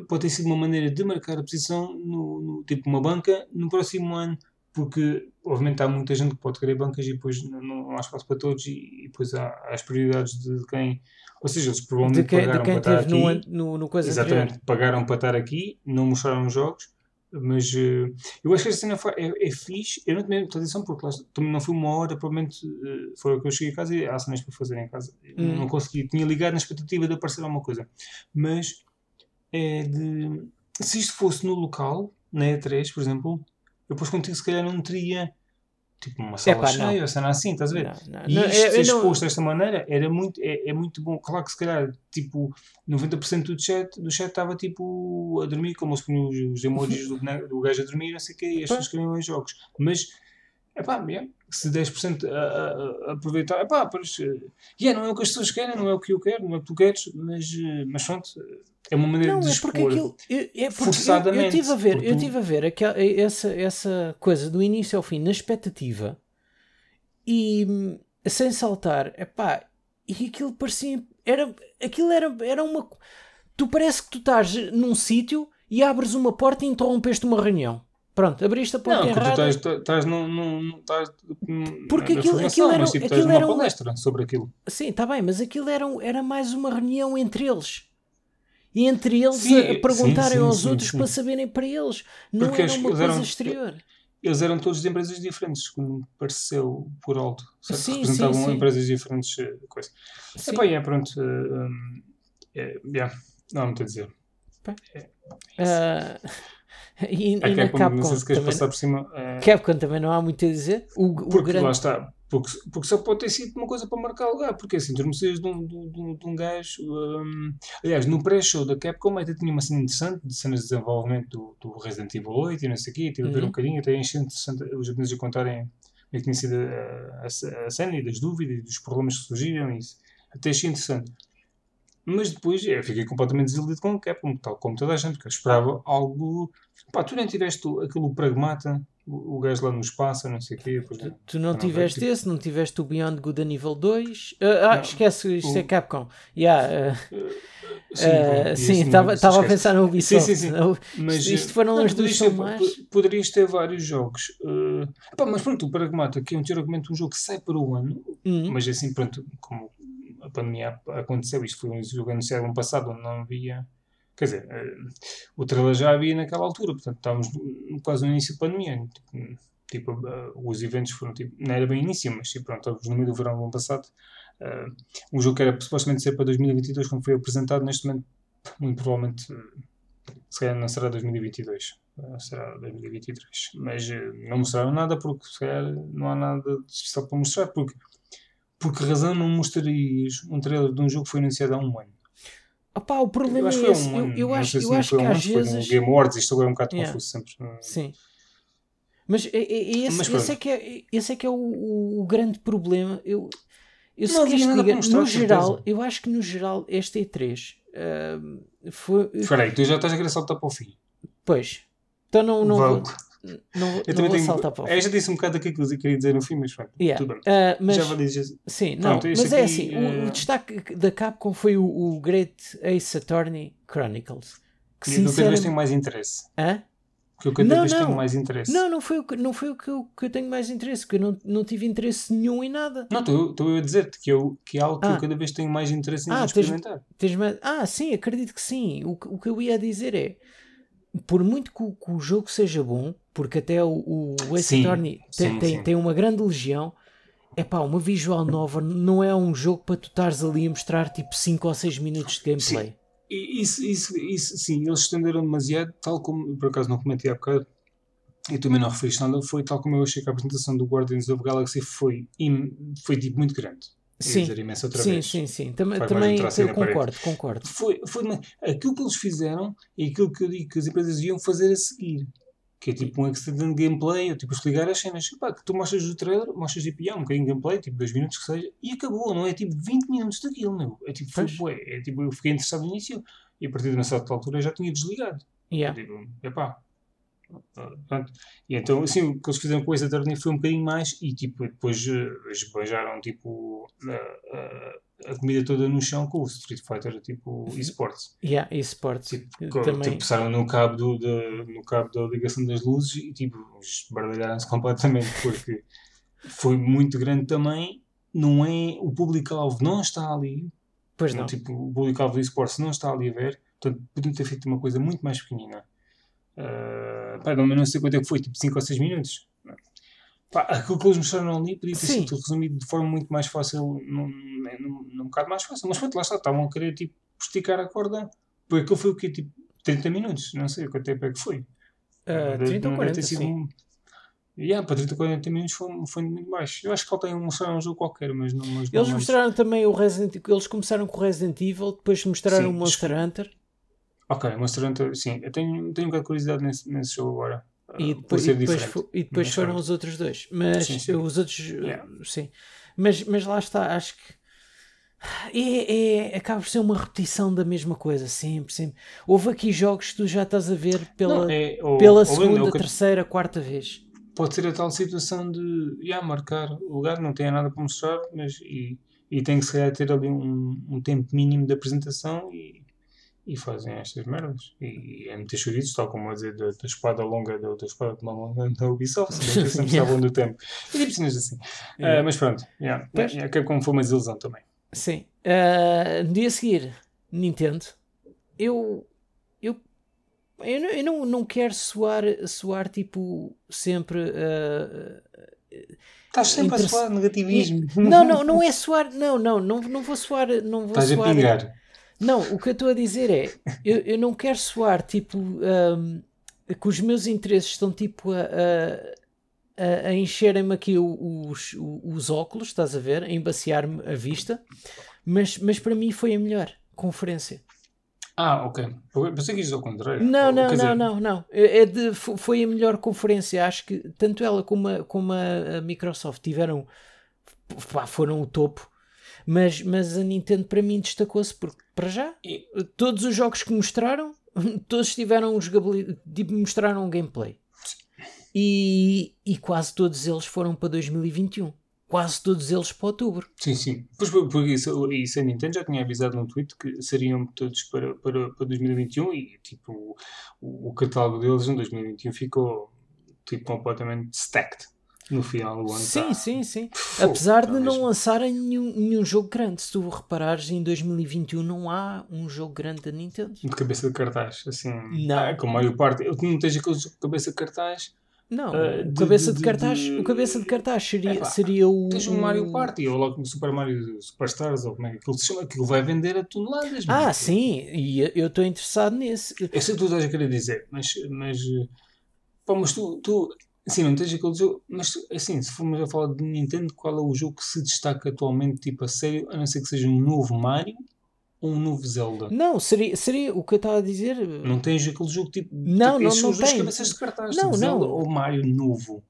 pode ter sido uma maneira de marcar a posição no, no, tipo uma banca no próximo ano, porque obviamente há muita gente que pode querer bancas e depois não, não há espaço para todos e, e depois há, há, as prioridades de quem ou seja, eles provavelmente de quem, pagaram de quem para estar aqui no, no, no coisa exatamente, anterior. pagaram para estar aqui não mostraram os jogos mas uh, eu acho que esta cena é, é fixe. Eu não tomei muita atenção porque lá, também não fui uma hora, provavelmente uh, foi o que eu cheguei a casa e há cenas para fazer em casa. Hum. Não consegui, tinha ligado na expectativa de aparecer alguma coisa. Mas é de. Se isto fosse no local, na E3, por exemplo, eu depois contigo se calhar não teria tipo uma sala Epá, cheia, ou cena assim, estás a ver? Não, não, e isto ser exposto não... desta maneira era muito, é, é, muito bom. Claro que se calhar, tipo, 90% do chat, do chat estava tipo a dormir, como se punham os, os emojis do, do gajo a dormir, não sei o quê, e as pessoas queriam em jogos. Mas, é pá, yeah, se 10% a, a, a aproveitar, é pá, pois, yeah, não é o que as pessoas querem, não é o que eu quero, não é o que tu queres, mas, mas pronto. É uma maneira não, de é expor porque aquilo, é forçadamente. Eu, eu tive a ver, eu tive a ver aquela, essa, essa coisa do início ao fim na expectativa e sem saltar, epá, e aquilo parecia era, aquilo era, era uma tu parece que tu estás num sítio e abres uma porta e interrompeste uma reunião. Pronto, abriste a porta não, errada. Não, tu estás num, porque aquilo, aquilo era, mas, tipo, aquilo era uma palestra sobre aquilo. Sim, está bem, mas aquilo era, era mais uma reunião entre eles e entre eles sim, a perguntarem sim, sim, aos outros para saberem para eles. Não Porque era uma coisa eram, exterior. Eles eram todos de empresas diferentes, como me pareceu por alto. Certo? Sim, Representavam empresas diferentes. Eh, coisa. Sim. Epá, é, pronto. Uh, é, yeah, não há muito a dizer. É, é (laughs) e, e na Capcom, não sei se queres também, passar por cima. Uh, Capcom também não há muito a dizer. O, o porque grande... lá está. Porque, porque só pode ter sido uma coisa para marcar lugar, porque assim, precisas de um, de, de, de um gajo. Um, aliás, no pré-show da Capcom até tinha uma cena interessante de cenas de desenvolvimento do, do Resident Evil 8 e não sei o quê, tive uhum. a ver um uhum. bocadinho, até achei interessante os japoneses a contarem como é que tinha sido a, a, a, cena e das dúvidas e dos problemas que surgiram, e isso. até achei interessante. Mas depois eu fiquei completamente desiludido com o Capcom, tal como toda a gente, porque eu esperava algo. Pá, tu nem tiveste aquele pragmata o, o gajo lá no espaço, não sei o quê. Depois, Tu, tu não não tiveste veio, esse, não tiveste o Beyond Good a nível 2. Ah, ah, Não, esquece, isto o- é Capcom. Yeah, ah, Sim, ah, bom, e sim, esse estava não- a pensar no Ubisoft. Sim, sim, sim. Mas, isto, eh, foram não, as duas ter- mais. po- Poderias ter vários jogos. eh, pá, mas pronto, o Pragmata, que é um, teoricamente um jogo que sai para o ano, Hum, mas assim, pronto, como a pandemia aconteceu, isto foi um jogo anunciado ano passado, onde não havia. Quer dizer, eh, o trailer já havia naquela altura, portanto estávamos quase no início da pandemia. Tipo, tipo, eh, os eventos foram tipo, não era bem início, mas tipo, pronto, estávamos no meio do verão do ano passado. Eh, um jogo que era supostamente ser para 2022, quando foi apresentado, neste momento, muito provavelmente, se calhar não será 2022, eh, será 2023. Mas eh, não mostraram nada porque se calhar não há nada de especial para mostrar, porque por que razão não mostrarias um trailer de um jogo que foi anunciado há um ano? opá, o problema Eu acho é esse. um Eu, eu não acho, se eu não acho foi que um ano, às foi no vezes. Game Awards, isto agora é um bocado Yeah. confuso sempre. Sim. Mas é, é- é esse, Mas esse é que é, esse é que é o, o- o grande problema. Eu, eu se Não que nada diga, no geral, certeza. eu acho que no geral este E3 ahm, foi. Espera aí, tu já estás a querer saltar para o fim. Pois. Então não, não Vou- não, Eu não vou tenho. saltar para o Eu já disse um bocado aquilo que eu queria dizer no fim, mas pronto, Yeah. tudo bem. Ah, mas, Já vou dizer. sim, não, Pronto, mas é aqui, assim, o, o eh, destaque da Capcom foi o, o Great Ace Attorney Chronicles. Que eu cada vez sinceramente... tenho mais interesse. Hã? Que eu cada Não, vez não. tenho mais interesse. Não, não foi, o que, não foi o que eu, que eu tenho mais interesse, porque eu não, não tive interesse nenhum em nada. Não, estou a dizer-te que, eu, que é algo que Ah. eu cada vez tenho mais interesse em Ah, tens- experimentar. Tens mais... Ah, sim, acredito que sim. O, o que eu ia dizer é, por muito que o, que o jogo seja bom, porque até o, o Ace Sim, Attorney tem, sim, tem, sim. tem uma grande legião, é pá, uma visual nova não é um jogo para tu estares ali a mostrar tipo 5 ou 6 minutos de gameplay. E Isso, isso, isso, sim, eles estenderam demasiado, tal como, por acaso não comentei há bocado, e também não referiste nada, foi tal como eu achei que a apresentação do Guardians of the Galaxy foi, im- foi tipo muito grande. Sim, imenso outra sim, vez. sim, sim. Também, também tracinho eu parede. concordo, concordo. Foi, foi uma- aquilo que eles fizeram e aquilo que eu digo que as empresas deviam fazer a seguir. Que é tipo um extended gameplay, ou tipo explicar as cenas. Pá, que tu mostras o trailer, mostras tipo, yeah, um bocadinho de gameplay, tipo 2 minutos que seja, e acabou, não é tipo 20 minutos daquilo, meu. É tipo, foi bué. É tipo, eu fiquei interessado no início e a partir de uma certa altura eu já tinha desligado. Yeah. Tipo, epá. Pronto. E então, assim, o que eles fizeram com esse Attorney foi um bocadinho mais e tipo, depois eh, esbanjaram tipo a, a, a comida toda no chão com o Street Fighter tipo esports. Yeah, esportes. Tipo, também. tipo, passaram no cabo, do, da- no cabo da ligação das luzes e tipo, esbardalharam-se (laughs) completamente porque foi muito grande também. Não é, o público-alvo não está ali, pois não, não. tipo, o público-alvo do esportes não está ali a ver, portanto, podiam ter feito uma coisa muito mais pequenina. Uh, pá, não, não sei quanto é que foi, tipo 5 ou 6 minutos. Pá, aquilo que eles mostraram ali podia ter sido resumido de forma muito mais fácil, num, num, num bocado mais fácil. Mas pronto, lá está, estavam a querer tipo, esticar a corda, porque aquilo foi o quê? Tipo 30 minutos, não sei quanto tempo é que foi. Ah, Não deve- 30 ou não deve 40, ter sido sim. um- Yeah, para 30 ou 40 minutos foi, foi muito baixo. Eu acho que falta mostrar um jogo qualquer, mas não. Mas não Eles lembro. mostraram também o Resident Eles começaram com o Resident Evil, depois mostraram Sim, o Monster Hunter Ok, Monster Hunter, sim, eu tenho, tenho um bocado de curiosidade nesse, nesse jogo agora. e ah, depois, e depois, e depois foram os outros dois. Mas Sim, sim. os outros, Yeah. sim. Mas, mas lá está, acho que é, é- acaba por ser uma repetição da mesma coisa, sempre, sempre. Houve aqui jogos que tu já estás a ver pela, Não, é, ou- pela ou segunda, terceira, quarta vez. Pode ser a tal situação de já marcar o lugar, não tem nada para mostrar, mas e, e tem que se calhar ter ali um, um tempo mínimo de apresentação e, e fazem estas merdas. E é meter chouriços, tal como a dizer da, da espada longa, da, da espada de mão longa da Ubisoft, (laughs) se bem que sempre estavam do tempo. E tipo cenas assim. Yeah. Ah, mas pronto, yeah, Pois. yeah, que como foi uma desilusão também. Sim. Ah, no dia a seguir, Nintendo. Eu. Eu, eu, não, eu não, não quero soar, soar tipo sempre. ah, Estás sempre Interess- a falar negativismo. não, não, (laughs) não é soar. Não, não, não, não vou soar. Não vou Estás a soar. pingar. Não, o que eu estou a dizer é, eu, eu não quero soar tipo ahm, que os meus interesses estão tipo a, a, a- encherem-me aqui os, o- os óculos, estás a ver? A embaciar-me a vista, mas, mas para mim foi a melhor conferência. Ah, ok. Pensei que isto ao contrário. Não, não, quer não, dizer, não, não. É é de, fo- foi a melhor conferência. Acho que tanto ela como a, como a Microsoft tiveram pá, foram o topo. Mas, mas a Nintendo para mim destacou-se porque, para já, todos os jogos que mostraram, (laughs) todos tiveram jogabilidade, tipo, mostraram um gameplay. E, e quase todos eles foram para 2021. Quase todos eles para outubro. Sim, sim. Pois por, por isso, isso a Nintendo já tinha avisado no tweet que seriam todos para, para, para 2021 e tipo o, o catálogo deles em 2021 ficou tipo completamente stacked no final do ano. Sim, tá. sim, sim. Fogo, Apesar tá de não mesmo. lançarem nenhum, nenhum jogo grande. Se tu reparares, em 2021 não há um jogo grande da Nintendo. De cabeça de cartaz, assim. Não. Ah, com Mario Party. Eu não tens aqueles de cabeça de cartaz. Não, o de- cabeça de- de, cartaz, de- o cabeça de cartaz seria, Epá, seria o. Tens um Mario Party, ou logo no Super Mario Superstars, ou como é que aquilo se chama, aquilo vai vender a toneladas. Ah, sim, e eu estou interessado nesse. Eu sei o que tu estás a querer dizer, mas, mas, eh, pá, mas tu, tu, assim, não tens aquele jogo, mas assim, se formos a falar de Nintendo, qual é o jogo que se destaca atualmente, tipo, a sério, a não ser que seja um novo Mario ou um novo Zelda? Não, seria, seria o que eu estava a dizer. Não tens aquele jogo tipo, Não, tipo não, não dois tem. cabeças de cartaz, Não, tipo Zelda não. ou Mario novo.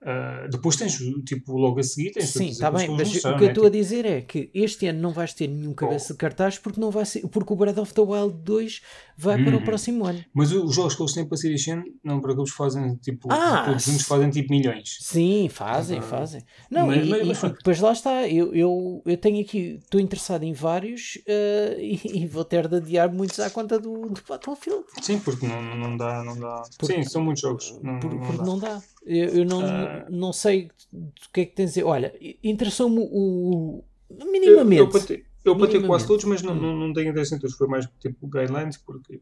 Ah, depois tens, tipo, logo a seguir, tens Sim, está bem, mas o que eu estou a dizer é que este ano não vais ter nenhum cabeça Oh. de cartaz porque não vai ser, porque o Breath of the Wild 2 vai para o Uhum. próximo ano. Mas os jogos que eles têm para ser este ano, não para que eles fazem, tipo, Ah, todos juntos fazem tipo milhões. Sim, fazem, Ah. fazem. Não, Mas- e, mas- mas e depois lá está, eu, eu, eu tenho aqui, estou interessado em vários eh, (laughs) e, e vou ter de adiar muitos à conta do, do Battlefield. Sim, porque não, não dá, não dá. Porque- Sim, são muitos jogos. Não, Por- não porque dá. não dá. Eu, eu não, Ah. não sei o que é que tens a dizer. Olha, interessou-me o. Eu, minimamente. eu patei, eu Minimamente. quase todos, mas não, não, não tenho interesse em todos. Foi mais tipo guidelines, porque.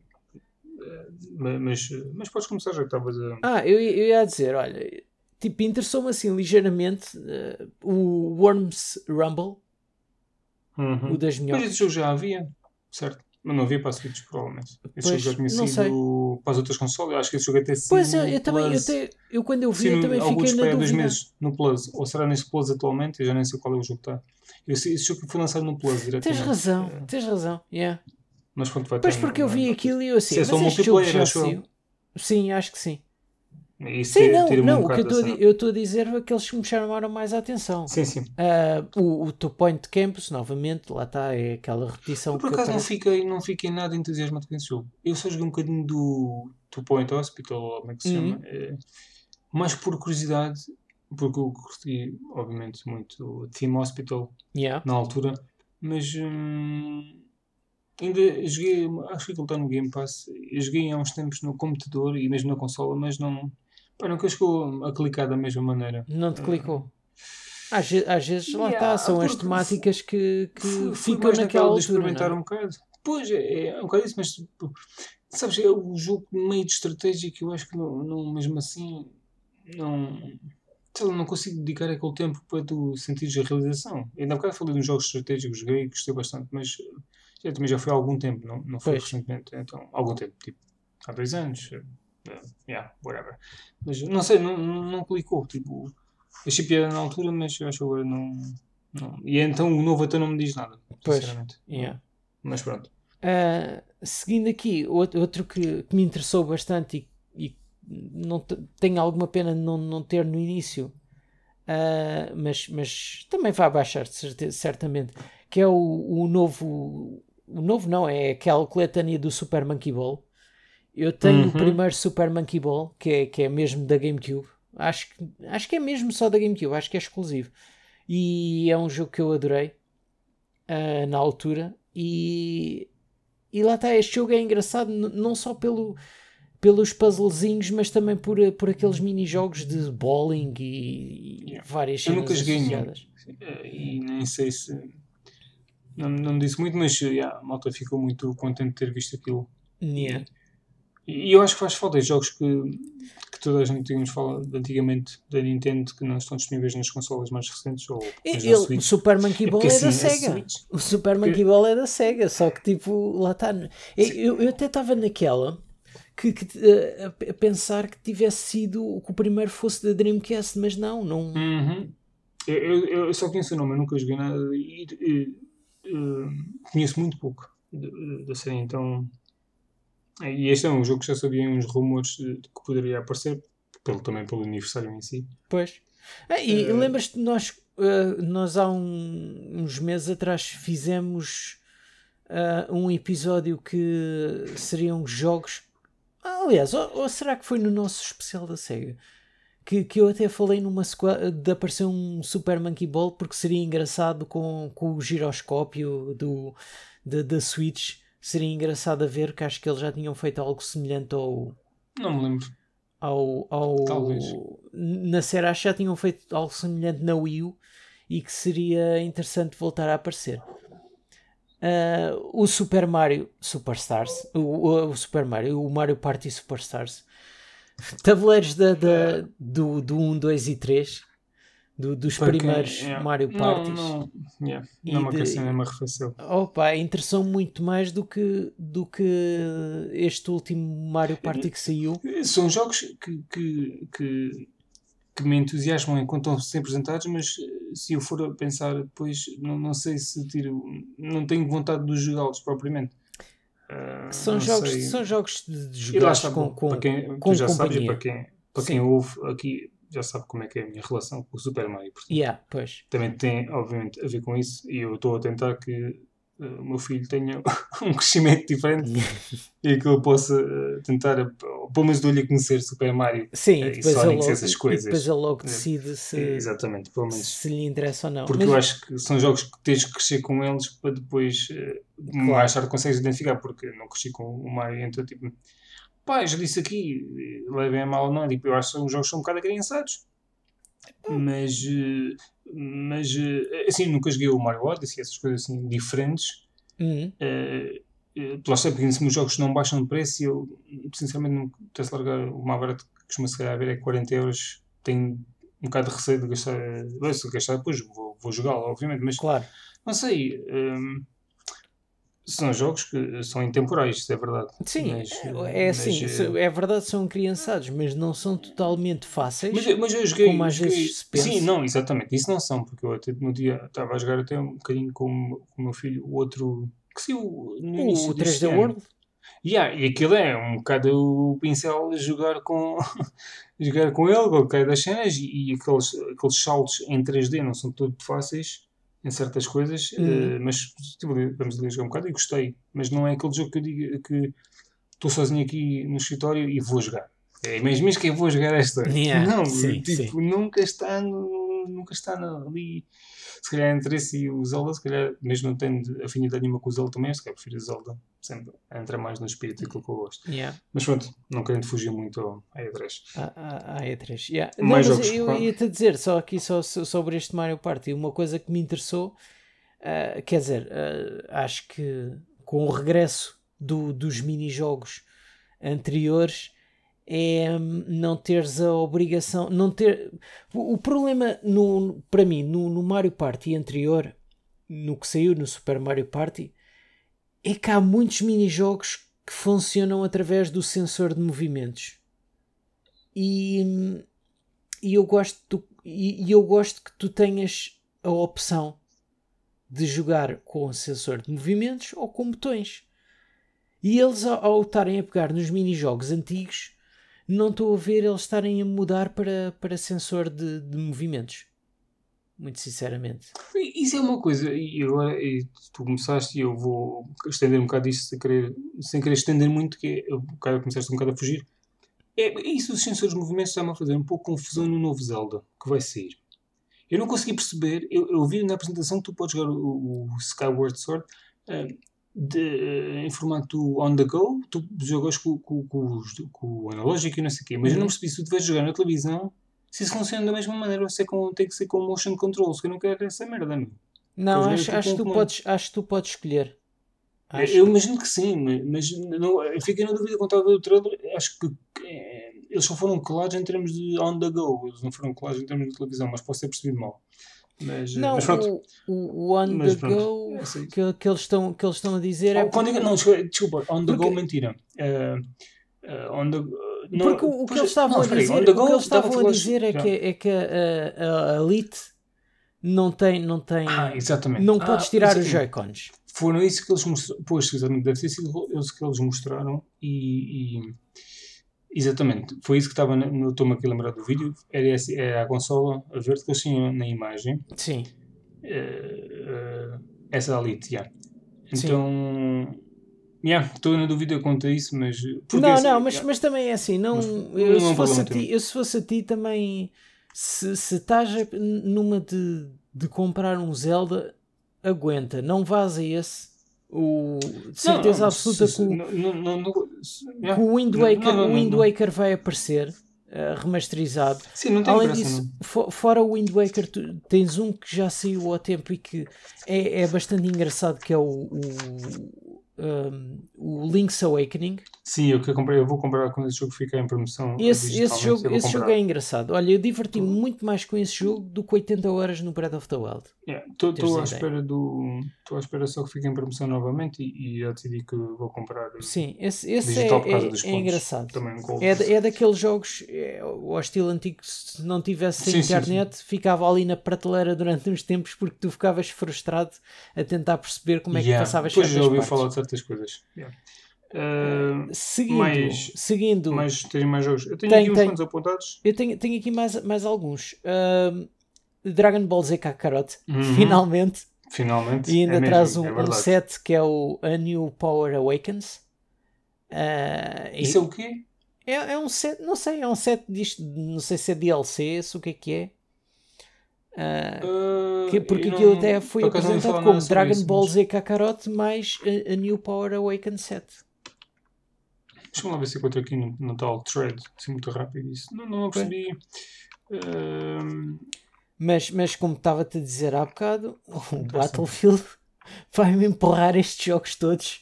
eh, Mas, mas podes começar já que estavas a. Ah, eu, eu ia dizer, olha, tipo, interessou-me assim ligeiramente eh, o Worms Rumble, Uhum. o das Mas minhocas. esse jogo já havia, certo? Mas não havia para a Switch, provavelmente. Esse Pois, jogo já tinha sido para as outras consoles. Eu acho que esse jogo até sido Pois eu, eu também, eu, te- eu quando eu vi, Sim, eu também fiquei na dois dúvida. meses no Plus. Ou será nesse Plus atualmente? Eu já nem sei qual é o jogo que está. Eu sei, esse jogo foi lançado no Plus Tens diretamente. razão, Eh, tens razão, yeah. Mas pronto, vai Pois porque eu no- vi aquilo e eu assim, Se é só multiplayer, acho eu. Sim, acho que sim. Isso Sim, não, um não, o que eu estou a dizer é que me chamaram mais a atenção. Sim, sim. Ah, o, o Two Point Campus, novamente, lá está, é aquela repetição Eu, por acaso não fiquei, não fiquei nada entusiasmado com esse jogo. Eu só joguei um bocadinho do Two Point Hospital, ou como é que se Uhum. chama. eh, mais por curiosidade, porque eu curti, obviamente, muito o Team Hospital Yeah. na altura, mas hum, ainda joguei, acho que aquilo está no Game Pass. Eu joguei há uns tempos no computador e mesmo na consola, mas não, pá, nunca chegou a clicar da mesma maneira. Não te clicou. Às, às vezes, lá Yeah, está, são as temáticas que, que Fui- ficam naquela naquela de altura. experimentar não é? um bocado. Pois, é, é um bocado isso, mas tipo, sabes, é o jogo meio de estratégia que eu acho que não, não- mesmo assim não, sei lá, não consigo dedicar aquele tempo para tu sentires a realização. Ainda há bocado falei de uns jogos estratégicos, joguei e gostei bastante, mas já, também já foi há algum tempo, não, não foi Pois. recentemente, então, algum tempo, tipo, há dois anos, yeah, whatever. Mas não sei, não, não, não clicou, tipo, achei piada na altura, mas eu acho que agora não, não. E então o novo até não me diz nada, Pois, sinceramente. Yeah. Mas pronto. Ah, seguindo aqui, outro, que, que me interessou bastante e, e não te- tenho alguma pena de não, não ter no início, ah, mas, mas também vai baixar certamente, que é o, o novo. O novo não, é aquela coletânea do Super Monkey Ball. Eu tenho Uhum. o primeiro Super Monkey Ball, que é, que é mesmo da GameCube. Acho que, acho que é mesmo só da GameCube, acho que é exclusivo. E é um jogo que eu adorei ah, na altura. E, e lá está, este jogo é engraçado não só pelo, pelos puzzlezinhos, mas também por, por aqueles mini-jogos de bowling e, e várias Eu cenas nunca joguei nenhum. E nem sei se. Não, não disse muito, mas yeah, a malta ficou muito contente de ter visto aquilo. Yeah. E eu acho que faz falta jogos que, que toda a gente tínhamos falado antigamente da Nintendo que não estão disponíveis nas consolas mais recentes ou E- ele- o. Super Monkey É Ball é da assim, a Sega. Switch- O Super Monkey Ball é da Sega, só que tipo, lá está. Eu, eu, até estava naquela que, que, eh, pensar que tivesse sido que o primeiro fosse da Dreamcast, mas não, não. Uhum. Eu, eu- eu só conheço o nome, eu nunca joguei nada e, e, eh, conheço muito pouco da- da da série, então. Eh, E este é um jogo que já sabia uns rumores de de que poderia aparecer, pelo, também pelo aniversário em si. Pois. Ah, e Eh, lembras-te, nós, ah, nós há um- uns meses atrás fizemos ah, um episódio que seriam jogos. Ah, aliás, ou, ou será que foi no nosso especial da SEGA? que, que eu até falei numa de aparecer um Super Monkey Ball porque seria engraçado com, com o giroscópio do, da, da Switch. Seria engraçado a ver que acho que eles já tinham feito algo semelhante ao. Não me lembro. Ao, ao, Talvez. Na série acho que já tinham feito algo semelhante na Wii U e que seria interessante voltar a aparecer. Uh, o Super Mario Superstars, o, o, o, Super Mario, o Mario Party Superstars, (laughs) tabuleiros da, da, do, do 1, 2 e 3, do, dos Para primeiros yeah. Mario Parties. Não, não, yeah. não me aqueceu nem me arrefeceu. Opa, interessou muito mais do que, do que este último Mario Party que saiu. São jogos que, que, que que me entusiasmam enquanto estão ser apresentados, mas eh, se eu for a pensar depois, não, não sei se tiro. Não tenho vontade de jogá-los propriamente. Uh, são, jogos, são jogos de jogar com, com, para quem, com tu já sabes, para quem, para quem ouve aqui já sabe como é que é a minha relação com o Super Mario. Portanto, yeah, pois. Também tem, obviamente, a ver com isso e eu estou a tentar que uh, o meu filho tenha (laughs) um crescimento diferente e que eu possa uh, tentar, uh, pelo menos dou-lhe a conhecer Super Mario Sim, uh, e Sonic logo, essas coisas. E depois ele logo decide se, Exatamente, pelo menos. se lhe interessa ou não. Porque Mas... eu acho que são jogos que tens que crescer com eles para depois claro. mais tarde consegues identificar, porque não cresci com o Mario, então tipo, pá, já disse aqui, levem a mal, não é? Tipo, eu acho que os jogos são um bocado criançados. Mas mas eh, assim, nunca joguei o Mario Odyssey, essas coisas assim diferentes. Uhum. Uh, lá está, porque os jogos não baixam de preço e eu, sinceramente, não tens largar o mais barato que costuma se calhar ver é 40 euros. Tenho um bocado de receio de gastar. Se gastar depois, vou, vou jogá-lo, obviamente, mas claro. não sei. São jogos que são intemporais, isso é verdade. Sim, mas, é assim, mas, é, é verdade, são criançados, mas não são totalmente fáceis. Mas, mas eu joguei. Como às joguei, vezes se pensa. Sim, não, exatamente, isso não são, porque eu até no dia estava a jogar até um bocadinho com, com o meu filho, o outro que saiu no início O 3D World? Yeah, e aquilo é um bocado o pincel jogar com, (laughs) jogar com ele, com cada das cenas, e, e aqueles, aqueles saltos em 3D não são tudo fáceis em certas coisas, uh, mas tipo, vamos ali jogar um bocado e gostei. Mas não é aquele jogo que eu digo que estou sozinho aqui no escritório e vou jogar. É mesmo que eu vou jogar esta. Yeah, não, sim, tipo, sim. nunca está no, nunca está ali. Se calhar entre esse e o Zelda, se calhar, mesmo não tendo afinidade nenhuma com o Zelda também, se calhar prefiro o Zelda. Sempre entra mais no espírito daquilo que eu gosto. Yeah. Mas pronto, não querendo fugir muito à E3. À, E3, yeah. Mais não, jogos, eu ia-te dizer, só aqui só, sobre este Mario Party, uma coisa que me interessou Uh, quer dizer, uh, acho que com o regresso do, dos mini-jogos anteriores é não teres a obrigação. Não ter, o, o problema no, para mim no, no Mario Party anterior, no que saiu no Super Mario Party, é que há muitos mini-jogos que funcionam através do sensor de movimentos. E, e eu gosto e, e eu gosto que tu tenhas a opção de jogar com sensor de movimentos ou com botões. E eles, ao estarem a pegar nos mini-jogos antigos, não estou a ver eles estarem a mudar para, para sensor de, de movimentos. Muito sinceramente. Isso é uma coisa, e agora e tu começaste e eu vou estender um bocado isto sem querer, sem querer estender muito, que é, cara começaste um bocado a fugir. É, isso dos sensores de movimentos está-me a fazer um pouco confusão no novo Zelda que vai sair. Eu não consegui perceber, eu, eu vi na apresentação que tu podes jogar o, o Skyward Sword uh, de, em formato on the go, tu jogas com, com, com, com, o analógico e não sei o quê, mas eu não uhum. percebi se tu vais jogar na televisão se isso funciona da mesma maneira se é com, tem que ser com motion controls, que eu não quero essa merda, não. Não, acho, acho, tu podes, acho que tu podes escolher. Acho. Eu imagino que sim, mas não, fiquei na dúvida quando estava a ver o trailer. Acho que é, eles só foram colados em termos de on the go, eles não foram colados em termos de televisão, mas posso ter percebido mal. Mas, não, mas o, o, on mas the pronto, go é que, que, eles estão, que eles estão a dizer é. Oh, quando, não, desculpa, on the porque... go, mentira. Uh, uh, on the, porque o, o que eles estavam a dizer, o que eles estavam a dizer é que, é que a, a, Elite não tem. Não, tem, ah, exatamente. não podes ah, tirar os Joy-Cons. Foram isso que eles mostraram. Pois, exatamente, deve ter sido eles que eles mostraram e, e Exatamente, foi isso que estava, no, estou-me aqui a lembrar do vídeo, era, esse, era a consola verde que eu tinha na imagem. Sim. Uh, uh, essa Elite, já. Então, Sim. Yeah, estou na dúvida quanto a isso, mas. Não, assim, não, mas, yeah, mas também é assim. Não, Mas eu, não é se fosse a ti, eu se fosse a ti também. Se, se estás a- numa de, de comprar um Zelda, aguenta. Não vás a esse. O, de certeza não, absoluta se- que, não- não- se- que o Wind Waker, o Wind. Waker vai aparecer eh, remasterizado. Sim, não tem Além disso, não. fo- fora o Wind Waker, tu tens um que já saiu ao tempo e que é, é bastante engraçado, que é o, o, um, o Link's Awakening. Sim, eu, que comprei, eu vou comprar quando esse jogo ficar em promoção. Esse, esse, jogo, esse jogo é engraçado. Olha, eu diverti-me muito mais com esse jogo do que 80 horas no Breath of the Wild. Estou Teres à espera do. Estou à espera só que fique em promoção novamente e, e já decidi que vou comprar Sim, esse, esse é, é- é engraçado. Também um. É, é daqueles jogos, é, o estilo antigo, se não tivesse Sim, sim, internet, ficava ali na prateleira durante uns tempos porque tu ficavas frustrado a tentar perceber como é que Yeah, passavas Depois certas já ouvi partes. Certas coisas. Yeah. Ah, Seguindo, mais- seguindo mas tenho mais jogos. Eu tenho Tem- aqui uns tem. quantos apontados. eu tenho, tenho aqui mais, mais alguns. Ahm, Dragon Ball Z Kakarot, Uhum. finalmente. Finalmente. E ainda é mesmo, traz é um, um verdade. set que é o A New Power Awakens. E- Isso é o quê? é, é um set, não sei, é um set disto, não sei se é DLC, se o que é que é. Ah, que- porque aquilo não- até foi apresentado como Dragon isso, Ball mas- Z Kakarot mais a, a New Power Awakens set. Deixa-me lá ver se encontro aqui no, no tal thread, assim muito rápido isso. Não, não percebi. Ahm, Mas, mas como estava-te a dizer há bocado, (laughs) o Battlefield (laughs) vai-me empurrar estes jogos todos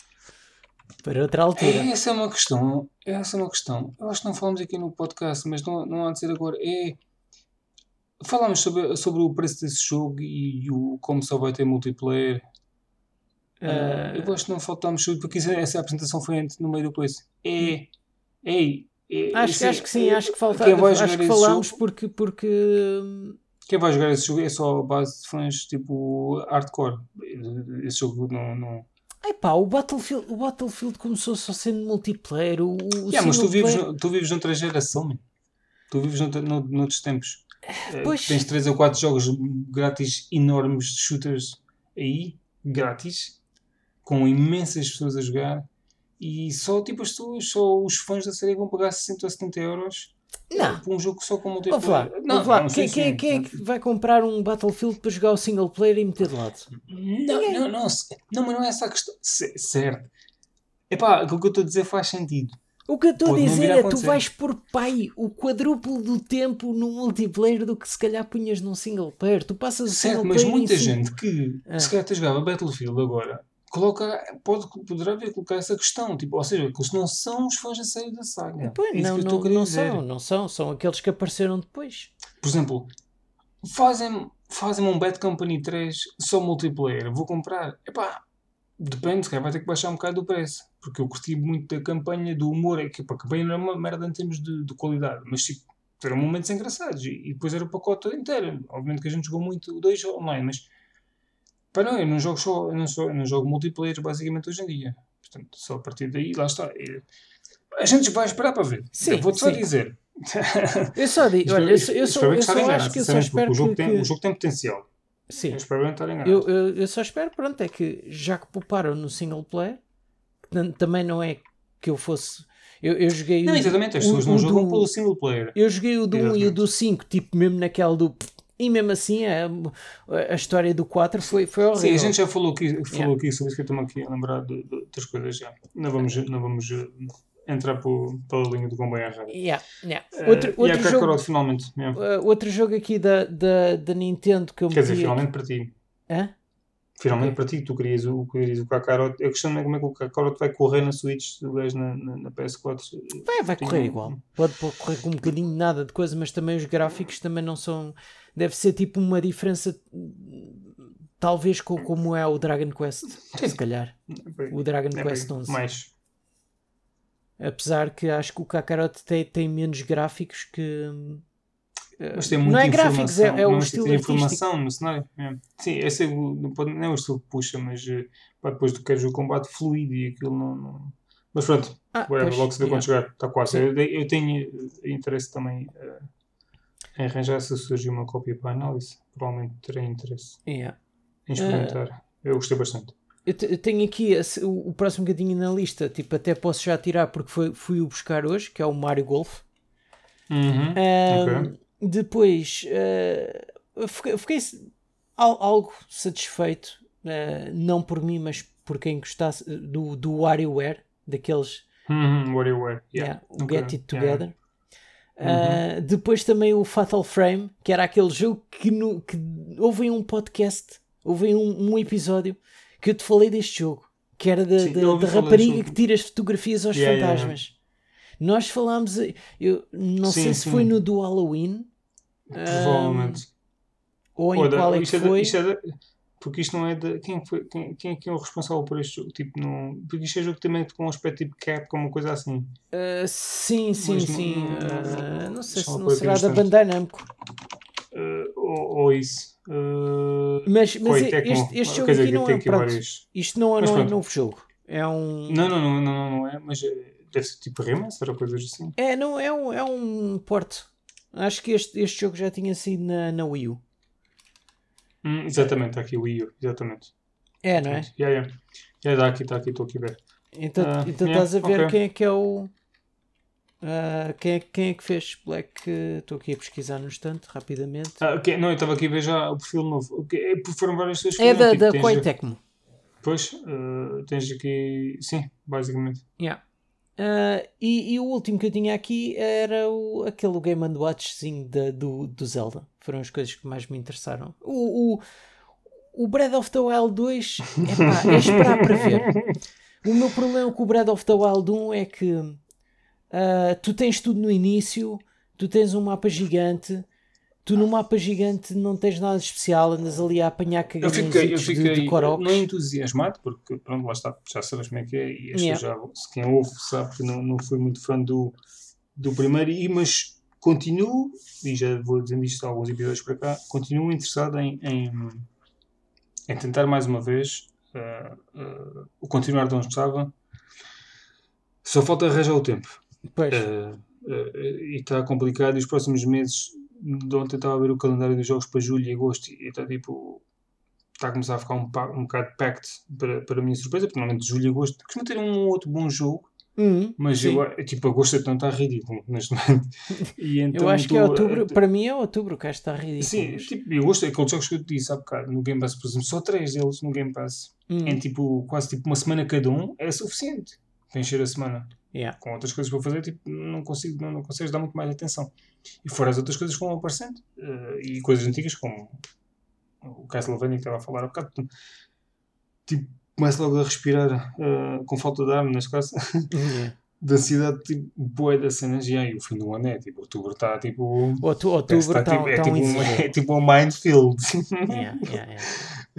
para outra altura. É, essa é uma questão. Essa é uma questão. Eu acho que não falamos aqui no podcast, mas não, não há de ser agora. É. Falámos sobre, sobre o preço desse jogo e o, como só vai ter multiplayer. Ah, eu acho que não faltámos porque isso- essa apresentação foi no meio do coisa. É. Ei. é, Acho, isso que- é- acho que sim, é- acho que, falta, acho que falámos jogo- porque, porque hum, Quem vai jogar esse jogo é só a base de fãs tipo hardcore. Esse jogo não. não... epá, o Battlefield, o Battlefield começou só sendo multiplayer. O, o Yeah, mas tu vives, player- tu vives noutra geração, man. tu vives noutra- noutros tempos. Eh, pois. Tens 3 ou 4 jogos grátis enormes de shooters aí, grátis, com imensas pessoas a jogar. E só tipo as pessoas, só os fãs da série vão pagar 60 ou 70 euros Não. por um jogo só com multiplayer. ouve lá. não, Quem, sim, quem- sim. quem é que vai comprar um Battlefield para jogar o single player e meter de lado? Não, não, não, não, mas não é essa a questão. Certo. Epá, aquilo que eu estou a dizer faz sentido. O que eu estou a dizer a é tu vais por pai o quadruplo do tempo no multiplayer do que se calhar punhas num single player. Tu passas o Certo, mas muita cinco- gente que Ah. se calhar jogava Battlefield agora coloca, pode, poderá vir a colocar essa questão. Tipo, ou seja, que não são os fãs da série da saga. Pois, É isso não, não, a não são, não são, são aqueles que apareceram depois. Por exemplo, fazem, fazem um Bad Company 3 só multiplayer. Vou comprar. Epá, depende, se calhar vai ter que baixar um bocado o preço. Porque eu curti muito da campanha, do humor. É que a campanha não é uma merda em termos de, de qualidade, mas tipo, eram momentos engraçados. E, e depois era o pacote inteiro. Obviamente que a gente jogou muito o 2 online, mas pá, não, eu não jogo só, eu não, só, eu não jogo multiplayer basicamente hoje em dia. Portanto, só a partir daí, lá está. É- A gente vai esperar para ver. Sim, Eu Vou-te só dizer. Eu só digo, (laughs) olha, eu, só- eu, só, eu que só acho que eu só espero porque o jogo, que, tem, que- o jogo tem potencial. Sim, Eu espero bem estar enganado. eu, eu, eu só espero, pronto, é que já que pouparam no single player, também não é que eu fosse. Eu, eu joguei Não, exatamente, as pessoas não jogam do- pelo single player. Eu joguei o do 1 e o do 5, tipo mesmo naquela do. E mesmo assim a, a história do 4 foi, foi horrível. Sim, a gente já falou aqui, falou Yeah. aqui sobre isso que eu estou aqui a lembrar de, de outras coisas já. Não vamos, não vamos entrar por, pela linha do comboio errado. Yeah, yeah. Eh, Outro, e a outro, jogo, Kakarot finalmente. yeah. uh, outro jogo aqui da, da, da Nintendo que eu Quer dizer, finalmente para ti. Hã? Finalmente Ok. para ti, tu querias o, querias o Kakarot. A questão é como é que o Kakarot vai correr na Switch do gajo na, na, na PS4. Vai, vai Tem correr um- igual. Pode, pode correr com um bocadinho nada de coisa, mas também os gráficos também não são. Deve ser tipo uma diferença, talvez com, como é o Dragon Quest, se calhar. O Dragon É Quest bem 11. mais. Apesar que acho que o Kakarot tem, tem menos gráficos que. Mas tem não muita é gráficos, é, é o não, estilo tem artístico. informação no cenário. é. Sim, esse é o, não, não é o estilo que puxa, mas eh, pá, depois tu queres o combate fluido e aquilo não. não... Mas pronto, Ah, whatever, pois, logo se vê quando chegar, está quase. Eu, eu tenho eh, interesse também eh, em arranjar se surgir uma cópia para análise. Provavelmente terei interesse Yeah. em experimentar. Eu gostei bastante. Eu, eu tenho aqui esse, o, o, próximo bocadinho na lista, tipo, até posso já tirar porque foi, fui o buscar hoje, que é o Mario Golf. Uhum. okay. Depois uh, fiquei, fiquei algo satisfeito, uh, não por mim, mas por quem gostasse do, do WarioWare, daqueles. Uhum, WarioWare, yeah. yeah okay. Get It Together. Yeah. Uh, depois também o Fatal Frame, que era aquele jogo que, no, que houve um podcast, houve um, um episódio que eu te falei deste jogo, que era da, Sim, da, da rapariga que tira as fotografias aos yeah, fantasmas. Yeah, Nós falámos, eu não sim, sei se sim. foi no do Halloween. Provavelmente. Um, ou em qual é que foi. É de, porque isto não é de. Quem, foi, quem, quem é que é o responsável por este jogo? Tipo, não, porque isto é jogo também com um aspecto tipo cap, como uma coisa assim. Uh, sim, sim, Mas sim. Não, uh, não sei se não será da Bandai Namco. Uh, ou, ou, isso. Mas mas este, este jogo aqui não é. Pronto, isto não, não é novo jogo. É um. Não, não, não, não, não é. Mas deve ser tipo remaster ou coisas assim. É, não, é um, é um porto. Acho que este, este jogo já tinha sido na, na Wii U. Hum, exatamente, está aqui o Wii U, exatamente. É, não é? Já, já. Já está aqui, está aqui, estou aqui a ver. Então, uh, então yeah, estás a ver okay. quem é que é o. Uh, quem, é, quem é que fez Black? Estou aqui a pesquisar no instante, rapidamente. Ah, okay. Não, eu estava aqui a ver já o perfil novo. Okay. Foram várias pessoas que É da, tipo, da Koei Tecmo. Pois, uh, tens aqui. Sim, basicamente. Yeah. Uh, e, e, o último que eu tinha aqui era o, aquele Game Watchzinho de, do, do Zelda. Foram as coisas que mais me interessaram. O, o, o Breath of the Wild 2 epá, é esperar para ver. (laughs) O meu problema com o Breath of the Wild 1 é que uh, tu tens tudo no início, tu tens um mapa gigante, tu no mapa gigante não tens nada especial, andas ali a apanhar caganhos eu fiquei, eu fiquei de, de não entusiasmado, porque pronto, lá está, já sabes como é que é, e as yeah. já, quem ouve sabe que não, não fui muito fã do, do primeiro, e, mas continuo, e já vou dizendo isto há alguns episódios para cá, continuo interessado em, em, em tentar mais uma vez uh, uh, o continuar de onde estava, só falta arranjar o tempo. Pois. Uh, e está complicado, e os próximos meses de ontem estava a ver o calendário dos jogos para julho e agosto e está tipo. Está a começar a ficar um, um bocado packed para, para a minha surpresa, porque normalmente julho e agosto costuma ter um outro bom jogo, uhum, mas eu, tipo, agosto então está ridículo neste momento. (laughs) E então eu acho que é outubro, para mim é outubro que está ridículo. Sim, tipo, eu gosto daqueles jogos que eu te disse há bocado no Game Pass, por exemplo, só três deles no Game Pass, uhum. em tipo, quase tipo uma semana cada um, é suficiente para encher a semana. Yeah. Com outras coisas para fazer, tipo, não consigo, não, não consegues dar muito mais atenção. E fora as outras coisas que vão aparecendo. Uh, e coisas antigas como o Castlevania que estava a falar há bocado. Tipo, começo logo a respirar uh, com falta de ar, neste caso. Yeah. (laughs) da cidade, tipo, boa das cenas. E aí, o fim do ano é tipo, outubro está tipo. Outubro está tá, tipo, é, tipo um, é (laughs) tipo um minefield. Yeah, yeah, yeah.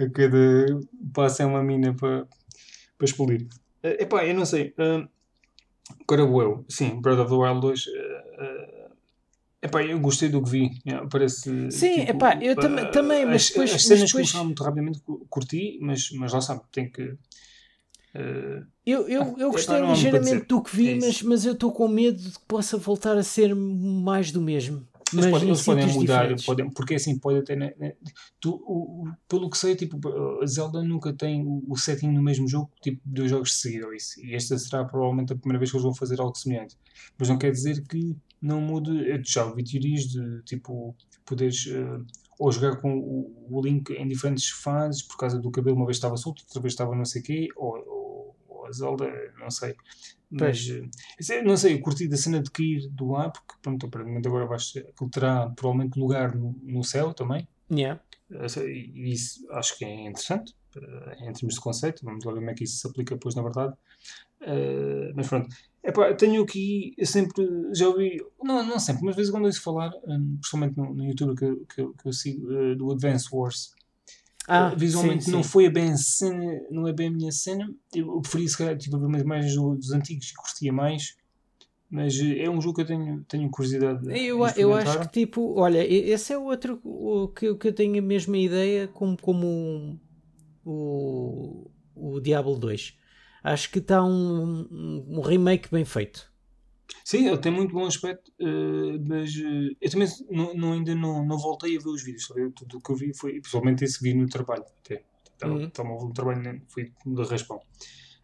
(laughs) a cada passo é uma mina para, para explodir. Uh, epá, eu não sei. Uh, agora vou eu. Sim, Breath of the Wild 2. Uh, uh, epá, eu gostei do que vi. Yeah, parece. Sim, tipo, epá, eu tam também, mas as, depois. As cenas depois... começaram muito rapidamente, curti, mas, mas lá sabe, tem que. Uh, eu, eu, eu gostei ligeiramente do que vi, é mas, mas eu estou com medo de que possa voltar a ser mais do mesmo. Mas, podem, eles podem mudar, podem, porque assim pode até. Né, tu, o, pelo que sei, tipo, a Zelda nunca tem o, o setting no mesmo jogo, tipo, dois jogos de seguida, isso. E esta será provavelmente a primeira vez que eles vão fazer algo semelhante. Mas não quer dizer que não mude. Eu já ouvi teorias de tipo, poderes. Uh, ou jogar com o, o Link em diferentes fases por causa do cabelo, uma vez estava solto, outra vez estava não sei o quê, ou, ou, ou a Zelda, não sei. Mas, eh, não sei, eu curti da cena de cair do ar, porque pronto, aparentemente agora vais, aquilo terá provavelmente lugar no, no céu também. Yeah. E isso acho que é interessante, eh, em termos de conceito. Vamos lá ver como é que isso se aplica depois na verdade. Uh, mas pronto, Epá, tenho aqui, eu sempre já ouvi, não, não sempre, mas de vez em quando ouço falar, um, principalmente no, no YouTube que, que, que eu sigo, uh, do Advance Wars. Ah, visualmente sim, não sim. foi bem a cena, não é bem a minha cena. Eu preferi se calhar tipo, ver umas imagens dos antigos e curtia mais. Mas eh, é um jogo que eu tenho, tenho curiosidade eu, eu acho que tipo, olha, esse é outro o, que, que eu tenho a mesma ideia como, como o, o Diablo 2. Acho que está um, um remake bem feito. Sim, ele tem muito bom aspecto, uh, mas uh, eu também não, não, ainda não, não voltei a ver os vídeos. Sabe? Tudo o que eu vi foi, principalmente esse vídeo no trabalho. Até. Estava uhum. um trabalho, fui de raspão.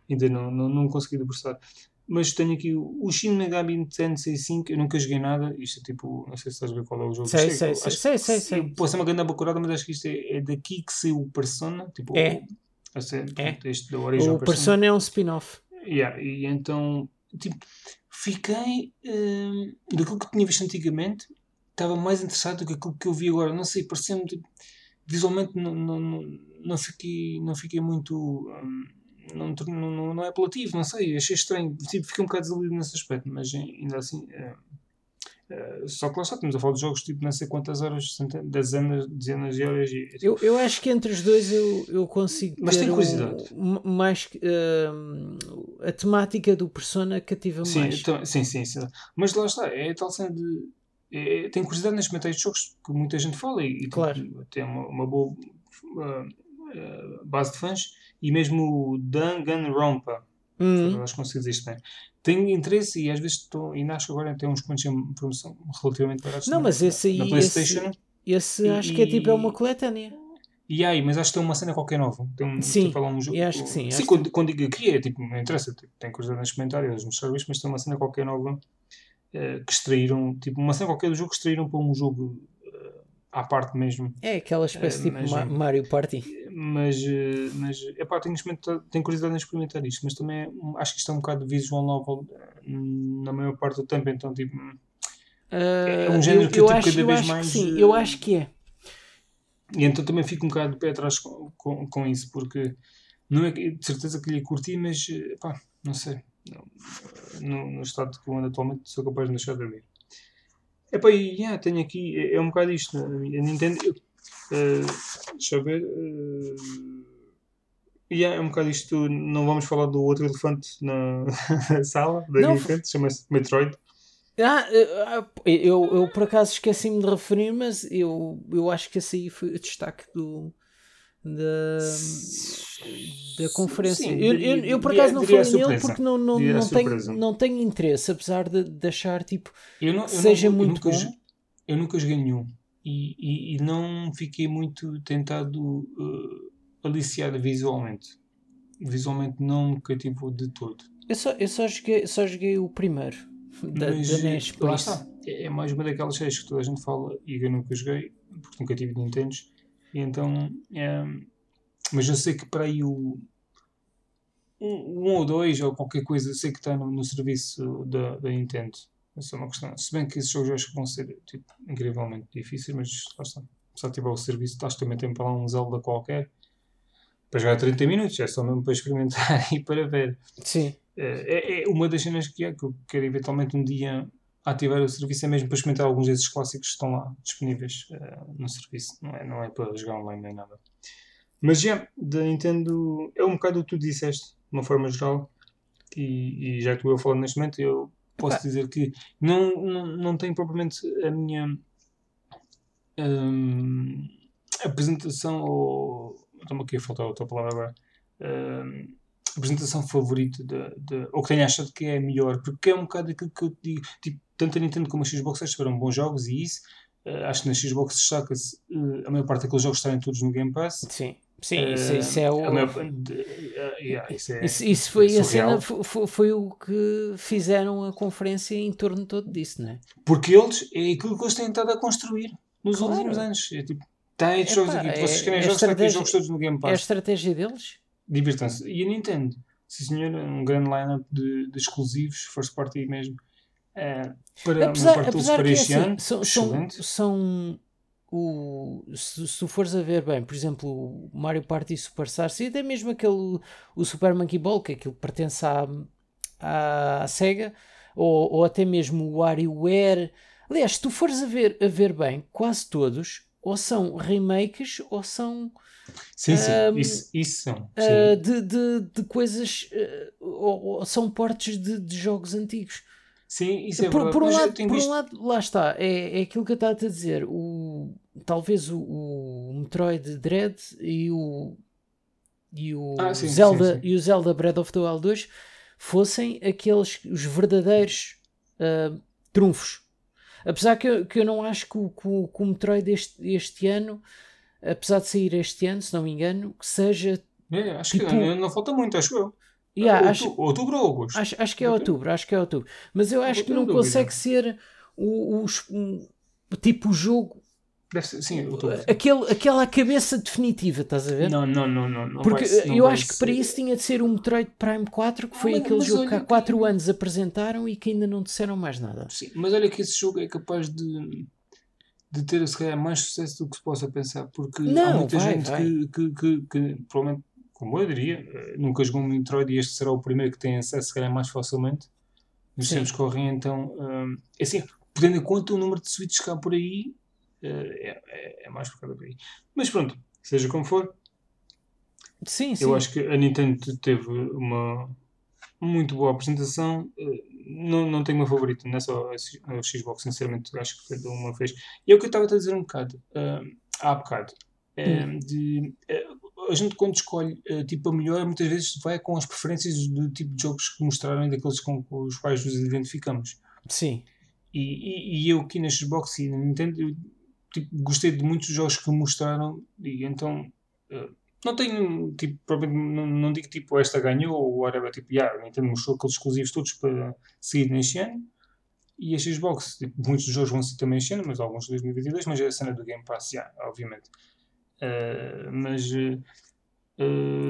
Ainda não, não, não consegui debruçar. Mas tenho aqui o Shin Megami Tensei 5, eu nunca joguei nada. Isto é tipo, não sei se estás a ver qual é o jogo. Sei, sei, sei, sei, sei, sei. Pode ser uma grande bacurada, mas acho que isto é, é daqui que saiu o Persona. Tipo, é. O, assim, é. Este da origem o Persona. Persona é um spin-off. Yeah, e então, tipo, fiquei. Hum, daquilo que tinha visto antigamente, estava mais interessado do que aquilo que eu vi agora. Não sei, pareceu-me. Tipo, visualmente não, não, não, fiquei, não fiquei muito. Hum, não, não, não é apelativo, não sei, achei estranho. Tipo, fiquei um bocado desiludido nesse aspecto, mas ainda assim. É, só que lá está, estamos a falar de jogos tipo não sei quantas horas, dezenas, dezenas de horas. E, tipo... eu, eu acho que entre os dois eu, eu consigo. Mas tem curiosidade. Um, mais. Uh, a temática do Persona cativa sim, mais. Então, sim, sim, sim. Mas lá está, é tal cena de. É, tem curiosidade nas comentários de jogos que muita gente fala e, claro. tem uma, uma boa uh, uh, base de fãs e mesmo o Danganronpa, uhum. que dizer isto bem, tenho interesse e às vezes estou, ainda acho que agora tem uns pontos em promoção relativamente baratos não, na, mas esse aí, na PlayStation. Esse, esse acho que é tipo é uma coletânea. E aí, mas acho que tem uma cena qualquer nova. Tem um, sim, tipo, um jogo, acho que sim. Sim, quando, quando, digo aqui é tipo, não interessa, tipo, tem curiosidade nos comentários, nos serviços, mas tem uma cena qualquer nova uh, que extraíram, tipo, uma cena qualquer do jogo que extraíram para um jogo à parte mesmo. É aquela espécie uh, tipo Mario Party. Mas, eh, mas epá, tenho, tenho curiosidade em experimentar isto, mas também acho que isto é um bocado visual novel na maior parte do tempo, então tipo. Uh, é um género eu, que eu, eu tipo, cada vez mais. sim, eu acho que é. E então também fico um bocado de pé atrás com, com, com isso, porque não é de certeza que lhe curti, mas pá, não sei. No, no estado que eu ando atualmente, sou capaz de deixar de ver. Epá, e yeah, tenho aqui, é, é, um bocado isto, a Nintendo, uh, deixa eu ver, uh, yeah, é um bocado isto, não vamos falar do outro elefante na (laughs) sala da não, Nintendo, chama-se Metroid. Ah, eu, eu por acaso esqueci-me de referir, mas eu, eu acho que esse aí foi o destaque do, da, da conferência. Sim, eu, eu, eu, por acaso não falei nele porque não, não, não, tenho, não tenho interesse, apesar de, de achar tipo, não, seja não, muito eu nunca, bom. Eu nunca joguei nenhum e, e, e não fiquei muito tentado uh, aliciado visualmente. Visualmente não me cativou de todo. Eu só, eu só, joguei, só joguei o primeiro da, Mas, da NES. Por isso. Está. É, é mais uma daquelas séries que toda a gente fala e eu nunca joguei porque nunca tive Nintendo e então. É, mas eu sei que para aí o. Um, um ou dois ou qualquer coisa, eu sei que está no, no serviço da, da Nintendo. Essa é uma questão. Se bem que esses jogos acho que vão ser tipo, incrivelmente difíceis, mas lá está. Se tiver o serviço, acho que também tem para lá um Zelda qualquer. Para jogar 30 minutos, é só mesmo para experimentar (laughs) e para ver. Sim. É, é uma das cenas que é que eu quero eventualmente um dia ativar o serviço é mesmo para experimentar alguns desses clássicos que estão lá disponíveis uh, no serviço, não é, não é para jogar online nem nada. Mas já, da Nintendo é um bocado o que tu disseste, de uma forma geral, e, e já que estou a falar neste momento, eu posso dizer que não, não, não tem propriamente a minha um, apresentação, ou. Estou-me aqui a faltar outra palavra agora. Um, apresentação favorita de, de, ou que tenha achado que é melhor, porque é um bocado aquilo que eu digo, tipo, tanto a Nintendo como a Xbox tiveram bons jogos e isso. Uh, acho que na Xbox destaca-se uh, a maior parte daqueles jogos estarem todos no Game Pass. Sim. Sim, uh, isso, isso, é o. Maior, de, yeah, isso, é isso, isso foi a cena, foi, foi, o que fizeram a conferência em torno todo disso, não é? Porque eles, é aquilo que eles têm estado a construir nos claro. últimos anos. É tipo, tem jogos aqui, vocês querem é, jogos, aqui jogos todos no Game Pass. É a estratégia deles? Divirtam-se. E a Nintendo, sim senhor, um grande lineup de, de exclusivos, first party mesmo é, para apesar, apesar para este assim, ano, são, são, são o, se, se tu fores a ver bem, por exemplo, o Mario Party Superstars e até mesmo aquele o Super Monkey Ball, que aquilo pertence à, à, à Sega, ou, ou até mesmo o WarioWare. Aliás, se tu fores a ver, a ver bem, quase todos ou são remakes ou são. Sim, sim, um, isso, isso são. Uh, de, de, de coisas. Uh, ou, ou, são portes de, de jogos antigos. Sim, isso é por, verdade. Por, um lado, por visto... um lado, lá está, é, é aquilo que eu estava a dizer. O, talvez o, o Metroid Dread e o, e o, ah, sim, Zelda, sim, sim. e o Zelda Breath of the Wild 2 fossem aqueles, os verdadeiros uh, trunfos. Apesar que eu, que eu não acho que o, que o, o Metroid este, este ano apesar de sair este ano, se não me engano, que seja. É, acho Tipo- que não, não falta muito, acho eu. Yeah, Outu- acho, Outubro ou agosto? acho, acho que é outubro, acho que é outubro. Mas eu acho que não dúvida. consegue ser o, o, um, tipo o jogo, Deve ser, sim, sim. aquele, aquela cabeça definitiva, estás a ver? Não, não, não, não. não Porque vai- não eu acho que para ser- isso tinha de ser o Metroid Prime 4, que foi mas- aquele mas jogo que há olha que- 4 anos apresentaram e que ainda não disseram mais nada. Sim, mas olha que esse jogo é capaz de, de ter, se calhar, mais sucesso do que se possa pensar. Porque há Não, muita vai, gente vai. Que, que, que, que, provavelmente, como eu diria, eh, nunca jogou um Metroid e este será o primeiro que tem acesso, se calhar, mais facilmente. Nos tempos que correm, então, hum, é assim, tendo em conta o número de Switches que há por aí, é, é, é mais por causa por aí. Mas pronto, seja como for, Sim, sim. eu acho que a Nintendo teve uma muito boa apresentação. Eh, Não, não tenho uma favorita, não é só a Xbox, sinceramente, acho que cada uma fez. E é o que eu estava a dizer um bocado, ah, há bocado, eh, de, eh, a gente quando escolhe eh, tipo a melhor, muitas vezes vai com as preferências do tipo de jogos que mostraram e daqueles com os quais nos identificamos. Sim. E, e, e eu aqui na Xbox e na Nintendo eu, tipo, gostei de muitos jogos que mostraram e então eh, não tenho tipo, provavelmente não, não digo tipo esta ganhou ou whatever, tipo, yeah, a Nintendo mostrou aqueles exclusivos todos para seguir neste ano e a Xbox, tipo, muitos dos jogos vão ser também este ano, mas alguns de 2022, mas é a cena do Game Pass, yeah, obviamente. Eh, mas eh,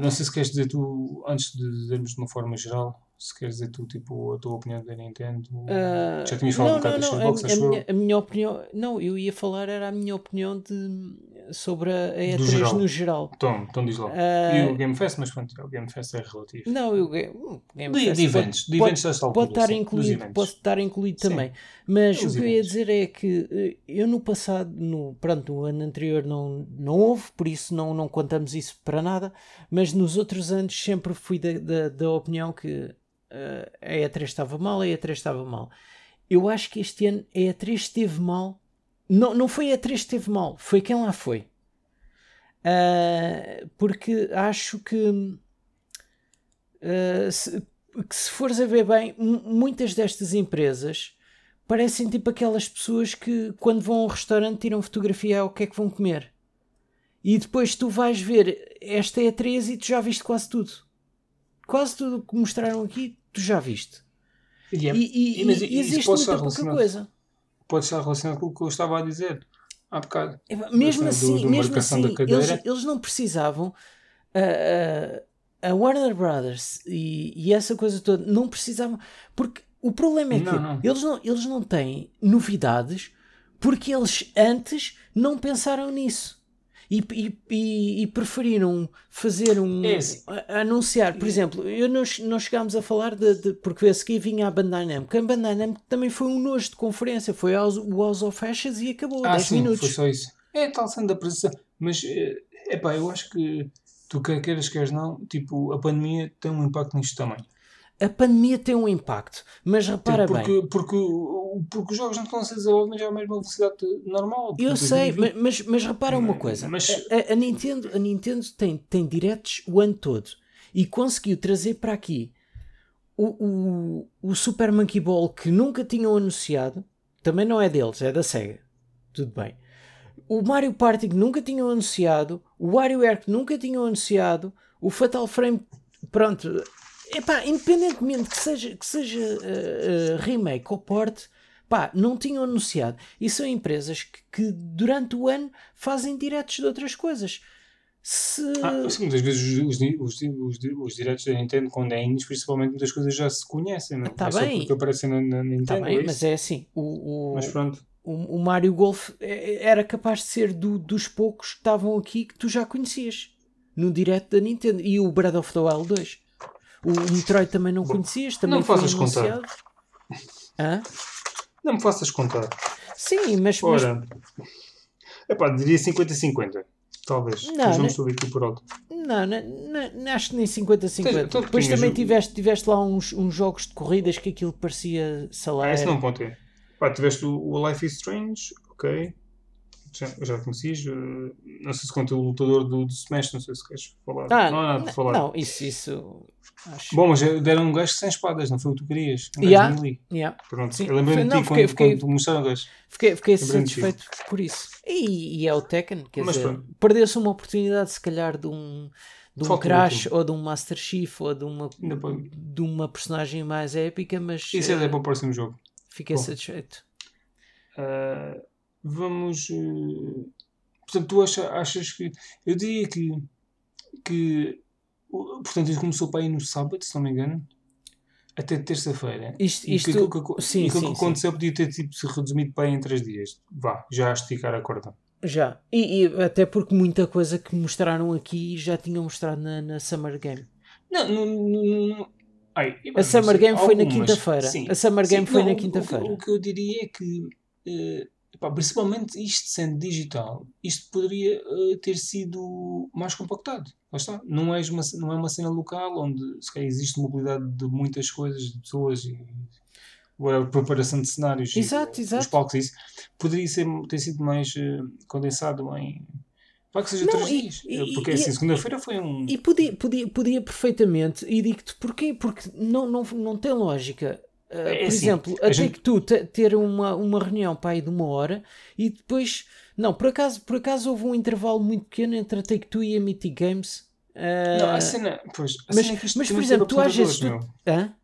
não sei se queres dizer tu, antes de dizermos de uma forma geral, se queres dizer tu tipo, a tua opinião da Nintendo. Ah, Já tinhas falado não, um bocado não, não, Xbox, a, a minha, a minha opinião. Não, eu ia falar, era a minha opinião de, sobre a a Do E3 geral. no geral. Tom, então diz lá. Ah, E o Game Fest, mas pronto, o Game Fest é relativo. Não, eu, o Game De, Fest de pode- eventos, de pode- eventos desta altura. Pode estar sim, incluído, eventos. pode estar incluído Sim. também. Mas Os o que eu ia eventos. dizer é que eh, eu no passado, no, pronto, no ano anterior não, não houve, por isso não, não contamos isso para nada, mas nos outros anos sempre fui da, da, da opinião que a E3 estava mal, a E3 estava mal. Eu acho que este ano a E3 esteve mal. Não, não foi a E3 que esteve mal, foi quem lá foi. Ah, porque acho que Uh, se, que se fores a ver bem, mu- muitas destas empresas parecem tipo aquelas pessoas que quando vão a um restaurante tiram fotografia ao que é que vão comer. E depois tu vais ver esta é a 13 e tu já viste quase tudo. Quase tudo que mostraram aqui, tu já viste. E, é- E, e- e- mas e existe muita pouca coisa. pode estar relacionado com o que eu estava a dizer há bocado. Epá, Mesmo do- assim, do mesmo marcação assim eles, eles não precisavam. ah, ah, a Warner Brothers e, e essa coisa toda não precisavam. Porque o problema é que Não, não. Eles, não, eles não têm novidades porque eles antes não pensaram nisso. E, e, e, preferiram fazer um. É assim. a- anunciar, por exemplo, eu nós, nós chegámos a falar de, de- porque a seguir vinha a Bandai Namco. A Bandai também foi um nojo de conferência, foi aos, o House of Ashes e acabou, Ah, 10 sim, minutos. foi só isso. É tal sendo da apresentação. Mas, é pá, eu acho que tu quer queiras, queres não, tipo, a pandemia tem um impacto nisto também. A pandemia tem um impacto, mas repara Tipo, bem. porque, porque, porque os jogos não estão a ser desenvolvidos à mesma velocidade normal. Eu porque sei, 2020 ma- mas, mas repara uma coisa: Mas- a, a- a Nintendo, a Nintendo tem, tem directs o ano todo e conseguiu trazer para aqui o, o, o Super Monkey Ball que nunca tinham anunciado, também não é deles, é da Sega. Tudo bem. O Mario Party que nunca tinham anunciado, o WarioWare que nunca tinham anunciado, o Fatal Frame, pronto. Epá, independentemente que seja, que seja eh, eh, remake ou port, pá, não tinham anunciado. E são empresas que, que durante o ano fazem diretos de outras coisas. Se. Ah, sim, muitas vezes os, os, os, os, da Nintendo, quando é indies, principalmente, muitas coisas já se conhecem. Não? Tá é só bem. porque aparecem na, na Nintendo. Tá bem, é mas é assim. O, o, Mas pronto. o, o Mario Golf é- era capaz de ser do- dos poucos que estavam aqui que tu já conhecias no direto da Nintendo. E o Breath of the Wild 2. O Metroid também não Bom, conhecias, também não foi faças contar. anunciado. Não me faças contar. Sim, mas, mas Ora, epá, diria 50-50. Talvez. Não, mas não né? aqui por alto. Não, não, não, acho que nem 50-50. Tens- então Depois também tiveste, tiveste lá uns, uns jogos de corridas que aquilo parecia Ah, salário. esse não pode ter. Pá, tiveste o, o Life is Strange, ok. Já, já? Uh, não sei se conta o lutador do, do Smash, não sei se queres falar. Ah, não há nada para falar. Não, isso, isso. Acho... Bom, mas deram um gajo sem espadas, não foi o que tu querias? Um Yeah, yeah. Pronto, Sim. eu lembrei-me de ti fiquei- quando, fiquei- quando tu mostraram o gajo. Fiquei, fiquei satisfeito por isso. E, e é o Tekken, quer Mas dizer, perdeu-se uma oportunidade, se calhar, de um, de um Falta Crash ou de um Master Chief ou de uma, de uma personagem mais épica, mas Isso é eh, para o próximo jogo. fiquei Bom. satisfeito. Uh, vamos. uh, portanto, tu acha- achas que. Eu diria que. que portanto, isso começou para aí no sábado, se não me engano, até terça-feira. Isto, E isto, aquilo que, que- sim, e aquilo sim, que sim. aconteceu podia ter tipo, se resumido para aí em três dias. Vá, já a esticar a corda. Já. E, e até porque muita coisa que mostraram aqui já tinham mostrado na, na Summer Game. Não, não, não, não- Ai, A Summer sei, Game foi na quinta-feira. sim. A Summer Game Sim, foi não, na o- o que- quinta-feira. O, que eu diria é que, eh, epá, principalmente isto sendo digital, isto poderia eh, ter sido mais compactado. Lá está. Não é, uma, não é uma cena local onde se calhar, existe mobilidade de muitas coisas, de pessoas e whatever, preparação de cenários Exato, e, exato. os palcos e isso. Poderia ser, ter sido mais eh, condensado em. Para que seja Não, três e- dias. e- Porque e- assim, segunda-feira foi um. E podia, podia, podia perfeitamente, e digo-te porquê, porque não, não, não tem lógica. Uh, É por assim, exemplo, a até gente- que tu te- ter uma, uma reunião para aí de uma hora e depois. Não, por acaso, por acaso houve um intervalo muito pequeno entre a Take Two e a Mythic Games. Uh, Não, a cena. Pois, a mas, cena é que isto mas por exemplo, tu às vezes. Tu. Hã?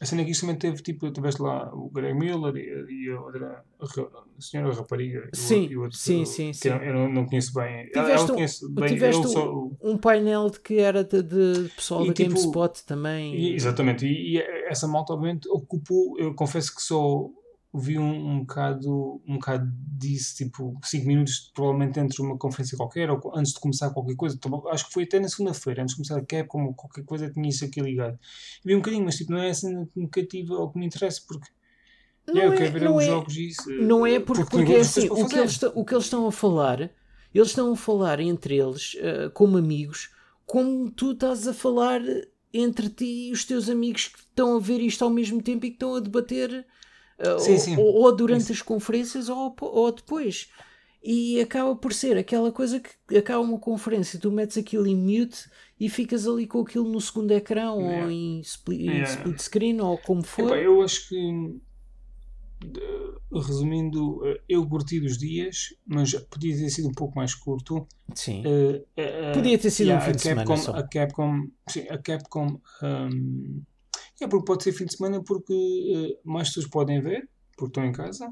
A cena é que isto também teve, tipo, tiveste lá o Greg Miller e, e a outra, a, ra- a senhora rapariga e o- Sim, e o outro, sim, sim, que sim. eu, não, não conheço bem. Tiveste um- conhece bem, tiveste só, Um painel de que era de, de pessoal E da tipo- GameSpot também. e- exatamente, e, e essa malta obviamente ocupou, eu confesso que só vi um, um bocado um bocado disso, tipo 5 minutos provavelmente entre uma conferência qualquer ou antes de começar qualquer coisa, Então, acho que foi até na segunda-feira, antes de começar a Capcom ou qualquer coisa tinha isso aqui ligado. Vi um bocadinho, mas tipo, não é a cena que me cativa ou que me interessa, porque Não eu é- quero ver não os é- jogos e isso. Não é porque, tenho porque é assim, o que, eles, o que eles estão a falar, eles estão a falar entre eles, eh, como amigos, como tu estás a falar entre ti e os teus amigos que estão a ver isto ao mesmo tempo e que estão a debater Sim, ou, sim. ou- ou durante Isso. as conferências ou, ou depois. E acaba por ser aquela coisa que acaba uma conferência, tu metes aquilo em mute e ficas ali com aquilo no segundo ecrã ou Yeah. em split, Yeah. split screen ou como for. Epá, eu acho que, de- resumindo, eh, eu curti dos dias, mas podia ter sido um pouco mais curto. Sim. Eh, eh, Podia ter sido um yeah, fim a de semana Capcom- só. A Capcom, sim, a Capcom, hum, é porque pode ser fim de semana porque eh, mais pessoas podem ver, porque estão em casa.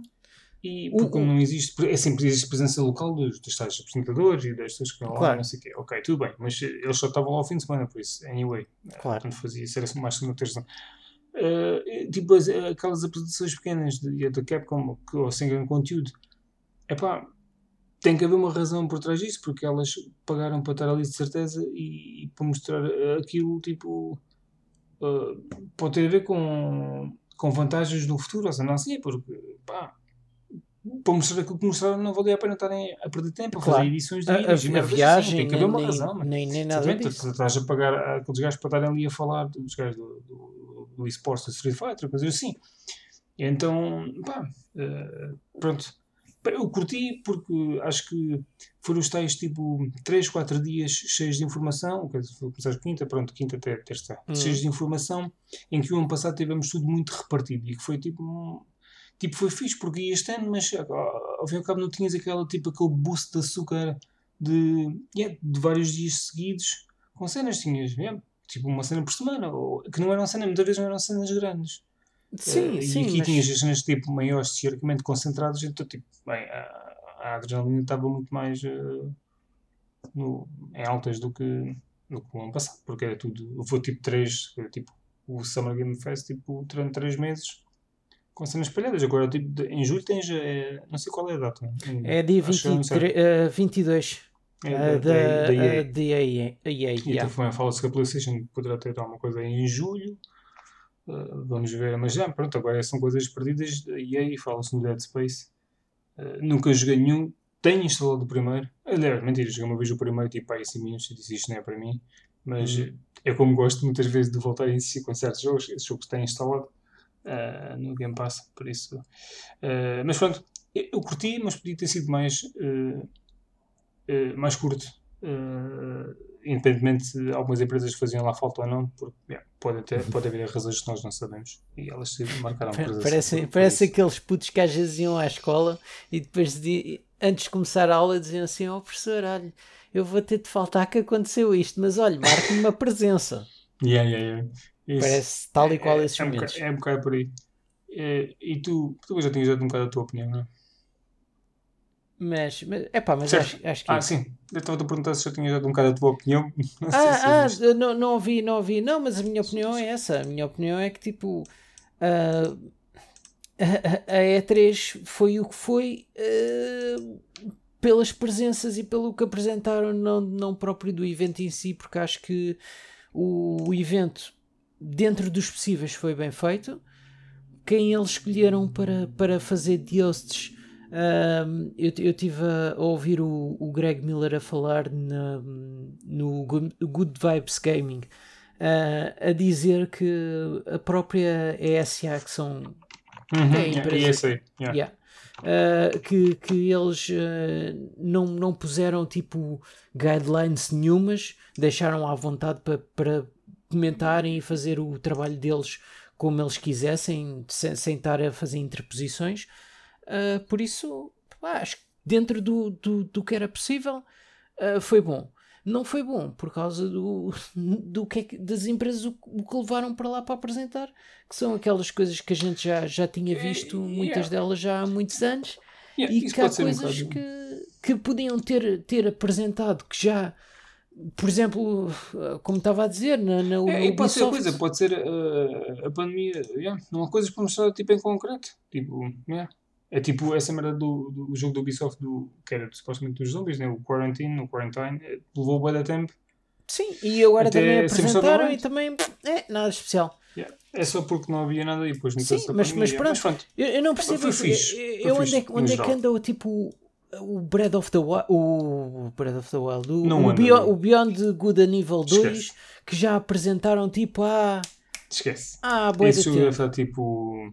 E porque o- não existe, é sempre existe presença local dos, dos tais apresentadores e das pessoas que vão lá, Claro. não sei o quê. Ok, tudo bem, mas eh, eles só estavam lá ao fim de semana, por isso, anyway. Claro. Quando fazia isso, era mais segunda terça. Uh, tipo, as- aquelas apresentações pequenas de- da Capcom que, ou sem grande conteúdo, epá, tem que haver uma razão por trás disso, porque elas pagaram para estar ali de certeza e, e para mostrar uh, aquilo, tipo, uh, pode ter a ver com, com vantagens no futuro, ou seja, não assim, porque, pá, para mostrar aquilo que mostraram, não valia a pena estarem a perder tempo a Claro. fazer edições de A, a- vídeos a merdas assim, viagem, tem que haver uma nem, razão, mano. nem, nem nada disso. estás a pagar aqueles gajos para estarem ali a falar dos gajos do, do, do esportes do Street Fighter, coisas assim. Então, pá, eh, pronto. Eu curti porque acho que foram os tais tipo 3, 4 dias cheios de informação, foi começar quinta, pronto, quinta até terça, Uhum. cheios de informação, em que o ano passado tivemos tudo muito repartido e que foi tipo. um- Tipo, foi fixe porque ia este ano, mas ao fim e ao cabo não tinhas aquela, tipo, aquele boost de açúcar de, yeah, de vários dias seguidos com cenas. Tinhas, yeah, tipo, uma cena por semana, ou, que não eram cenas, muitas vezes não eram cenas grandes. Sim, Eh, sim, e aqui mas- tinhas as cenas tipo maiores, teoricamente concentradas, então tipo, bem, a, a adrenalina estava muito mais eh, no, em altas do que, do que o ano passado, porque era tudo, foi tipo 3, tipo o Summer Game Fest, tipo, durante 3 meses com cenas espalhadas. Agora, tipo, de- em julho tens, eh, não sei qual é a data. É dia Acho que eu não sei. 23, eh, 22 É eh, da- da, da- da EA. eh, da EA. EA, E yeah. então também fala-se que a PlayStation poderá ter alguma coisa em julho. Uh, vamos ver, mas já, pronto, agora são coisas perdidas. E aí fala-se no Dead Space. Uh, nunca joguei nenhum. Tenho instalado o primeiro. Aliás, mentira, joguei uma vez o primeiro, tipo, aí 5 minutos e disse isto não é para mim. Mas Uhum. é como gosto muitas vezes de voltar a insistir com certos jogos. Esse jogo está instalado uh, no Game Pass, por isso. Mas pronto, Eu curti, mas podia ter sido mais, mais curto. Independentemente de algumas empresas faziam lá falta ou não, porque yeah, pode, até, pode haver razões que nós não sabemos e elas se marcaram por Parece, parece aqueles putos que às vezes iam à escola e depois de, antes de começar a aula diziam assim: Ó oh, professor, olha, eu vou ter de faltar que aconteceu isto, mas olha, marque-me uma presença. yeah, yeah, yeah. Isso. Parece tal e qual é, esses é, momentos. É um, bocado, é um bocado por aí. É, e tu, tu já tinhas dado um bocado a tua opinião, não é? Mas, mas, epá, mas acho, acho que. Ah, sim. Eu estava a perguntar se já tinha dado um bocado a tua opinião. (laughs) Não ah, ah não, não ouvi, não ouvi. Não, mas a minha opinião é essa. A minha opinião é que, tipo, uh, a, a, E3 foi o que foi uh, pelas presenças e pelo que apresentaram, não, não próprio do evento em si, porque acho que o, o evento, dentro dos possíveis, foi bem feito. Quem eles escolheram para, para fazer de hosts um, eu, eu tive a, ouvir o, o Greg Miller a falar na, no Good Vibes Gaming uh, a dizer que a própria ESA, que são uhum, é a empresa, yeah, yeah. Yeah, uh, que, que eles uh, não, não puseram tipo guidelines nenhumas, deixaram à vontade para, para comentarem e fazer o trabalho deles como eles quisessem, sem, sem estar a fazer interposições. Uh, por isso, pá, acho que dentro do, do, do que era possível, uh, foi bom. Não foi bom por causa do, (laughs) do que, é que das empresas o, o, que levaram para lá para apresentar, que são aquelas coisas que a gente já, já tinha é, visto, yeah. muitas delas já há muitos anos, yeah, e que há coisas um que, que podiam ter, ter apresentado que já por exemplo, como estava a dizer, na, na é, pode ser coisa, pode ser uh, a pandemia, yeah, não há coisas para mostrar tipo em concreto, tipo, yeah. É tipo essa merda do, do jogo do Ubisoft, do, que era supostamente dos zombies, né? o Quarantine, o Quarantine, é, levou bem da tempo. Sim, e agora também apresentaram e também é nada especial. Yeah. É só porque não havia nada e depois não Sim, mas, mas, pronto, mas pronto, eu, eu não percebo foi fixe, eu, onde, é, onde é que anda tipo o Breath of the Wild, o Breath of the Wild, o, o, Beyond, o Beyond Good and Evil 2, Esquece. que já apresentaram tipo a. Ah, Esquece. Ah, boa Esse jogo deve tipo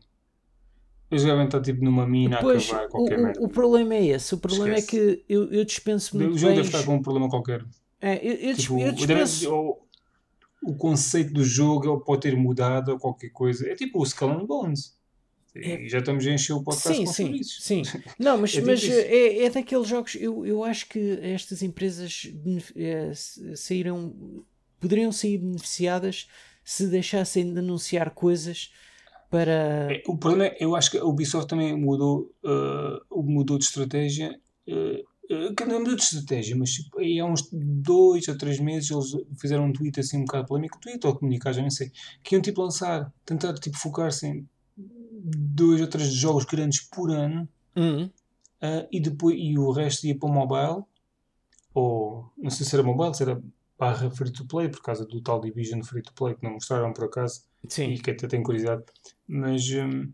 eles devem estar tipo numa mina pois, a acabar qualquer o, merda. O problema é esse. O problema Esquece. é que eu, eu dispenso muito. O jogo deve estar com um problema qualquer. É, eu, eu, tipo, eu dispenso. Deve, o, conceito do jogo pode ter mudado ou qualquer coisa. É tipo o Skull and Bones. É. Já estamos a encher o podcast sim, com sim, sim. (laughs) Não, mas, é, mas é, é daqueles jogos. Eu, eu acho que estas empresas é, saíram. poderiam sair beneficiadas se deixassem de anunciar coisas para. É, o problema é, eu acho que a Ubisoft também mudou, uh, mudou de estratégia. Uh, uh, não mudou de estratégia, mas tipo, aí há uns dois ou três meses eles fizeram um tweet assim um bocado polémico, tweet ou comunicar, já nem sei, que iam tipo lançar, tentar tipo focar-se em dois ou três jogos grandes por ano uhum. uh, e depois e o resto ia para o mobile ou não sei se era mobile, se era barra free to play por causa do tal Division free to play que não mostraram por acaso Sim. e que até tenho curiosidade. Mas. Um,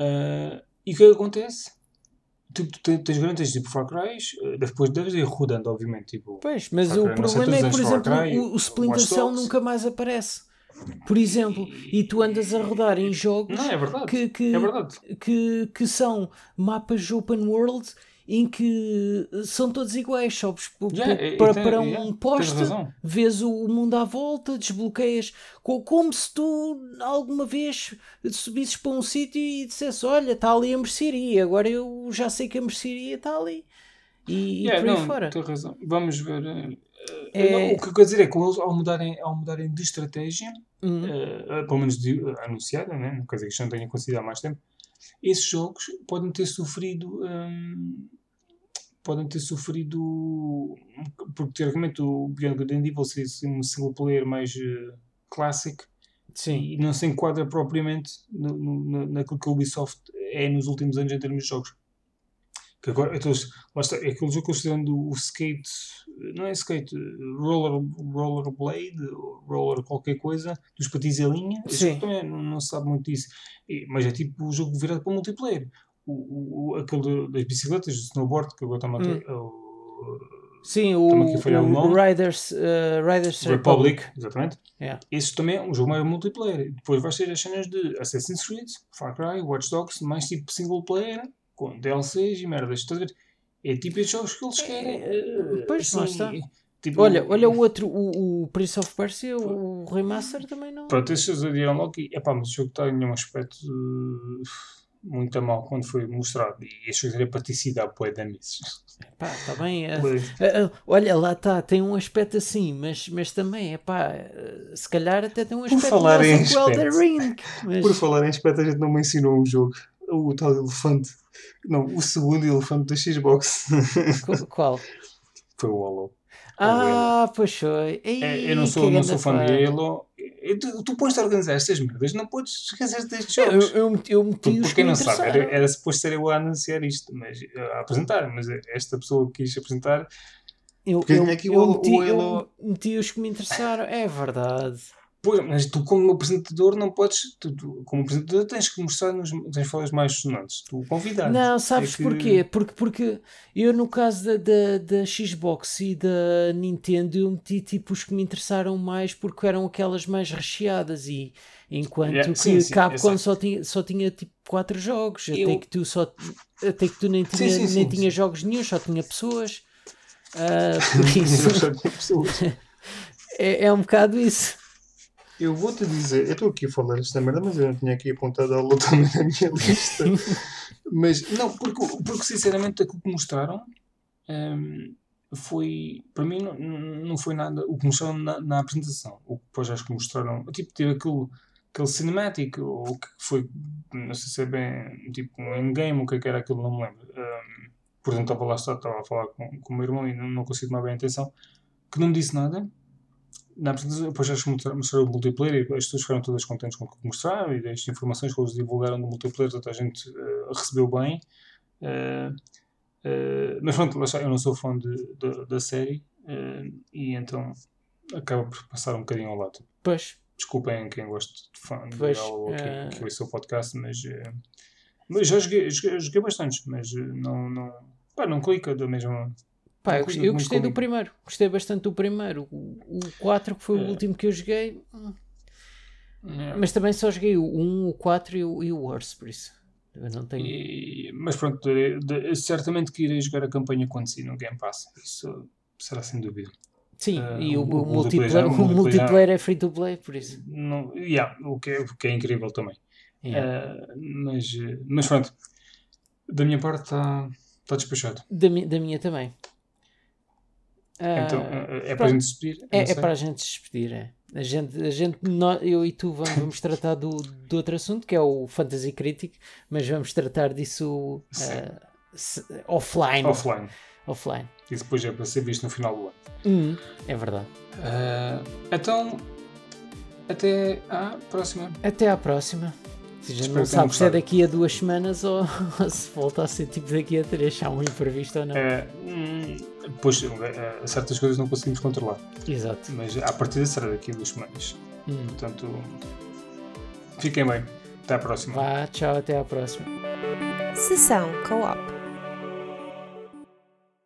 uh, e o que é que acontece? Tipo, tu tens grandes tipo Far Cry, eh, depois deves ir rodando, obviamente. Tipo, pois, mas o problema é que, por exemplo, Cry, o, o Splinter Cell nunca mais aparece. Por exemplo, e, tu andas a rodar em jogos não, é que, que, é que, que são mapas open world em que são todos iguais? Yeah, para, tem, para um yeah, poste, vês o mundo à volta, desbloqueias, como se tu alguma vez subisses para um sítio e dissesse: Olha, está ali a mercearia, agora eu já sei que a mercearia está ali. E, yeah, e por aí não, fora. Tens razão. Vamos ver. Uh, é... não, o que eu quero dizer é que eles, ao mudarem, ao mudarem de estratégia, uhum. uh, pelo menos de, uh, anunciada, né? dizer que já não tenha acontecido há mais tempo, esses jogos podem ter sofrido. Um, podem ter sofrido porque teoricamente o Beyond Good and Evil seria um single player mais uh, clássico. Sim. e não se enquadra propriamente no, no, naquilo que a Ubisoft é nos últimos anos em termos de jogos. Que agora então, lá está, é aquele jogo que eu estou dando o skate não é skate, roller, roller blade roller qualquer coisa dos patins em linha. Também não, não se sabe muito disso. Mas é tipo o jogo virado para multiplayer o, o, aquele das bicicletas, do snowboard, que agora está a ter. Hum. Sim, o, o Riders, uh, Riders Republic. Republic. Exatamente. Yeah. Esse também é um jogo mais multiplayer. Depois vais ter as cenas de Assassin's Creed, Far Cry, Watch Dogs, mais tipo single player, com DLCs e merdas. Estás a ver? É tipo esses jogos que eles querem. Uh, Pois, lá assim, está. tipo, Olha, olha o outro, o, o Prince of Persia, o remaster também não. Pronto, esses adiaram logo e, epá, mas o jogo está em um aspecto uh, muito a mal quando foi mostrado. E este jogo era para ter sido há bué de meses. Pá, está bem. é-. Ah, ah, olha, lá está, tem um aspecto assim, mas, mas também, é pá, se calhar até tem um aspecto falar melhor em que aspecto. Ring. Mas, Por falar em aspecto, a gente não mencionou um jogo. O tal elefante. Não, o segundo elefante da Xbox. qu- qual? foi o Hollow. Ah, pois foi. É, eu não que sou, não sou fã fã. de Halo. Tu, tu pões-te a organizar estas merdas, não podes esquecer destes Eu, jogos. eu, meti- eu meti Por, os quem não sabe, era, era suposto ser eu a anunciar isto, mas, a apresentar, mas esta pessoa que quis apresentar Eu, eu, eu o- meti, o eu meti os que me interessaram. É verdade. Pois, mas tu como apresentador não podes, tu, tu, como apresentador tens que mostrar nos tens falas mais sonantes, tu convidado. Não, sabes É que- porquê? Porque, porque eu, no caso da, da, da Xbox e da Nintendo, eu meti tipo os que me interessaram mais porque eram aquelas mais recheadas. E enquanto Yeah, que sim, sim, Capcom só tinha, só tinha tipo 4 jogos, até Eu- que tu só até que tu nem Sim, tinha, sim, sim, nem tinha sim. jogos nenhum, só tinha pessoas. Ah, (laughs) por isso (laughs) é, é um bocado isso. Eu vou-te dizer, eu estou aqui a falar esta merda, mas eu não tinha aqui apontado a luta na minha (laughs) lista. mas não, porque, porque sinceramente aquilo que mostraram hum, foi, para mim, não, não foi nada o que mostraram na, na apresentação. O que depois acho que mostraram, tipo, teve aquele, aquele cinematic, ou que foi, não sei se é bem, tipo, um endgame, o que é que era aquilo, não me lembro. Por exemplo, estava lá, estava a falar com, com o meu irmão e não, não consigo tomar bem a atenção, que não me disse nada na apresentação, depois acho que mostraram, o multiplayer e as pessoas ficaram todas contentes com o que mostraram e das informações que eles divulgaram do multiplayer, toda a gente eh, recebeu bem. Eh, eh, mas pronto, eu não sou fã de, de- da série e então acaba por passar um bocadinho ao lado. Pois, Desculpem quem gosta de fã de Pois, Halo ou que, que ouça o podcast, mas, mas já joguei, joguei, joguei bastantes, mas não, não, pá, não clica da mesma. Pá, eu gostei, eu gostei do comigo. primeiro. Gostei bastante do primeiro. O, o 4, que foi o É. último que eu joguei. É. Mas também só joguei o 1, o 4 e o, e o Worse, por isso. Eu não tenho. E- mas pronto, de- de- certamente que irei jogar a campanha quando sair no Game Pass. Isso será sem dúvida. Sim, eh, e o, o- o o multiplayer o o multiplayer é free to play, por isso. Não, yeah, o, que é, o que é incrível também. Yeah. Eh, mas, mas pronto, da minha parte está tá despachado. Da, mi- da minha também. Ah, então eh, é para a gente despedir? É, é para a gente despedir, é. A gente, a gente nó- eu e tu vamos, vamos (laughs) tratar do, do outro assunto, que é o Fantasy Critic, mas vamos tratar disso ah, se- offline. Offline. Offline. E depois é para ser visto no final do ano. Hum, é verdade. Eh, então, até à próxima. Até à próxima. Se já Espero não sabe se é daqui a duas semanas ou, (laughs) ou se volta a ser tipo daqui a três, se há um imprevisto ou não. Eh, hum, pois, eh, certas coisas não conseguimos controlar, Exato. mas a partida será daqui a duas semanas. Hum. Portanto, fiquem bem. Até à próxima. Vá, tchau, até à próxima. Sessão Co-op.